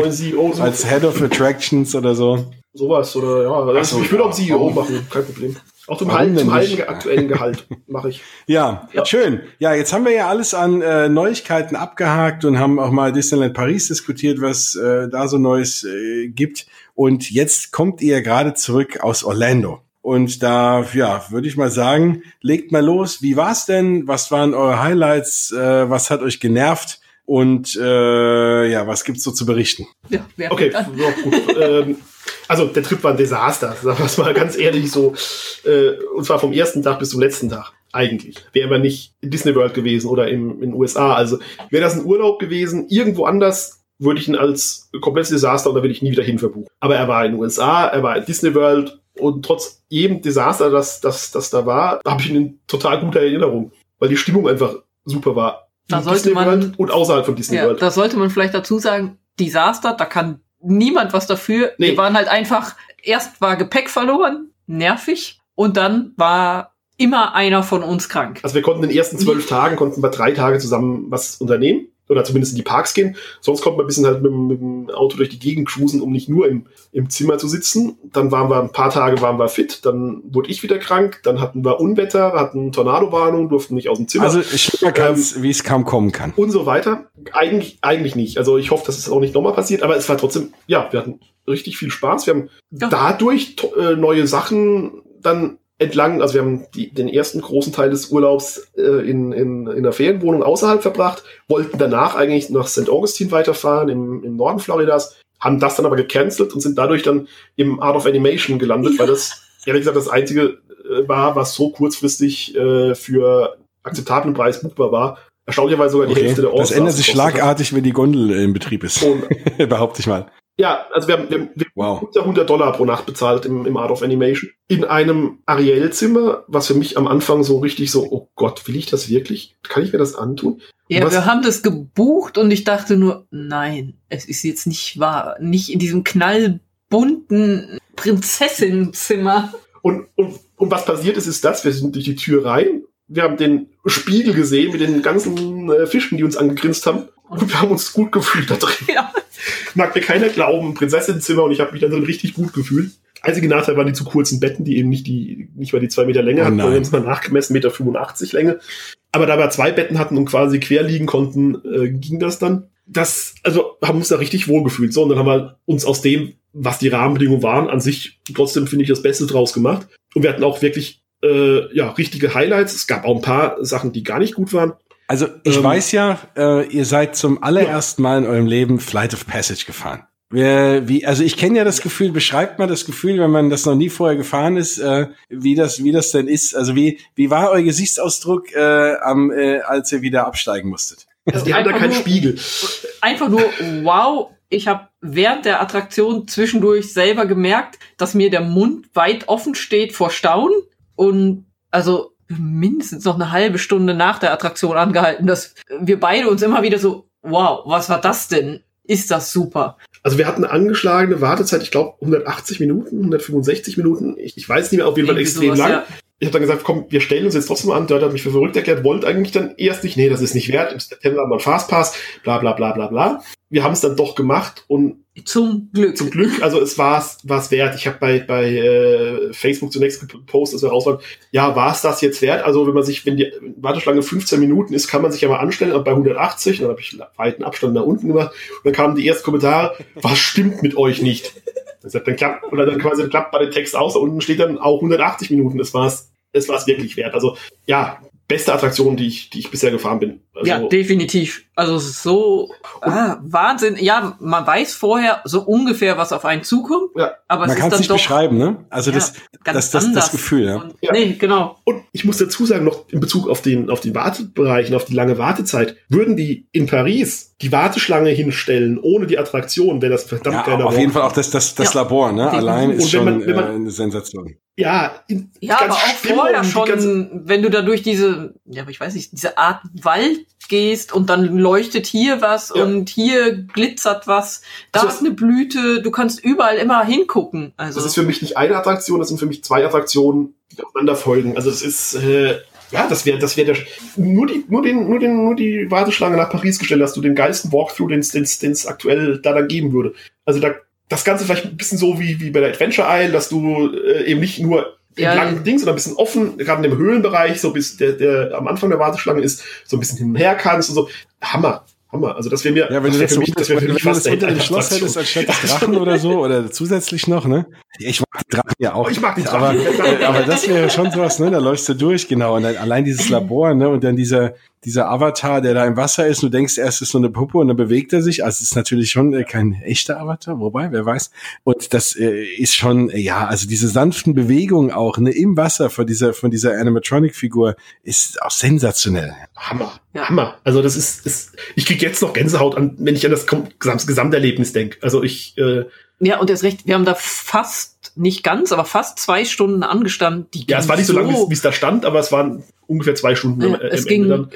CEO. [laughs] Als Head of Attractions oder so. Sowas oder ja. Also so, ich würde auch CEO warum? machen, kein Problem. Auch zum, halben, zum halben aktuellen Gehalt mache ich. [laughs] Ja, ja, schön. Ja, jetzt haben wir ja alles an äh, Neuigkeiten abgehakt und haben auch mal Disneyland Paris diskutiert, was äh, da so Neues äh, gibt. Und jetzt kommt ihr gerade zurück aus Orlando. Und da, ja, würde ich mal sagen, legt mal los. Wie war's denn? Was waren eure Highlights? Äh, was hat euch genervt? Und äh, ja, was gibt's so zu berichten? Ja, okay, ja, gut. ähm, also der Trip war ein Desaster, sagen wir es mal ganz ehrlich so. Äh, und zwar vom ersten Tag bis zum letzten Tag. Eigentlich. Wäre man nicht in Disney World gewesen oder im, in den USA. Also wäre das ein Urlaub gewesen, irgendwo anders würde ich ihn als komplettes Desaster und da will ich nie wieder hin verbuchen. Aber er war in den USA, er war in Disney World und trotz jedem Desaster, das, das, das da war, habe ich ihn in total guter Erinnerung. Weil die Stimmung einfach super war. Da sollte Disney man, World und außerhalb von Disney ja, World. Da sollte man vielleicht dazu sagen, Desaster, da kann niemand was dafür. Nee. Wir waren halt einfach, erst war Gepäck verloren, nervig, und dann war immer einer von uns krank. Also wir konnten in den ersten zwölf Tagen, konnten wir drei Tage zusammen was unternehmen. Oder zumindest in die Parks gehen. Sonst kommt man ein bisschen halt mit, mit, dem Auto durch die Gegend cruisen, um nicht nur im, im Zimmer zu sitzen. Dann waren wir ein paar Tage waren wir fit, dann wurde ich wieder krank, dann hatten wir Unwetter, hatten Tornadowarnung, durften nicht aus dem Zimmer. Also ich ganz, ähm, wie es kaum kommen kann. Und so weiter. Eigentlich, eigentlich nicht. Also ich hoffe, dass es auch nicht nochmal passiert, aber es war trotzdem, ja, wir hatten richtig viel Spaß. Wir haben ja. dadurch äh, neue Sachen dann entlang, also wir haben die, den ersten großen Teil des Urlaubs äh, in, in, in einer Ferienwohnung außerhalb verbracht, wollten danach eigentlich nach St. Augustine weiterfahren, im, im Norden Floridas, haben das dann aber gecancelt und sind dadurch dann im Art of Animation gelandet, ja. weil das ehrlich gesagt das einzige äh, war, was so kurzfristig äh, für akzeptablen Preis buchbar war. Erstaunlicherweise sogar die okay. Hälfte der Orte. Das ändert sich schlagartig, wenn die Gondel in Betrieb ist. [laughs] Behaupte ich mal. Ja, also wir haben, wir haben wow. 100 Dollar pro Nacht bezahlt im, im Art of Animation. In einem Ariel-Zimmer, was für mich am Anfang so richtig so, oh Gott, will ich das wirklich? Kann ich mir das antun? Ja, was? wir haben das gebucht und ich dachte nur, nein, es ist jetzt nicht wahr. Nicht in diesem knallbunten Prinzessinnenzimmer. Und, und, und was passiert ist, ist das, wir sind durch die Tür rein, wir haben den Spiegel gesehen mit den ganzen äh, Fischen, die uns angegrinst haben. Und wir haben uns gut gefühlt da drin. [laughs] Ja. Mag mir keiner glauben, Prinzessinnenzimmer und ich habe mich da drin richtig gut gefühlt. Einzige Nachteil waren die zu kurzen Betten, die eben nicht die, nicht mal die zwei Meter Länge oh hatten. Wir haben es mal nachgemessen, Meter 85 Länge. Aber da wir zwei Betten hatten und quasi quer liegen konnten, äh, ging das dann. Das, also haben uns da richtig wohl gefühlt. So, und dann haben wir uns aus dem, was die Rahmenbedingungen waren, an sich trotzdem, finde ich, das Beste draus gemacht. Und wir hatten auch wirklich, äh, ja, richtige Highlights. Es gab auch ein paar Sachen, die gar nicht gut waren. Also ich ähm, weiß ja, äh, ihr seid zum allerersten Mal in eurem Leben Flight of Passage gefahren. Wie, wie, also ich kenne ja das Gefühl, beschreibt mal das Gefühl, wenn man das noch nie vorher gefahren ist, äh, wie das, wie das denn ist. Also wie, wie war euer Gesichtsausdruck, äh, am, äh, als ihr wieder absteigen musstet? Also die haben da keinen Spiegel. Einfach nur, wow, ich habe während der Attraktion zwischendurch selber gemerkt, dass mir der Mund weit offen steht vor Staunen. Und also mindestens noch eine halbe Stunde nach der Attraktion angehalten, dass wir beide uns immer wieder so, wow, was war das denn? Ist das super? Also wir hatten angeschlagene Wartezeit, ich glaube 180 Minuten, 165 Minuten, ich, ich weiß nicht mehr, auf jeden Fall extrem sowas, lang. Ja. Ich habe dann gesagt, komm, wir stellen uns jetzt trotzdem an. Der hat mich für verrückt erklärt, wollte eigentlich dann erst nicht, nee, das ist nicht wert, im September haben wir einen Fastpass, bla bla bla bla bla. Wir haben es dann doch gemacht und zum Glück. Zum Glück, also es war es wert. Ich habe bei, bei äh, Facebook zunächst gepostet, dass wir raus waren, ja, war es das jetzt wert? Also wenn man sich, wenn die Warteschlange 15 Minuten ist, kann man sich ja mal anstellen, aber bei 180, dann habe ich weiten Abstand nach unten gemacht und dann kamen die ersten Kommentare, [laughs] was stimmt mit euch nicht? Dann klappt, oder dann quasi klappt bei dem Text aus, da unten steht dann auch 180 Minuten, das war's, es war's wirklich wert. Also ja, beste Attraktion, die ich, die ich bisher gefahren bin. Also, ja, definitiv. Also so ah, Wahnsinn. Ja, man weiß vorher so ungefähr, was auf einen zukommt. Ja. Aber man kann es nicht doch, beschreiben, ne? Also ja, das, das, das, das Gefühl, ja. Und, ja. Nee, genau. Und ich muss dazu sagen, noch in Bezug auf den, auf den Wartebereich und auf die lange Wartezeit, würden die in Paris die Warteschlange hinstellen, ohne die Attraktion, wäre das verdammt ja, kleiner Auf jeden Fall auch das, das, das ja. Labor, ne? Allein ist schon man, man, äh, eine Sensation. Ja, in, ja, aber auch Stimmung, vorher schon, wenn du da durch diese, ja, aber ich weiß nicht, diese Art Wald gehst und dann leuchtet hier was ja. und hier glitzert was, da also, ist eine Blüte, du kannst überall immer hingucken. Also. Das ist für mich nicht eine Attraktion, das sind für mich zwei Attraktionen, die aufeinander folgen. Also das ist, äh, ja, das wäre, das wäre der, nur die, nur den, nur den, nur die Warteschlange nach Paris gestellt hast du den geilsten Walkthrough, den es aktuell da dann geben würde. Also da, das Ganze vielleicht ein bisschen so wie, wie bei der Adventure Isle, dass du äh, eben nicht nur ja, langen Ding, sondern ein bisschen offen, gerade in dem Höhlenbereich, so bis der, der am Anfang der Warteschlange ist, so ein bisschen hin und her kannst und so. Hammer. Hammer. Also das wäre mir, ja, wenn das wäre für mich, das wäre für mich fast unter dem Schloss hättest anstatt des Drachen oder so oder zusätzlich noch, ne? Ich mag die Drachen ja auch. Ich mag die Drachen. Aber, aber das wäre schon sowas, ne? Da läufst du durch, genau. Und dann allein dieses [clears throat] Labor, ne? Und dann dieser, dieser Avatar, der da im Wasser ist, du denkst erst ist so eine Puppe und dann bewegt er sich. Also es ist natürlich schon äh, kein echter Avatar, wobei, wer weiß. Und das äh, ist schon, äh, ja, also diese sanften Bewegungen auch, ne, im Wasser von dieser, von dieser Animatronic-Figur ist auch sensationell. Hammer. Ja. Hammer. Also das ist, ist ich krieg jetzt noch Gänsehaut an, wenn ich an das Gesamt Gesamterlebnis denke. Also ich, äh, ja, und er ist recht, wir haben da fast, nicht ganz, aber fast zwei Stunden angestanden. Die ja, es war nicht so, so lange, wie es da stand, aber es waren ungefähr zwei Stunden. Ja, es ging dann.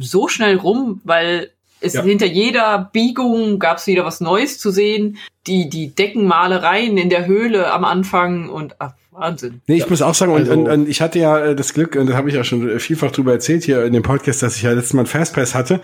so schnell rum, weil es ja. hinter jeder Biegung gab es wieder was Neues zu sehen. Die, die Deckenmalereien in der Höhle am Anfang und ach, Wahnsinn. Nee, ich ja. muss auch sagen, also, und, und, und ich hatte ja äh, das Glück, und da habe ich auch schon vielfach drüber erzählt hier in dem Podcast, dass ich ja letztes Mal einen Fastpass hatte.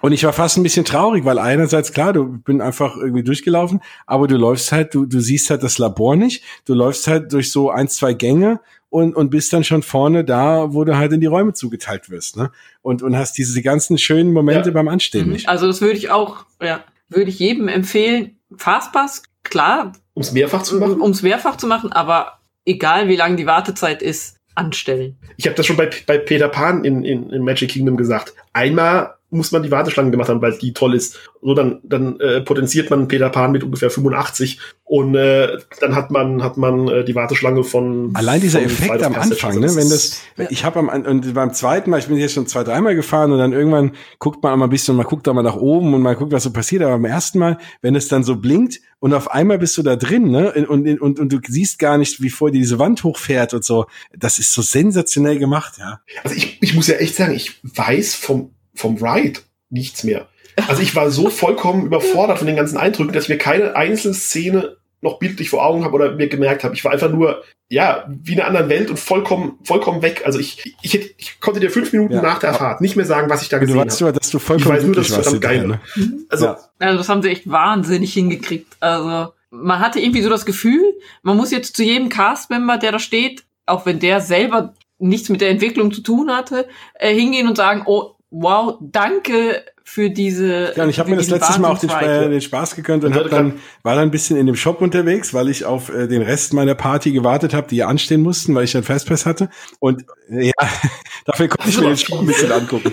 Und ich war fast ein bisschen traurig, weil einerseits, klar, du bin einfach irgendwie durchgelaufen, aber du läufst halt, du, du siehst halt das Labor nicht, du läufst halt durch so ein, zwei Gänge und, und bist dann schon vorne da, wo du halt in die Räume zugeteilt wirst, ne? Und, und hast diese ganzen schönen Momente ja. beim Anstehen mhm. nicht. Also das würde ich auch, ja, würde ich jedem empfehlen. Fastpass, klar. Ums mehrfach zu machen? Ums mehrfach zu machen, aber egal wie lang die Wartezeit ist, anstellen. Ich habe das schon bei, bei Peter Pan in, in, in Magic Kingdom gesagt. Einmal muss man die Warteschlange gemacht haben, weil die toll ist. So, dann, dann äh, potenziert man Peter Pan mit ungefähr 85 und äh, dann hat man hat man äh, die Warteschlange von allein dieser von Effekt am Anfang, ne? Wenn das, ja. ich habe am und beim zweiten Mal, ich bin jetzt schon zwei, dreimal gefahren und dann irgendwann guckt man einmal ein bisschen, man guckt da mal nach oben und man guckt, was so passiert. Aber beim ersten Mal, wenn es dann so blinkt und auf einmal bist du da drin, ne? Und, und, und du siehst gar nicht, wie vor dir diese Wand hochfährt und so. Das ist so sensationell gemacht, ja. Also ich, ich muss ja echt sagen, ich weiß vom vom Ride nichts mehr. Also ich war so [laughs] vollkommen überfordert von den ganzen Eindrücken, dass ich mir keine einzelne Szene noch bildlich vor Augen habe oder mir gemerkt habe. Ich war einfach nur, ja, wie in einer anderen Welt und vollkommen, vollkommen weg. Also ich, ich, hätte, ich konnte dir fünf Minuten ja. nach der Fahrt nicht mehr sagen, was ich da gesehen habe. Du weißt, dass du vollkommen ich weiß nur, dass geil ne? Also, ja. also das haben sie echt wahnsinnig hingekriegt. Also man hatte irgendwie so das Gefühl, man muss jetzt zu jedem Cast-Member, der da steht, auch wenn der selber nichts mit der Entwicklung zu tun hatte, äh, hingehen und sagen, oh, wow, danke für diese. Ja, und ich habe mir das letztes Mal auch den, äh, den Spaß gegönnt und hab dann war dann ein bisschen in dem Shop unterwegs, weil ich auf äh, den Rest meiner Party gewartet habe, die anstehen mussten, weil ich einen Fastpass hatte. Und äh, ja, [laughs] dafür konnte ich mir den Shop ein bisschen angucken.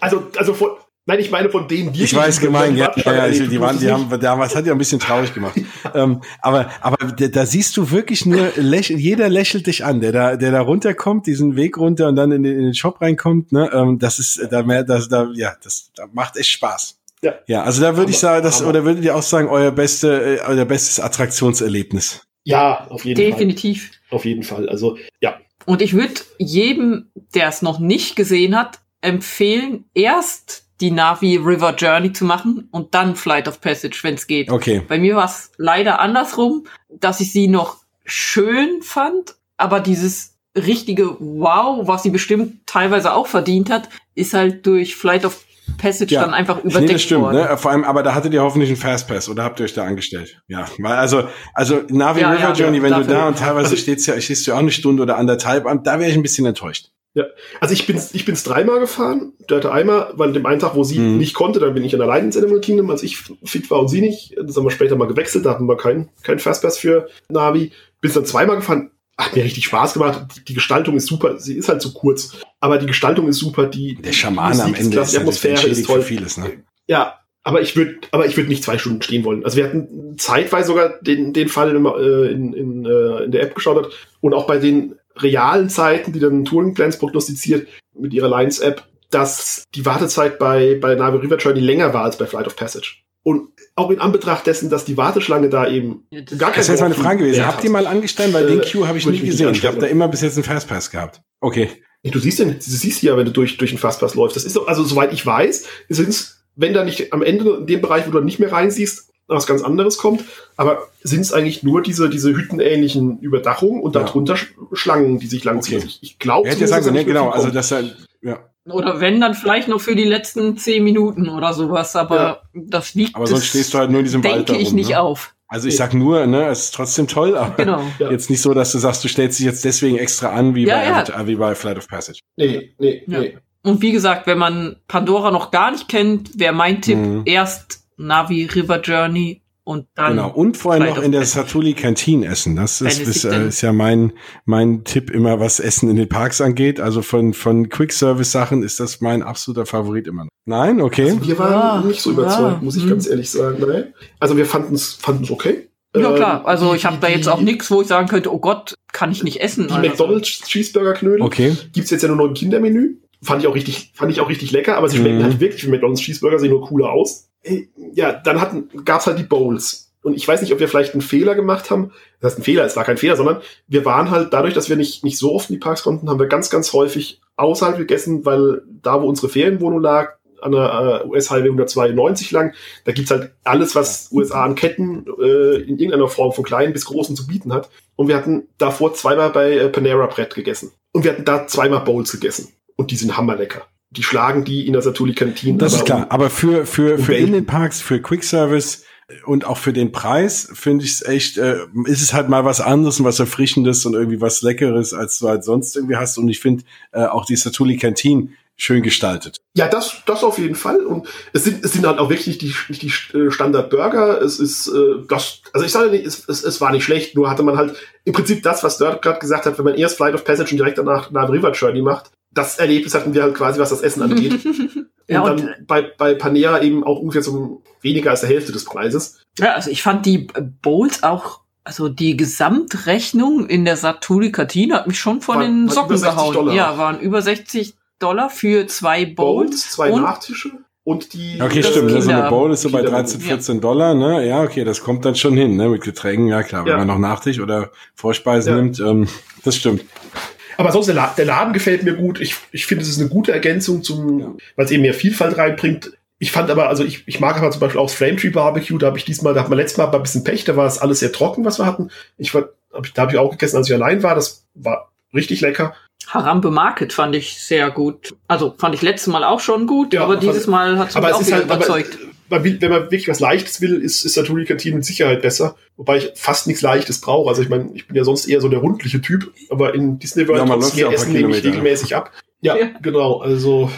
Also, also vor, Nein, ich meine von denen, die ich weiß gemein, ja, ja, ja ich, die waren, die haben damals hat ja ein bisschen traurig gemacht. [laughs] ähm, aber aber da, siehst du wirklich nur lächel, jeder lächelt dich an, der da der da runterkommt, diesen Weg runter und dann in den, in den Shop reinkommt. Ne, ähm, das ist da mehr, das da ja, das da macht echt Spaß. Ja, ja also da würde ich sagen, das oder würdet ihr auch sagen, euer beste, äh, euer bestes Attraktionserlebnis? Ja, auf jeden Definitiv. Fall. Definitiv. Auf jeden Fall. Also ja. Und ich würde jedem, der es noch nicht gesehen hat, empfehlen, erst die Navi River Journey zu machen und dann Flight of Passage, wenn es geht. Okay. Bei mir war es leider andersrum, dass ich sie noch schön fand, aber dieses richtige Wow, was sie bestimmt teilweise auch verdient hat, ist halt durch Flight of Passage ja. dann einfach überdeckt nee, das stimmt, worden. Ne? Vor allem, aber da hattet ihr hoffentlich einen Fastpass oder habt ihr euch da angestellt? Ja, weil also also Navi ja, River ja, Journey, wenn du da und teilweise stehst ja, stehst du auch eine Stunde oder anderthalb, da wäre ich ein bisschen enttäuscht. Ja, also ich bin ich bin's dreimal gefahren. Der hatte einmal, weil dem einen Tag, wo sie mhm. nicht konnte, dann bin ich in allein ins Animal Kingdom, als ich fit war und sie nicht. Das haben wir später mal gewechselt, da hatten wir keinen kein Fastpass für Navi. Bin dann zweimal gefahren. Hat mir richtig Spaß gemacht. Die Gestaltung ist super. Sie ist halt zu so kurz, aber die Gestaltung ist super. Die der Schaman am Ende ist, die Atmosphäre ist toll. Vieles, ne? Ja, aber ich würde, aber ich würde nicht zwei Stunden stehen wollen. Also wir hatten zeitweise sogar den den Fall in, äh, in, in, äh, in der App geschaut und auch bei den realen Zeiten, die dann Turing Plans prognostiziert mit ihrer Lines App, dass die Wartezeit bei, bei Navi River Journey länger war als bei Flight of Passage. Und auch in Anbetracht dessen, dass die Warteschlange da eben ja, das gar keine Das ist jetzt meine Frage gewesen. Habt ihr mal angestellt? Weil äh, den Queue habe ich nie gesehen. Ich habe da immer bis jetzt einen Fastpass gehabt. Okay. Du siehst den, du siehst ja, wenn du durch, durch den Fastpass läufst. Das ist doch, also soweit ich weiß, sind wenn da nicht am Ende in dem Bereich, wo du nicht mehr reinsiehst, was ganz anderes kommt. Aber sind es eigentlich nur diese, diese hüttenähnlichen Überdachungen und darunter ja. Schlangen, die sich langziehen? Okay. Ich, ich glaube, ja, ja sagen, ne, genau, also das ja. Oder wenn, dann vielleicht noch für die letzten zehn Minuten oder sowas, aber ja. das wiegt. Aber sonst stehst du halt nur in diesem denke Wald Denke ich nicht ne? auf. Also ich sag nur, ne, es ist trotzdem toll, aber genau. jetzt nicht so, dass du sagst, du stellst dich jetzt deswegen extra an, wie, ja, bei, ja. wie bei Flight of Passage. Nee, nee, nee. Und wie gesagt, wenn man Pandora noch gar nicht kennt, wäre mein Tipp mhm. erst Navi River Journey und dann. Genau, und vorher noch in der Satuli Canteen essen. Das ist, ist, äh, ist, ja mein, mein Tipp immer, was Essen in den Parks angeht. Also von, von Quick Service Sachen ist das mein absoluter Favorit immer noch. Nein, okay. Also wir waren ja, nicht so überzeugt, ja. muss ich hm. ganz ehrlich sagen. Nein. Also wir fanden es fanden es okay. Ja klar, ähm, also ich habe da jetzt auch nichts, wo ich sagen könnte, oh Gott, kann ich nicht essen. Die also. McDonald's Cheeseburger Knödel okay. gibt's jetzt ja nur noch im Kindermenü. Fand ich auch richtig, fand ich auch richtig lecker, aber sie schmecken mhm. halt wirklich wie McDonald's Cheeseburger, sehen nur cooler aus. Ja, dann hatten, gab's halt die Bowls. Und ich weiß nicht, ob wir vielleicht einen Fehler gemacht haben. Das heißt, ein Fehler, es war kein Fehler, sondern wir waren halt dadurch, dass wir nicht, nicht so oft in die Parks konnten, haben wir ganz, ganz häufig außerhalb gegessen, weil da, wo unsere Ferienwohnung lag, an der äh, US-Highway 192 lang. Da gibt's halt alles, was USA an Ketten äh, in irgendeiner Form von kleinen bis großen zu bieten hat. Und wir hatten davor zweimal bei äh, Panera Brett gegessen. Und wir hatten da zweimal Bowls gegessen. Und die sind hammerlecker. Die schlagen die in der Satuli Kantine. Das ist klar. Um, aber für, für, um für Welten. in den Parks, für Quick Service und auch für den Preis finde ich es echt, äh, ist es halt mal was anderes und was Erfrischendes und irgendwie was Leckeres, als du halt sonst irgendwie hast. Und ich finde äh, auch die Satuli Canteen schön gestaltet. Ja, das, das auf jeden Fall. Und es sind, es sind halt auch wirklich die, nicht die äh, Standard-Burger. Es ist äh, das, also ich sage nicht, es, es, es war nicht schlecht, nur hatte man halt im Prinzip das, was Dirt gerade gesagt hat, wenn man erst Flight of Passage und direkt danach nach River Journey macht. Das Erlebnis hatten wir halt quasi, was das Essen angeht. [laughs] Ja, und und- dann bei, bei Panera eben auch ungefähr so weniger als der Hälfte des Preises. Ja, also ich fand die Bowls auch, also die Gesamtrechnung in der Satuli Kantine hat mich schon von War- den Socken über 60 gehauen. Dollar. Ja, waren über 60 Dollar für zwei Bowls. Bowls, zwei und- Nachtische und die. Okay, stimmt. Ne? So eine Bowl ist so bei Kinder- 13, 14 Dollar, ne? Ja, okay, das kommt dann schon hin, ne? Mit Getränken, ja klar. Wenn Ja. man noch Nachtisch oder Vorspeisen Ja. nimmt, ähm, das stimmt. Aber sonst, der, La der Laden gefällt mir gut. Ich, ich finde, es ist eine gute Ergänzung zum, Ja. weil es eben mehr Vielfalt reinbringt. Ich fand aber, also ich, ich mag aber zum Beispiel auch das Flame Tree Barbecue. Da habe ich diesmal, da hat man letztes Mal ein bisschen Pech, da war es alles sehr trocken, was wir hatten. Ich war, hab da habe ich auch gegessen, als ich allein war. Das war richtig lecker. Harambe Market fand ich sehr gut. Also fand ich letztes Mal auch schon gut, Ja, aber fand- dieses Mal hat es mich auch wieder halt, aber, überzeugt. Man will, wenn man wirklich was Leichtes will, ist, ist Saturi Kantine mit Sicherheit besser. Wobei ich fast nichts Leichtes brauche. Also ich meine, ich bin ja sonst eher so der rundliche Typ, aber in Disney World Ja, man trotz läuft ja mehr Essen nehme ich regelmäßig ab. Ja, Ja. genau. Also.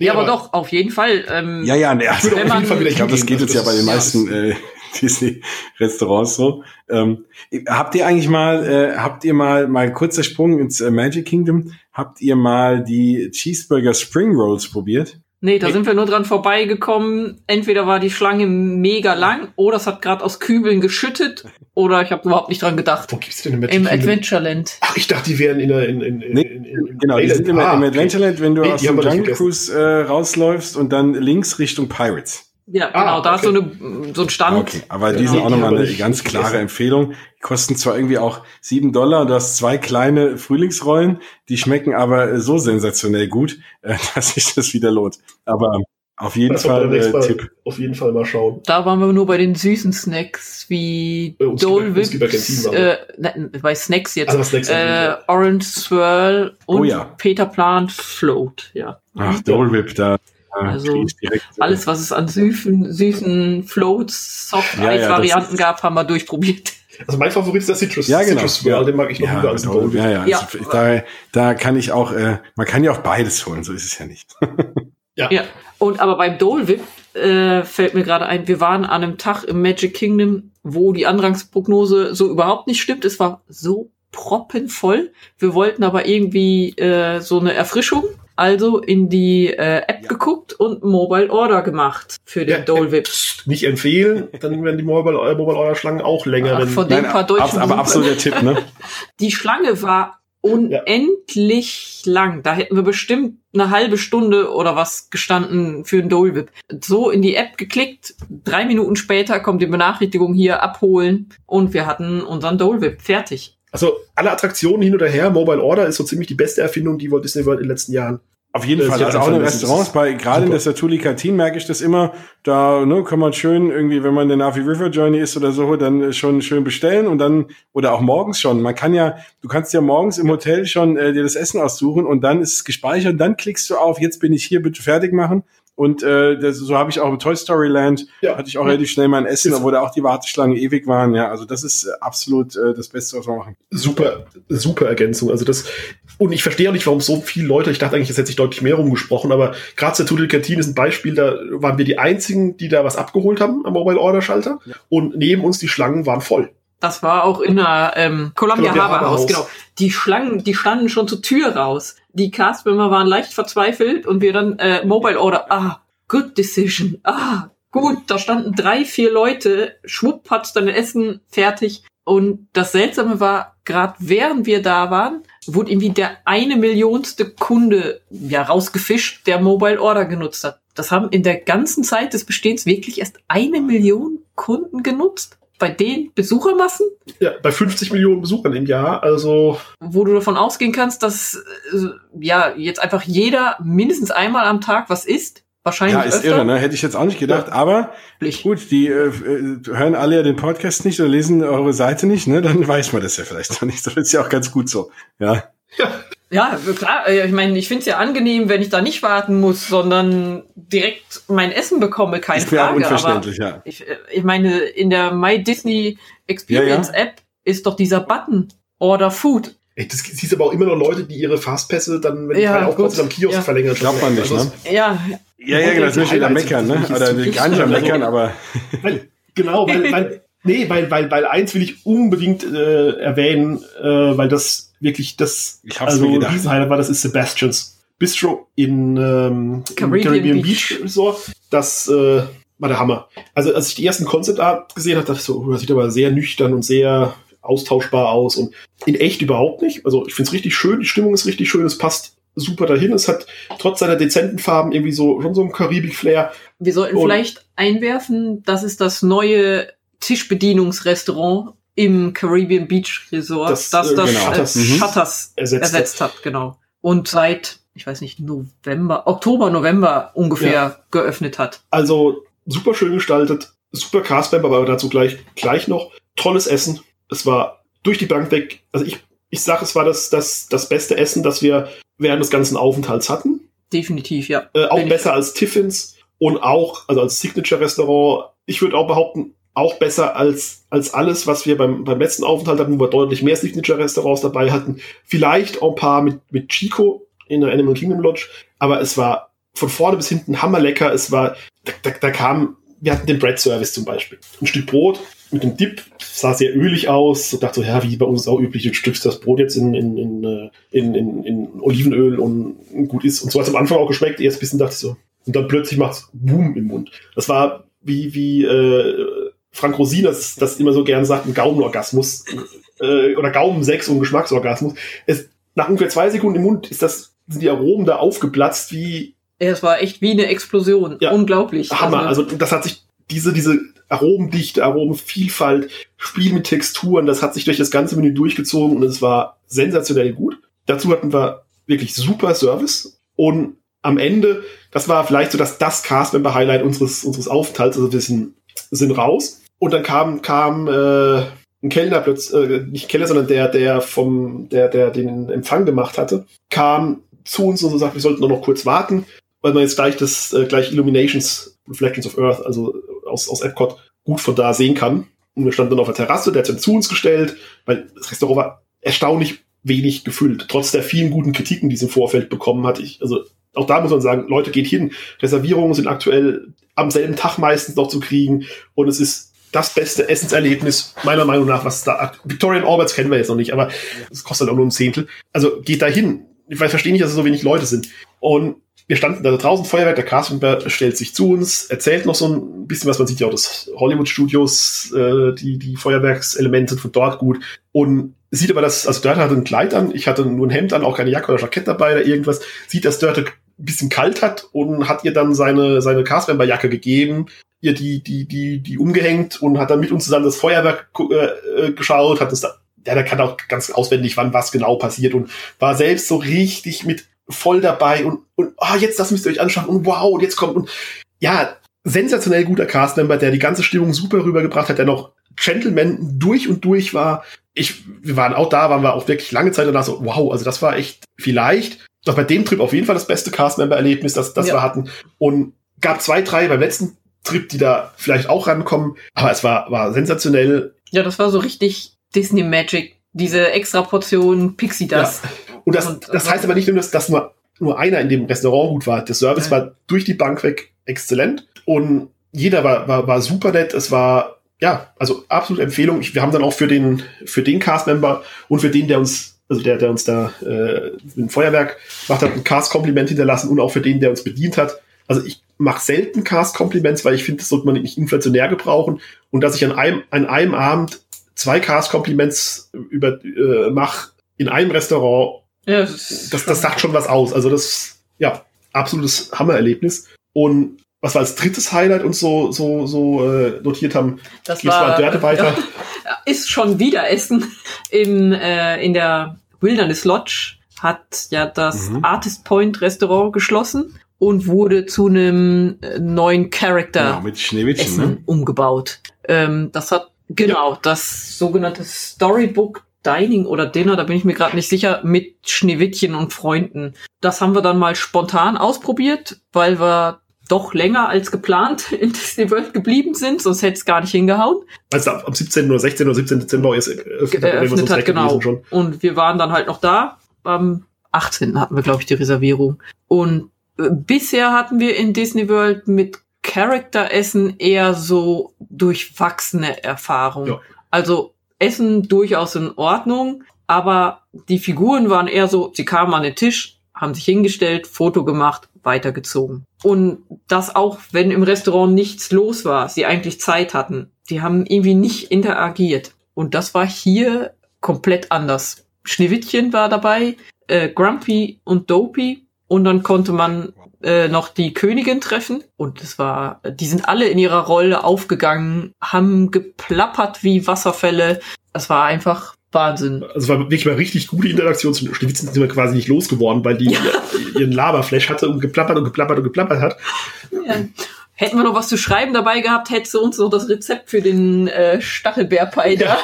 nee, ja, aber, doch, auf jeden Fall. Ähm, Ja, ja, ne, also, Wenn jeden man- Fall Ich glaube, das geht jetzt ja bei den ja, meisten äh, [laughs] Disney-Restaurants so. Ähm, habt ihr eigentlich mal, äh, habt ihr mal, mal ein kurzer Sprung ins äh, Magic Kingdom, habt ihr mal die Cheeseburger Spring Rolls probiert? Nee, da Nee. sind wir nur dran vorbeigekommen. Entweder war die Schlange mega lang oder es hat gerade aus Kübeln geschüttet [laughs] oder ich habe überhaupt nicht dran gedacht. Wo gibt's denn im Im? Adventureland. Ach, ich dachte, die wären in der in, in, in, Nee, in, in, in Genau, die sind im, Ah, im okay. Adventureland, wenn du Nee, aus dem Jungle. Cruise äh, rausläufst und dann links Richtung Pirates. Ja, Ah, genau, da ist so, eine, so ein Stand. Okay, aber die Genau. sind auch nochmal eine ganz klare. Empfehlung. Die kosten zwar irgendwie auch sieben Dollar, du hast zwei kleine Frühlingsrollen, die schmecken aber so sensationell gut, [laughs] äh, dass sich das wieder lohnt. Aber auf jeden Das Fall äh, Tipp. auf jeden Fall mal schauen. Da waren wir nur bei den süßen Snacks wie Äh, Dole Whips, äh, ne, bei Snacks jetzt, Also Snacks äh, Orange Swirl und Oh ja. Peter Plan Float, ja. Ach, Dole Whip, da äh, Also, äh, Alles, was es an süßen, süßen Floats, Ja, ja, Soft-Eis-Varianten das- gab, haben wir durchprobiert. Also mein Favorit ist der Citrus, Ja, genau. Citrus Swirl, Ja. den mag ich noch ja, lieber als Dole Whip, ja, ja. Ja. Also, da, da kann ich auch, äh, man kann ja auch beides holen, so ist es ja nicht. Ja. Ja, und aber beim Dole Whip äh, fällt mir gerade ein, wir waren an einem Tag im Magic Kingdom, wo die Andrangsprognose so überhaupt nicht stimmt. Es war so proppenvoll. Wir wollten aber irgendwie äh, so eine Erfrischung. Also in die äh, App Ja. geguckt und Mobile Order gemacht für den Ja, Dole Whip. Nicht empfehlen, dann werden die Mobile, äh, Mobile Order Schlangen auch länger. Ach, von den paar deutschen abs- aber absoluter Tipp, ne? [laughs] Die Schlange war unendlich lang. Da hätten wir bestimmt eine halbe Stunde oder was gestanden für einen Dole Whip. So in die App geklickt. Drei Minuten später kommt die Benachrichtigung hier abholen und wir hatten unseren Dole Whip fertig. Also alle Attraktionen hin oder her, Mobile Order ist so ziemlich die beste Erfindung, die Walt Disney World in den letzten Jahren. Auf jeden Das Fall. Also auch in Restaurants, bei, gerade in super. der Satuli Canteen merke ich das immer, da ne, kann man schön irgendwie, wenn man in der Navi River Journey ist oder so, dann äh, schon schön bestellen und dann, oder auch morgens schon. Man kann ja, du kannst ja morgens im Hotel schon äh, dir das Essen aussuchen und dann ist es gespeichert und dann klickst du auf, jetzt bin ich hier, bitte fertig machen. Und äh, das, so habe ich auch im Toy Story Land, Ja. hatte ich auch relativ schnell mein Essen, obwohl da auch die Warteschlangen ewig waren. Ja, also das ist äh, absolut äh, das Beste, was man machen kann. Super, super Ergänzung. Also das, und ich verstehe auch nicht, warum so viele Leute, ich dachte eigentlich, es hätte sich deutlich mehr rumgesprochen, aber gerade zur Tudel Canteen ist ein Beispiel, da waren wir die einzigen, die da was abgeholt haben am Mobile Order Schalter. Und neben uns die Schlangen waren voll. Das war auch in der ähm, Columbia, Columbia Harbor House. genau. Die Schlangen, die standen schon zur Tür raus. Die Castmember waren leicht verzweifelt und wir dann äh, Mobile Order. Ah, good decision. Ah, gut. Da standen drei, vier Leute. Schwupp hat's dann Essen fertig. Und das Seltsame war, gerade während wir da waren, wurde irgendwie der eine Millionste Kunde ja rausgefischt, der Mobile Order genutzt hat. Das haben in der ganzen Zeit des Bestehens wirklich erst eine Million Kunden genutzt. Bei den Besuchermassen, Ja, bei 50 Millionen Besuchern im Jahr, also wo du davon ausgehen kannst, dass äh, ja jetzt einfach jeder mindestens einmal am Tag was isst. wahrscheinlich. Ja, ist öfter. irre, ne? Hätte ich jetzt auch nicht gedacht. Aber Wirklich. gut, die äh, äh, hören alle ja den Podcast nicht oder lesen eure Seite nicht, ne? Dann weiß man das ja vielleicht noch nicht. Das ist ja auch ganz gut so. Ja. [laughs] Ja, klar. äh, Ich meine, ich finde es ja angenehm, wenn ich da nicht warten muss, sondern direkt mein Essen bekomme, keine ist Frage. Aber unverständlich, ja. ich, äh, ich meine, in der My Disney Experience Ja, App ist doch dieser Button Order Food. Ey, das siehst aber auch immer noch Leute, die ihre Fastpässe dann, wenn die Ja, sind am Kiosk Ja. verlängern. Glaubt man nicht, Also, ne? Ja, Ja, ja, genau, das ist wieder am Meckern, ne? Oder gar nicht am [laughs] Meckern, aber Weil, genau, weil, weil, nee, weil, weil, weil eins will ich unbedingt äh, erwähnen, äh, weil das wirklich das, Ich hab's also. Riesenhighlight war, das ist Sebastians Bistro in, ähm, Caribbean Caribbean Beach. Beach Resort. Das äh, war der Hammer. Also als ich die ersten Concept Art gesehen habe, dachte ich so, oh, das sieht aber sehr nüchtern und sehr austauschbar aus und in echt überhaupt nicht. Also ich finde es richtig schön, die Stimmung ist richtig schön, es passt super dahin. Es hat trotz seiner dezenten Farben irgendwie so schon so ein Karibik-Flair. wir sollten Und- vielleicht einwerfen, das ist das neue Tischbedienungsrestaurant im Caribbean Beach Resort, Das, das äh, das, genau. äh, Shutters. Mhm. Shutters Ersetzt ersetzt hat, genau. Und seit, ich weiß nicht, November, Oktober, November ungefähr geöffnet hat. Also super schön gestaltet, super Castmember, aber dazu gleich, gleich noch. Tolles Essen. Es war durch die Bank weg. Also ich, ich sage, es war das, das, das beste Essen, das wir während des ganzen Aufenthalts hatten. Definitiv, ja. Äh, auch Bin ich- besser als Tiffins und auch, also als Signature-Restaurant. Ich würde auch behaupten, auch besser als, als alles, was wir beim, beim letzten Aufenthalt hatten, wo wir deutlich mehr Signature-Restaurants dabei hatten. Vielleicht auch ein paar mit, mit Chico in der Animal Kingdom Lodge, aber es war von vorne bis hinten hammerlecker. Es war, da, da, da kam, wir hatten den Bread Service zum Beispiel. Ein Stück Brot mit dem Dip, sah sehr ölig aus. Und dachte so, ja, wie bei uns auch üblich, du stückst das Brot jetzt in, in, in, äh, in, in, in Olivenöl und gut ist. Und so hat es am Anfang auch geschmeckt. Erst ein bisschen dachte ich so. Und dann plötzlich macht's Boom im Mund. Das war wie, wie äh, Frank Rosin das, das immer so gern sagt, ein Gaumenorgasmus. Äh, oder Gaumensex und Geschmacksorgasmus. Es, nach ungefähr zwei Sekunden im Mund ist das, sind die Aromen da aufgeplatzt wie Es war echt wie eine Explosion. Ja. Unglaublich. Hammer. Also das hat sich diese, diese Aromendichte, Aromenvielfalt, Spiel mit Texturen, das hat sich durch das ganze Menü durchgezogen und es war sensationell gut. Dazu hatten wir wirklich super Service und am Ende, das war vielleicht so das, das Cast-Member-Highlight unseres, unseres Aufenthalts, also wir sind, sind raus und dann kam, kam äh, ein Kellner plötzlich, äh, nicht Kellner, sondern der, der vom, der, der den Empfang gemacht hatte, kam zu uns und sagt, wir sollten nur noch kurz warten, weil man jetzt gleich das, äh, gleich Illuminations, Reflections of Earth, also aus, aus Epcot, gut von da sehen kann. Und wir standen dann auf der Terrasse, der hat dann zu uns gestellt, weil das Restaurant war erstaunlich wenig gefüllt, trotz der vielen guten Kritiken, die es im Vorfeld bekommen hat. Ich, also auch da muss man sagen, Leute, geht hin. Reservierungen sind aktuell am selben Tag meistens noch zu kriegen und es ist das beste Essenserlebnis, meiner Meinung nach, was da, Victorian Alberts kennen wir jetzt noch nicht, aber es kostet auch nur ein Zehntel. Also geht da hin. Ich verstehe nicht, dass es so wenig Leute sind. Und wir standen da draußen, Feuerwerk, der Castmember stellt sich zu uns, erzählt noch so ein bisschen was, man sieht ja auch das Hollywood-Studios, äh, die, die Feuerwerkselemente von dort gut. Und sieht aber, dass, also Dörte hatte ein Kleid an, ich hatte nur ein Hemd an, auch keine Jacke oder Jackett dabei oder irgendwas, sieht, dass Dörte ein bisschen kalt hat und hat ihr dann seine, seine Castmember-Jacke gegeben, ihr die, die, die, die umgehängt und hat dann mit uns zusammen das Feuerwerk äh, äh, geschaut, hat es da, ja, der kann auch ganz auswendig, wann was genau passiert und war selbst so richtig mit voll dabei und, und ah, jetzt das müsst ihr euch anschauen und wow, und jetzt kommt und ja, sensationell guter Castmember, der die ganze Stimmung super rübergebracht hat, der noch Gentleman durch und durch war. Ich, wir waren auch da, waren wir auch wirklich lange Zeit danach so, wow, also das war echt vielleicht, doch bei dem Trip auf jeden Fall das beste Castmember-Erlebnis, das, das Ja. wir hatten. Und gab zwei, drei beim letzten Trip, die da vielleicht auch rankommen, aber es war, war sensationell. Ja, das war so richtig Disney Magic. Diese extra Portion Pixie Dust. Und das, Und- das heißt aber nicht nur, dass, dass nur, nur einer in dem Restaurant gut war. Der Service Ja. war durch die Bank weg exzellent und jeder war, war, war super nett. Es war, ja, also absolute Empfehlung. Wir haben dann auch für den, für den Cast-Member und für den, der uns, also der, der uns da äh, ein Feuerwerk macht hat, ein Cast-Kompliment hinterlassen und auch für den, der uns bedient hat. Also ich mache selten Cast-Kompliments, weil ich finde, das sollte man nicht inflationär gebrauchen. Und dass ich an einem, an einem Abend zwei Cast-Kompliments über äh, mache in einem Restaurant, Ja, das, das, das sagt schon was aus. Also das, ja, absolutes Hammererlebnis. Und was wir als drittes Highlight uns so, so, so äh, notiert haben, das geht's mal Dörte weiter. [laughs] Ja, ist schon wieder Essen. Im, äh, in der Wilderness Lodge hat ja das Mhm. Artist Point Restaurant geschlossen. Und wurde zu einem äh, neuen Charakter Genau, mit Schneewittchen, ne? umgebaut. Ähm, das hat genau das sogenannte Storybook Dining oder Dinner, da bin ich mir gerade nicht sicher, mit Schneewittchen und Freunden. Das haben wir dann mal spontan ausprobiert, weil wir doch länger als geplant [laughs] in Disney World geblieben sind, sonst hätte es gar nicht hingehauen. Als es am 17. oder 16. oder 17. Dezember erst eröffnet wir Eröffnet hat, genau. Und wir waren dann halt noch da. Am 18. hatten wir, glaube ich, die Reservierung. Und äh, bisher hatten wir in Disney World mit Charakteressen eher so durchwachsene Erfahrungen. Ja. Also Essen durchaus in Ordnung, aber die Figuren waren eher so, sie kamen an den Tisch, haben sich hingestellt, Foto gemacht, weitergezogen. Und das auch, wenn im Restaurant nichts los war, sie eigentlich Zeit hatten. Die haben irgendwie nicht interagiert. Und das war hier komplett anders. Schneewittchen war dabei, äh, Grumpy und Dopey. Und dann konnte man äh, noch die Königin treffen. Und es war, die sind alle in ihrer Rolle aufgegangen, haben geplappert wie Wasserfälle. Es war einfach Wahnsinn. Also es war wirklich mal richtig gute Interaktion. Zu Schneewittchen sind wir quasi nicht losgeworden, weil die [laughs] ihren Laberflash hatte und geplappert und geplappert und geplappert hat. Ja. Hätten wir noch was zu schreiben dabei gehabt, hättest du uns noch das Rezept für den äh, Stachelbeerpie Ja.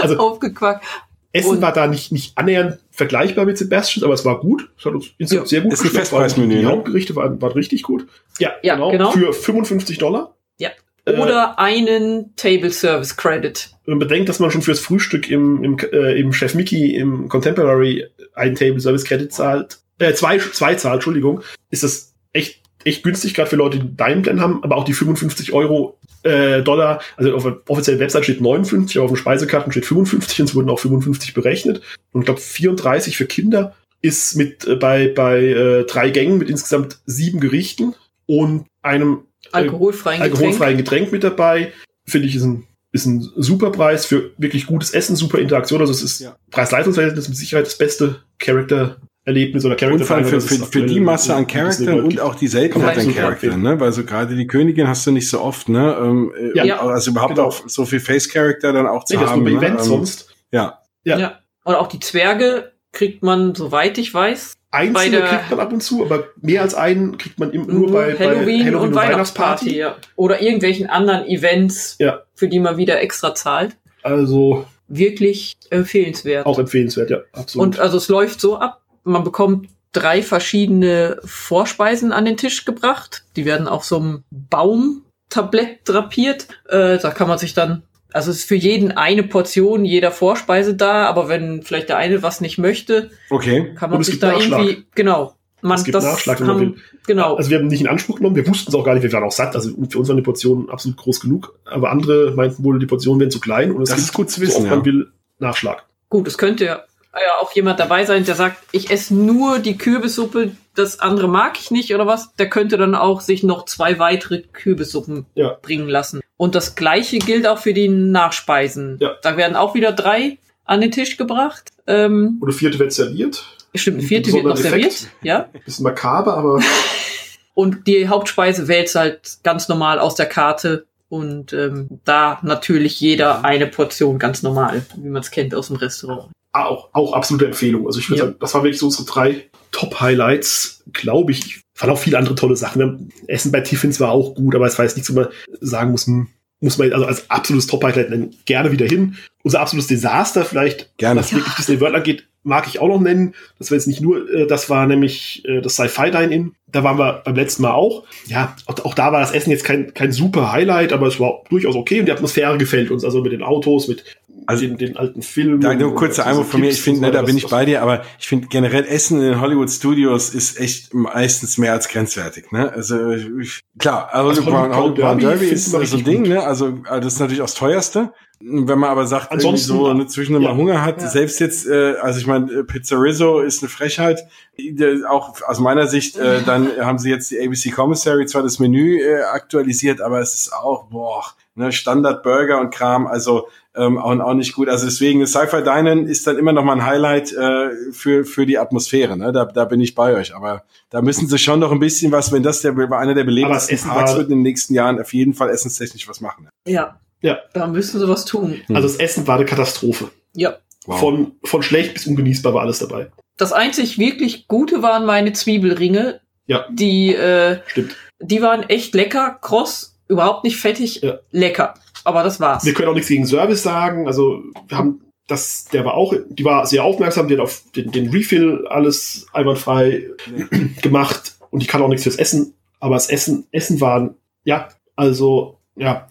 Also [laughs] aufgequackt. Essen Und- war da nicht, nicht annähernd vergleichbar mit Sebastian, aber es war gut. Es hat uns insgesamt Ja. sehr gut Ist ein geschmeckt. Festpreismenü, Die ne? Hauptgerichte waren, waren richtig gut. Ja, Ja, genau. Für 55 Dollar. Ja. Äh, Oder einen Table Service Credit. Wenn man bedenkt, dass man schon fürs Frühstück im, im, äh, im Chef Mickey im Contemporary einen Table Service Credit zahlt, äh, zwei, zwei zahlt, Entschuldigung, ist das echt, günstig, gerade für Leute, die Deinen Plan haben, aber auch die 55 Euro äh, Dollar, also auf der offiziellen Website steht 59, aber auf den Speisekarten steht 55 und es wurden auch 55 berechnet. Und ich glaube 34 für Kinder ist mit äh, bei, bei äh, drei Gängen mit insgesamt sieben Gerichten und einem Alkoholfreien Getränk. alkoholfreien Getränk mit dabei. Finde ich, ist ein, ist ein super Preis für wirklich gutes Essen, super Interaktion. Also es ist Ja. Preis-Leistungsverhältnis mit Sicherheit das beste Character-Erlebnis oder character Und vor allem für, für, für die Masse an Charakteren und auch die Seltenheit an Absolut. Charakteren, ne? Weil so gerade die Königin hast du nicht so oft, ne? Ähm, äh, Ja. und Also überhaupt Genau. auch so viel Face-Character dann auch zu Nee, das haben. bei ne? Events Ähm, sonst. Ja. Ja. Ja. Und auch die Zwerge kriegt man, soweit ich weiß, Einzelne der- kriegt man ab und zu, aber mehr als einen kriegt man im, nur, bei, Halloween, bei Halloween und Weihnachtsparty. Ja. Oder irgendwelchen anderen Events, Ja. für die man wieder extra zahlt. Also Wirklich empfehlenswert. auch empfehlenswert, ja, absolut. Und also es läuft so ab, man bekommt drei verschiedene Vorspeisen an den Tisch gebracht. Die werden auf so einem Baumtablett drapiert. Äh, da kann man sich dann, also es ist für jeden eine Portion jeder Vorspeise da, aber wenn vielleicht der eine was nicht möchte, Okay. kann man Und es sich gibt da Nachschlag. irgendwie, genau. Man, Es gibt das Nachschlag, wenn man haben, will. genau. Also wir haben nicht in Anspruch genommen, wir wussten es auch gar nicht, wir waren auch satt, also für uns waren die Portionen absolut groß genug, aber andere meinten wohl, die Portionen wären zu klein und es Das gibt, ist gut zu so wissen, man ja. will, Nachschlag. Gut, es könnte ja ja auch jemand dabei sein, der sagt, ich esse nur die Kürbissuppe, das andere mag ich nicht oder was. Der könnte dann auch sich noch zwei weitere Kürbissuppen Ja. bringen lassen. Und das gleiche gilt auch für die Nachspeisen. Ja. Da werden auch wieder drei an den Tisch gebracht. Ähm, Oder vierte wird serviert. stimmt, eine Ein vierte wird noch serviert. Ja. Bisschen makaber, aber [laughs] Und die Hauptspeise wählst halt ganz normal aus der Karte. Und ähm, da natürlich jeder eine Portion ganz normal, wie man es kennt aus dem Restaurant. Auch, auch absolute Empfehlung. Also ich würde Ja. sagen, das waren wirklich so unsere drei Top-Highlights, glaube ich. Es waren auch viele andere tolle Sachen. Essen bei Tiffins war auch gut, aber es war jetzt nichts, wo man sagen muss, hm, muss man also als absolutes Top-Highlight nennen. Gerne wieder hin. Unser absolutes Desaster vielleicht, Gerne. was wirklich Disney World angeht, mag ich auch noch nennen. Das war jetzt nicht nur, äh, das war nämlich äh, das Sci-Fi Dine-In. Da waren wir beim letzten Mal auch. Ja, auch, auch da war das Essen jetzt kein, kein super Highlight, aber es war durchaus okay und die Atmosphäre gefällt uns. Also mit den Autos, mit Also- den, den alten Filmen. Da nur kurzer Einwurf von mir. Ich finde, ne, da bin ich bei dir, aber ich finde generell Essen in den Hollywood Studios ist echt meistens mehr als grenzwertig. Ne? Also ich, klar, also Also Hollywood Hollywood Brown, Brown Derby ist so ein Ding. gut. Ne? Also äh, das ist natürlich auch das teuerste. Wenn man aber sagt, Ansonsten- so ne, zwischendurch ja. mal Hunger hat, Ja. selbst jetzt, äh, also ich meine, äh, Pizzerizzo ist eine Frechheit. Äh, Auch aus meiner Sicht, äh, dann haben sie jetzt die ABC Commissary zwar das Menü äh, aktualisiert, aber es ist auch, boah, ne, Standard Burger und Kram, also ähm, auch, auch nicht gut. Also deswegen, Sci-Fi Dinen ist dann immer noch mal ein Highlight äh, für, für die Atmosphäre. Ne? Da, da bin ich bei euch. Aber da müssen sie schon noch ein bisschen was, wenn das der, einer der belebtesten Essen Parks war- wird in den nächsten Jahren, auf jeden Fall essenstechnisch was machen. Ja. Ja. Da müssen sie was tun. Also das Essen war eine Katastrophe. Ja. Wow. Von, von schlecht bis ungenießbar war alles dabei. Das einzig wirklich Gute waren meine Zwiebelringe. Ja. Die, äh, Stimmt. die waren echt lecker, kross, überhaupt nicht fettig, Ja. lecker. Aber das war's. Wir können auch nichts gegen Service sagen. Also wir haben das, der war auch, die war sehr aufmerksam, die hat auf den, den Refill alles einwandfrei [clears throat] gemacht und die kann auch nichts fürs Essen. Aber das Essen, Essen waren, ja, also, ja.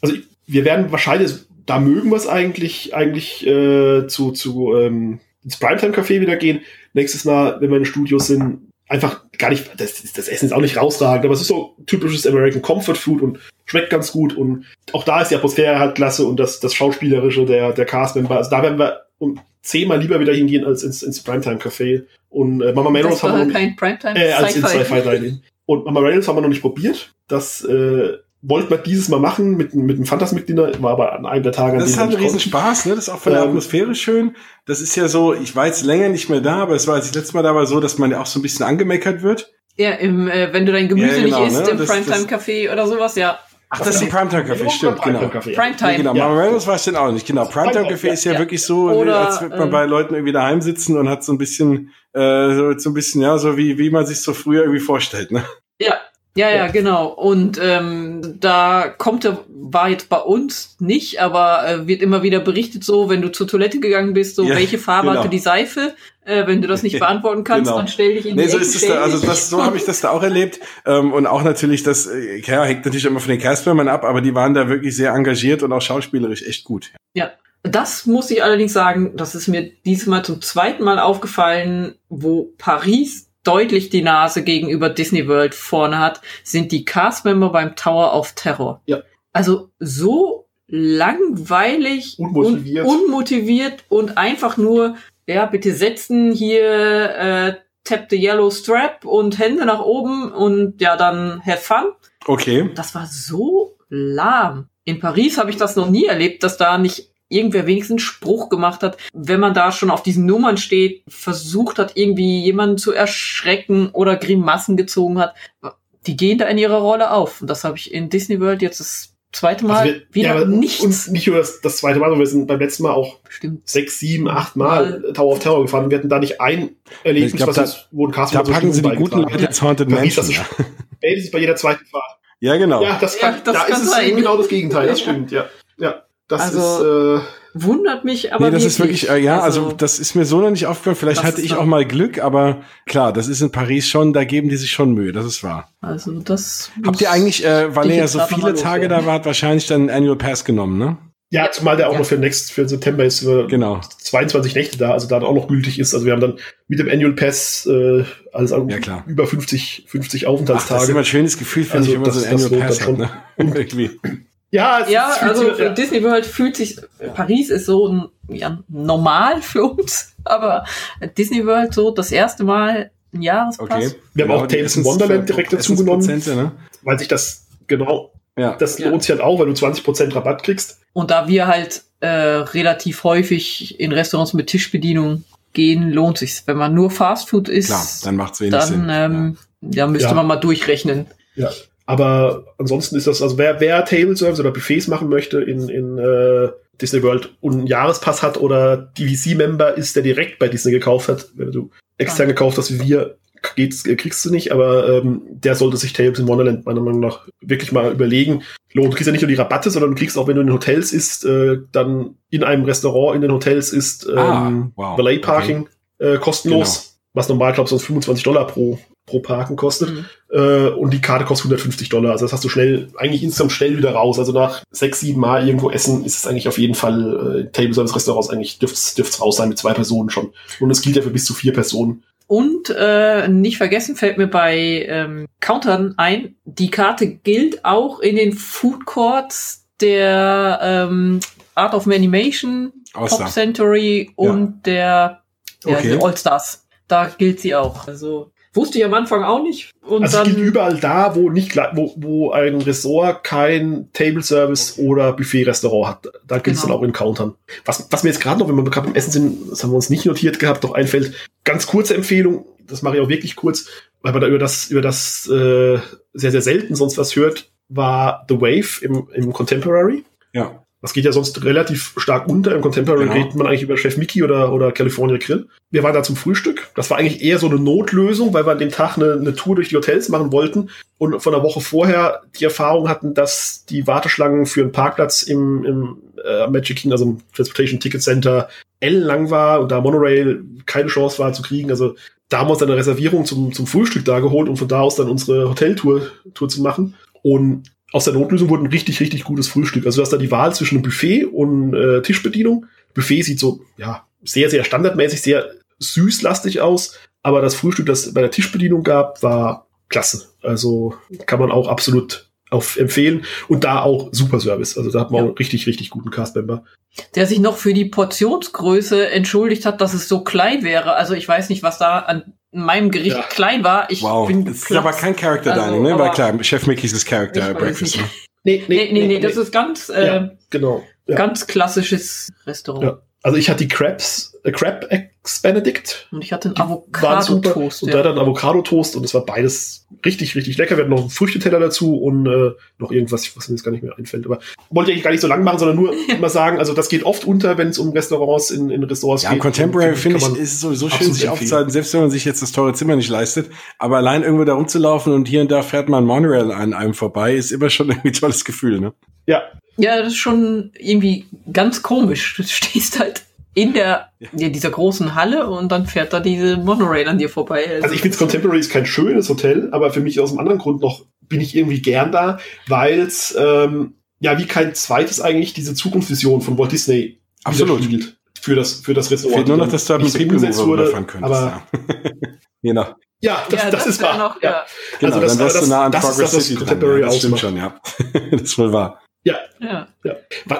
Also wir werden wahrscheinlich, da mögen wir es eigentlich, eigentlich äh, zu, zu ähm, ins Primetime-Café wieder gehen. Nächstes Mal, wenn wir in Studios sind, einfach gar nicht, das, das Essen ist auch nicht rausragend, aber es ist so typisches American Comfort Food und schmeckt ganz gut und auch da ist die Atmosphäre halt klasse und das, das Schauspielerische der, der Cast-Member, also da werden wir um zehnmal lieber wieder hingehen als ins, ins Primetime-Café und äh, Mama Melrose haben wir noch kein Primetime äh, als in Sci-Fi. Sci-Fi Dining. Und Mama Reynolds haben wir noch nicht probiert. Das äh, wollten wir dieses Mal machen mit, mit dem Phantasmic-Dinner, war aber an einem der Tage, an Das ist denen halt wir ein nicht Riesenspaß, ne? Das ist auch von der Ähm, Atmosphäre schön. Das ist ja so, ich war jetzt länger nicht mehr da, aber es war, als ich letztes Mal da war, so, dass man ja auch so ein bisschen angemeckert wird. Ja, im, äh, wenn du dein Gemüse Ja, genau, nicht isst ne? im Das- Primetime-Café oder sowas, ja. Ach, das ist ein Primetime-Café, stimmt, genau. Primetime-Café. Primetime. Ja, genau, Ja. Mama Reynolds war ich denn auch nicht. Genau, Primetime Café ist ja, Ja. wirklich so, Oder, als würde man ähm, bei Leuten irgendwie daheim sitzen und hat so ein bisschen, äh, so, so ein bisschen, ja, so wie, wie man sich so früher irgendwie vorstellt, ne? Ja, ja, ja, genau. Und ähm, da kommt er, war jetzt bei uns nicht, aber äh, wird immer wieder berichtet, so, wenn du zur Toilette gegangen bist, so, Ja, welche Farbe genau. hatte die Seife? Äh, wenn du das nicht [laughs] beantworten kannst, Genau. dann stell dich in Nee, die so Ecke, ist es da, also das, so habe ich das da auch erlebt. Ähm, und auch natürlich, das, äh, ja, hängt natürlich immer von den Castmembern ab, aber die waren da wirklich sehr engagiert und auch schauspielerisch echt gut. Das muss ich allerdings sagen, das ist mir diesmal zum zweiten Mal aufgefallen, wo Paris deutlich die Nase gegenüber Disney World vorne hat, sind die Castmember beim Tower of Terror. Ja. Also so langweilig Unmotiviert. und unmotiviert und einfach nur, ja, bitte setzen hier äh, tap the yellow strap und Hände nach oben und ja, dann have fun. Okay. Das war so lahm. In Paris habe ich das noch nie erlebt, dass da nicht irgendwer wenigstens Spruch gemacht hat, wenn man da schon auf diesen Nummern steht, versucht hat, irgendwie jemanden zu erschrecken oder Grimassen gezogen hat. Die gehen da in ihrer Rolle auf. Und das habe ich in Disney World jetzt das zweite Mal Also wir- wieder ja, nichts. Und nicht nur das, das zweite Mal, sondern wir sind beim letzten Mal auch Bestimmt. sechs, sieben, acht Mal Tower of Terror gefahren. Wir hatten da nicht ein Erlebnis, Ich glaub, was da- uns, wo ein Cast Da packen sie die guten Leute ins Haunted Mansion. das [laughs] ist bei jeder zweiten Fahrt. Ja, genau. Ja, das Ja, kann, das da kann ist es sein. genau das Gegenteil, das stimmt, ja. Ja, das Also, ist, äh, Wundert mich aber nee, das ist wirklich, äh, ja, also, Also, das ist mir so noch nicht aufgefallen. Vielleicht hatte ich auch mal Glück, aber klar, das ist in Paris schon, da geben die sich schon Mühe, das ist wahr. also das Habt ihr eigentlich, äh, weil ihr ja so viele Tage da wart, wahrscheinlich dann einen Annual Pass genommen, ne? ja, zumal der auch Ja. noch für next, für September ist, für Genau. 22 Nächte da, also da auch noch gültig ist. Also wir haben dann mit dem Annual Pass äh, alles an- Ja, klar. über 50, 50 Ach, das ist Aufenthaltstage. immer ein schönes Gefühl, finde Also ich, wenn man so einen Annual Pass hat, ne? [laughs] Ja, es Ja, fühlt also sich- ja. Disney World fühlt sich, Paris ist so ein, ja, normal für uns, [laughs] aber Disney World so das erste Mal ein Jahrespass. Okay. Wir haben auch die Tales in Wonderland direkt dazu genommen. Ne? weil sich das genau, Ja. das Ja. lohnt sich halt auch, weil du 20% Rabatt kriegst. Und da wir halt äh, relativ häufig in Restaurants mit Tischbedienung gehen, lohnt sich's. Wenn man nur Fastfood isst, Klar, dann macht's wenig Sinn. dann ähm, ja. müsste Ja. man mal durchrechnen. Ja. Aber ansonsten ist das, also wer, wer Table Service oder Buffets machen möchte in, in äh, Disney World und einen Jahrespass hat oder DVC-Member ist, der direkt bei Disney gekauft hat, wenn du extern gekauft hast wie wir, geht's, kriegst du nicht, aber ähm, der sollte sich Tables in Wonderland meiner Meinung nach wirklich mal überlegen. Lohnt, du kriegst ja nicht nur die Rabatte, sondern du kriegst auch, wenn du in den Hotels isst, äh, dann in einem Restaurant in den Hotels ist ähm, Ah, wow. Valet Parking äh, kostenlos, was normal, glaube ich, sonst 25 Dollar pro, pro Parken kostet. Mhm. Äh, und die Karte kostet 150 Dollar. Also das hast du schnell, eigentlich insgesamt schnell wieder raus. Also nach sechs, sieben Mal irgendwo essen ist es eigentlich auf jeden Fall äh, Table Service Restaurants eigentlich dürft's, dürft's raus sein mit zwei Personen schon. Und es gilt ja für bis zu vier Personen. Und äh, nicht vergessen fällt mir bei ähm, Countern ein, die Karte gilt auch in den Food Courts der ähm, Art of Animation, All-Star. Pop Century und der ja, Okay. All Stars. Da gilt sie auch. Also wusste ich am Anfang auch nicht. Und Also es dann gilt überall da, wo nicht wo, wo ein Ressort kein Table Service oder Buffet-Restaurant hat. Da gilt es Genau. dann auch in Countern. Was, was mir jetzt gerade noch, wenn wir gerade beim Essen sind, das haben wir uns nicht notiert gehabt, doch einfällt, ganz kurze Empfehlung, das mache ich auch wirklich kurz, weil man da über das, über das äh, sehr, sehr selten sonst was hört, war The Wave im, im Contemporary. Ja. Das geht ja sonst relativ stark unter. Im Contemporary genau. redet man eigentlich über Chef Mickey oder, oder California Grill. Wir waren da zum Frühstück. Das war eigentlich eher so eine Notlösung, weil wir an dem Tag eine, eine Tour durch die Hotels machen wollten und von der Woche vorher die Erfahrung hatten, dass die Warteschlangen für einen Parkplatz im, im äh, Magic King, also im Transportation Ticket Center, ellenlang war und da Monorail keine Chance war zu kriegen. Also da haben wir uns dann eine Reservierung zum, zum Frühstück da geholt, um von da aus dann unsere Hoteltour Tour zu machen. Und aus der Notlösung wurde ein richtig, richtig gutes Frühstück. Also du hast da die Wahl zwischen einem Buffet und äh, Tischbedienung. Buffet sieht so, ja, sehr, sehr standardmäßig, sehr süßlastig aus. Aber das Frühstück, das bei der Tischbedienung gab, war klasse. Also kann man auch absolut auf empfehlen. Und da auch super Service. Also da hat man ja. auch richtig, richtig guten Cast-Member. Der sich noch für die Portionsgröße entschuldigt hat, dass es so klein wäre. Also ich weiß nicht, was da an meinem Gericht ja. klein war. Ich wow. bin das ist aber kein Character also, Dining, ne? Weil klar, Chef Mickey's ist Character Breakfast. Ne? Nee, nee, nee, nee, nee, das ist ganz, äh, ja, genau. ganz klassisches Restaurant. Also ich hatte die Crabs, Crab Eggs Benedict. Und ich hatte einen Avocado-Toast. Und ja. da dann Avocado-Toast und es war beides richtig, richtig lecker. Wir hatten noch einen Früchteteller dazu und äh, noch irgendwas, was mir jetzt gar nicht mehr einfällt. Aber wollte ich gar nicht so lang machen, sondern nur [laughs] immer sagen, also das geht oft unter, wenn es um Restaurants in, in Restaurants ja, geht. Ja, Contemporary finde ich, ist sowieso schön, sich aufzuhalten, selbst wenn man sich jetzt das teure Zimmer nicht leistet. Aber allein irgendwo da rumzulaufen und hier und da fährt man Monorail an einem vorbei, ist immer schon [laughs] irgendwie ein tolles Gefühl, ne? Ja, ja, das ist schon irgendwie ganz komisch. Du [laughs] stehst halt in der, ja. dieser großen Halle und dann fährt da diese Monorail an dir vorbei. Also, also ich finde Contemporary ist kein schönes Hotel, aber für mich aus einem anderen Grund noch bin ich irgendwie gern da, weil es ähm, ja wie kein zweites eigentlich diese Zukunftsvision von Walt Disney Absolut. für das für das Restaurant. Fehlt nur noch, dass du einen People Mover wurde, könntest. Aber ja. [laughs] genau. Ja, das, ja, das, das ist wahr. Noch, ja. Genau, also das, dann wärst du nah an das Progress ist das, City Contemporary dran. Ja, das stimmt schon, ja. [laughs] das ist wohl wahr. Ja. ja. ja.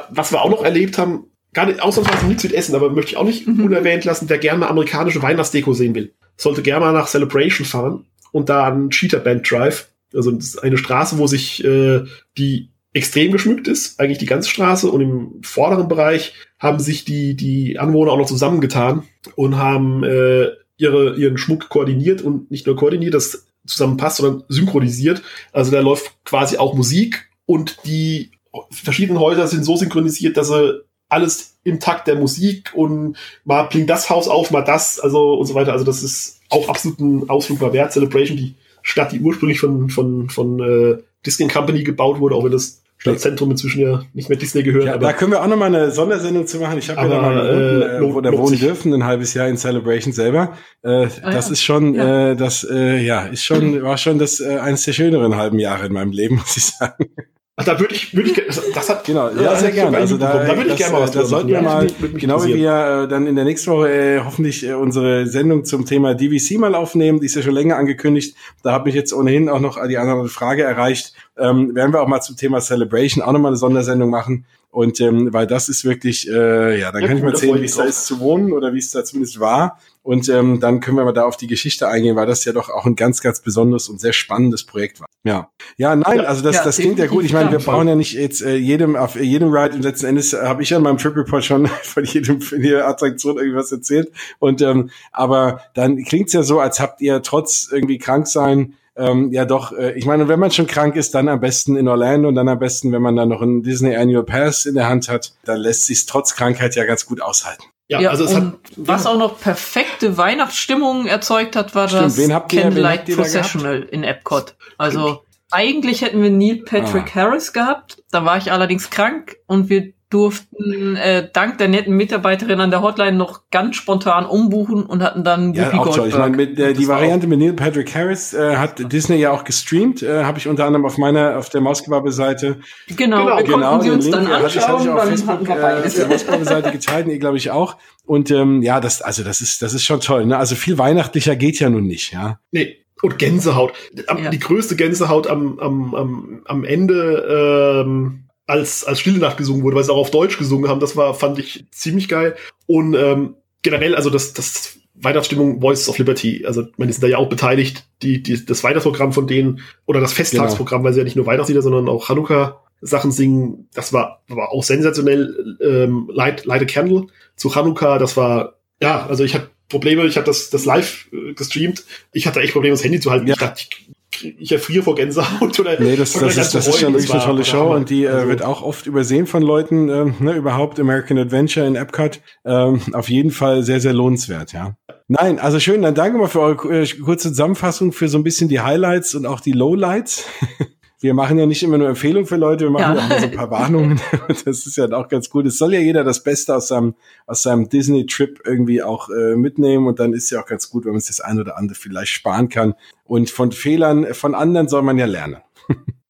Was wir auch noch erlebt haben, gar nicht, ausnahmsweise nichts mit Essen, aber möchte ich auch nicht mhm. unerwähnt lassen, wer gerne amerikanische Weihnachtsdeko sehen will, sollte gerne mal nach Celebration fahren und da an Cheetah Band Drive. Also das ist eine Straße, wo sich äh, die extrem geschmückt ist, eigentlich die ganze Straße und im vorderen Bereich haben sich die, die Anwohner auch noch zusammengetan und haben äh, ihre, ihren Schmuck koordiniert und nicht nur koordiniert, das zusammenpasst, sondern synchronisiert. Also da läuft quasi auch Musik und die verschiedenen Häuser sind so synchronisiert, dass sie alles im Takt der Musik und mal blinkt das Haus auf, mal das, also und so weiter. Also das ist auch absolut ein Ausflug mal wert. Celebration, die Stadt, die ursprünglich von, von, von äh, Disney Company gebaut wurde, auch wenn das Stadtzentrum inzwischen ja nicht mehr Disney gehört. Ja, da können wir auch noch mal eine Sondersendung zu machen. Ich habe ja da mal äh, äh, wo der wohnen dürfen, ein halbes Jahr in Celebration selber. Äh, ah, das ja. ist schon, ja. äh, das äh, ja, ist schon, war schon das äh, eines der schöneren halben Jahre in meinem Leben, [laughs] muss ich sagen. Ach, da würde ich, würde ich, das hat, genau, ja, sehr gerne. Also da, da würde ich gerne mal was Da sollten wir mal, genau wie wir äh, dann in der nächsten Woche äh, hoffentlich äh, unsere Sendung zum Thema DVC mal aufnehmen. Die ist ja schon länger angekündigt. Da hat mich jetzt ohnehin auch noch die andere Frage erreicht. Ähm, werden wir auch mal zum Thema Celebration auch nochmal eine Sondersendung machen. Und ähm, weil das ist wirklich, äh, ja, dann ja, kann ich mal erzählen, wie es da ist zu wohnen oder wie es da zumindest war. Und ähm, dann können wir mal da auf die Geschichte eingehen, weil das ja doch auch ein ganz, ganz besonderes und sehr spannendes Projekt war. Ja, ja, nein, also das, ja, das klingt ja gut. Ich meine, wir brauchen ja nicht jetzt äh, jedem auf jedem Ride. Und letzten Endes habe ich ja in meinem Trip Report schon [laughs] von jedem von jeder Attraktion irgendwas erzählt. Und ähm, aber dann klingt's ja so, als habt ihr trotz irgendwie krank sein ähm, ja doch, äh, ich meine, wenn man schon krank ist, dann am besten in Orlando und dann am besten, wenn man dann noch einen Disney Annual Pass in der Hand hat, dann lässt sich trotz Krankheit ja ganz gut aushalten. Ja, ja, also es hat, was ja. auch noch perfekte Weihnachtsstimmung erzeugt hat, war Stimmt, das wen habt ihr, Candlelight wen Processional in Epcot. Also Stimmt. eigentlich hätten wir Neil Patrick ah. Harris gehabt, da war ich allerdings krank und wir durften äh, dank der netten Mitarbeiterin an der Hotline noch ganz spontan umbuchen und hatten dann ja, Whoopi auch toll. Ich meine, mit, äh, die Variante mit Neil Patrick Harris äh, hat Disney ja auch gestreamt, äh, habe ich unter anderem auf meiner auf der Mausgebabe-Seite genau, genau, wir genau sie uns Link, dann anschauen, hatte ich, hatte ich auf Facebook äh, auf der Mausgebabe-Seite geteilt, ihr glaube ich auch. Und ähm, ja, das also das ist das ist schon toll. Ne? Also viel weihnachtlicher geht ja nun nicht, ja. Nee, und Gänsehaut. Ja. Die größte Gänsehaut am, am, am, am Ende ähm, als, als Stille Nacht gesungen wurde, weil sie auch auf Deutsch gesungen haben. Das war, fand ich ziemlich geil. Und ähm, generell, also das, das Weihnachtsstimmung Voices of Liberty, also man ist da ja auch beteiligt, die, die, das Weihnachtsprogramm von denen oder das Festtagsprogramm, genau. weil sie ja nicht nur Weihnachtslieder, sondern auch Hanukkah Sachen singen. Das war, war auch sensationell. Ähm, Light, Light a Candle zu Hanukkah, das war, ja, also ich hatte Probleme, ich habe das, das live äh, gestreamt. Ich hatte echt Probleme, das Handy zu halten. Ja. Ich dachte, ich ich erfriere vor Gänsehaut oder Nee, das, das, ist, das ist schon wirklich eine tolle Show und die äh, also. wird auch oft übersehen von Leuten, äh, ne, überhaupt American Adventure in Epcot. Ähm, auf jeden Fall sehr, sehr lohnenswert, ja. Nein, also schön, dann danke mal für eure äh, kurze Zusammenfassung für so ein bisschen die Highlights und auch die Lowlights. [laughs] wir machen ja nicht immer nur Empfehlungen für Leute, wir machen ja. auch so ein paar Warnungen. [laughs] Das ist ja auch ganz gut. Es soll ja jeder das Beste aus seinem, aus seinem Disney-Trip irgendwie auch äh, mitnehmen und dann ist ja auch ganz gut, wenn man sich das ein oder andere vielleicht sparen kann. Und von Fehlern von anderen soll man ja lernen.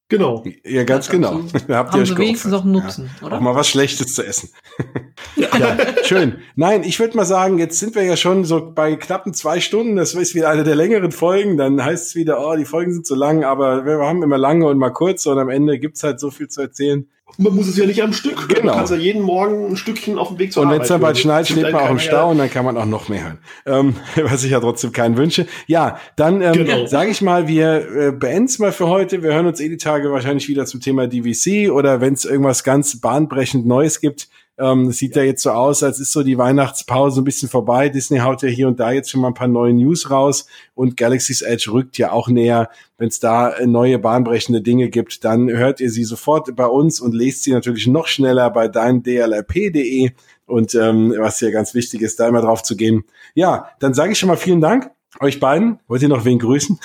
Genau. Ja, ganz ja, genau. [laughs] Habt ihr euch wenigstens noch Nutzen, ja, oder? Auch mal was Schlechtes zu essen. [laughs] ja, schön. Nein, ich würde mal sagen, jetzt sind wir ja schon so bei knappen zwei Stunden. Das ist wieder eine der längeren Folgen. Dann heißt es wieder, oh, die Folgen sind zu lang, aber wir haben immer lange und mal kurz und am Ende gibt's halt so viel zu erzählen. Man muss es ja nicht am Stück. Genau. Man kann ja jeden Morgen ein Stückchen auf dem Weg zur Und wenn es dann bald schneit, steht man auch im Stau und dann kann man auch noch mehr hören. Ähm, [laughs] was ich ja trotzdem keinen wünsche. Ja, dann ähm, genau. sage ich mal, wir äh, beenden es mal für heute. Wir hören uns eh die Tage wahrscheinlich wieder zum Thema DVC oder wenn es irgendwas ganz bahnbrechend Neues gibt, ähm, sieht ja. jetzt so aus, als ist so die Weihnachtspause ein bisschen vorbei. Disney haut ja hier und da jetzt schon mal ein paar neue News raus und Galaxy's Edge rückt ja auch näher. Wenn es da äh, neue bahnbrechende Dinge gibt, dann hört ihr sie sofort bei uns und lest sie natürlich noch schneller bei deindlrp.de. Und ähm, was hier ganz wichtig ist, da immer drauf zu gehen. Ja, dann sage ich schon mal vielen Dank euch beiden. Wollt ihr noch wen grüßen?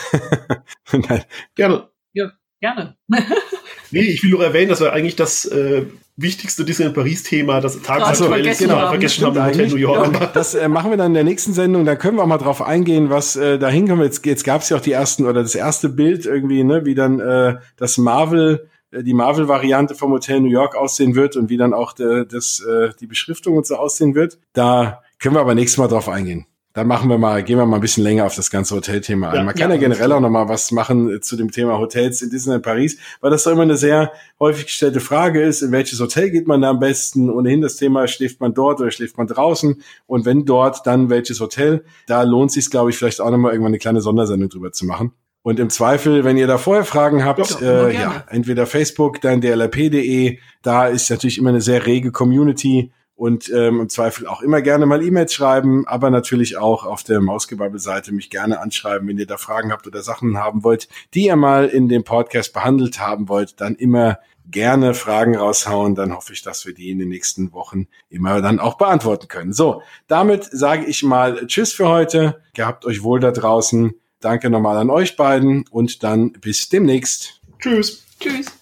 [laughs] gerne. Ja, gerne. [laughs] nee, ich will nur erwähnen, dass wir eigentlich das äh, wichtigste Disney Paris-Thema, das tagesaktuell ist, genau, vergessen haben, Hotel New York. Ja, das äh, machen wir dann in der nächsten Sendung. Da können wir auch mal drauf eingehen, was äh, da hinkommt. Jetzt, jetzt gab es ja auch die ersten oder das erste Bild irgendwie, ne, wie dann äh, das Marvel äh, die Marvel-Variante vom Hotel New York aussehen wird und wie dann auch de, das, äh, die Beschriftung und so aussehen wird. Da können wir aber nächstes Mal drauf eingehen dann machen wir mal, gehen wir mal ein bisschen länger auf das ganze Hotelthema ein. Ja, Man kann ja, ja generell auch noch mal was machen äh, zu dem Thema Hotels in Disneyland Paris, weil das doch immer eine sehr häufig gestellte Frage ist, in welches Hotel geht man da am besten? Ohnehin das Thema, schläft man dort oder schläft man draußen? Und wenn dort, dann welches Hotel? Da lohnt sich glaube ich, vielleicht auch noch mal irgendwann eine kleine Sondersendung drüber zu machen. Und im Zweifel, wenn ihr da vorher Fragen habt, ja, äh, ja entweder Facebook, dann dlrp.de, da ist natürlich immer eine sehr rege Community und ähm, im Zweifel auch immer gerne mal E-Mails schreiben, aber natürlich auch auf der Mausgebabbel-Seite mich gerne anschreiben, wenn ihr da Fragen habt oder Sachen haben wollt, die ihr mal in dem Podcast behandelt haben wollt, dann immer gerne Fragen raushauen, dann hoffe ich, dass wir die in den nächsten Wochen immer dann auch beantworten können. So, damit sage ich mal Tschüss für heute. Gehabt euch wohl da draußen. Danke nochmal an euch beiden und dann bis demnächst. Tschüss. Tschüss.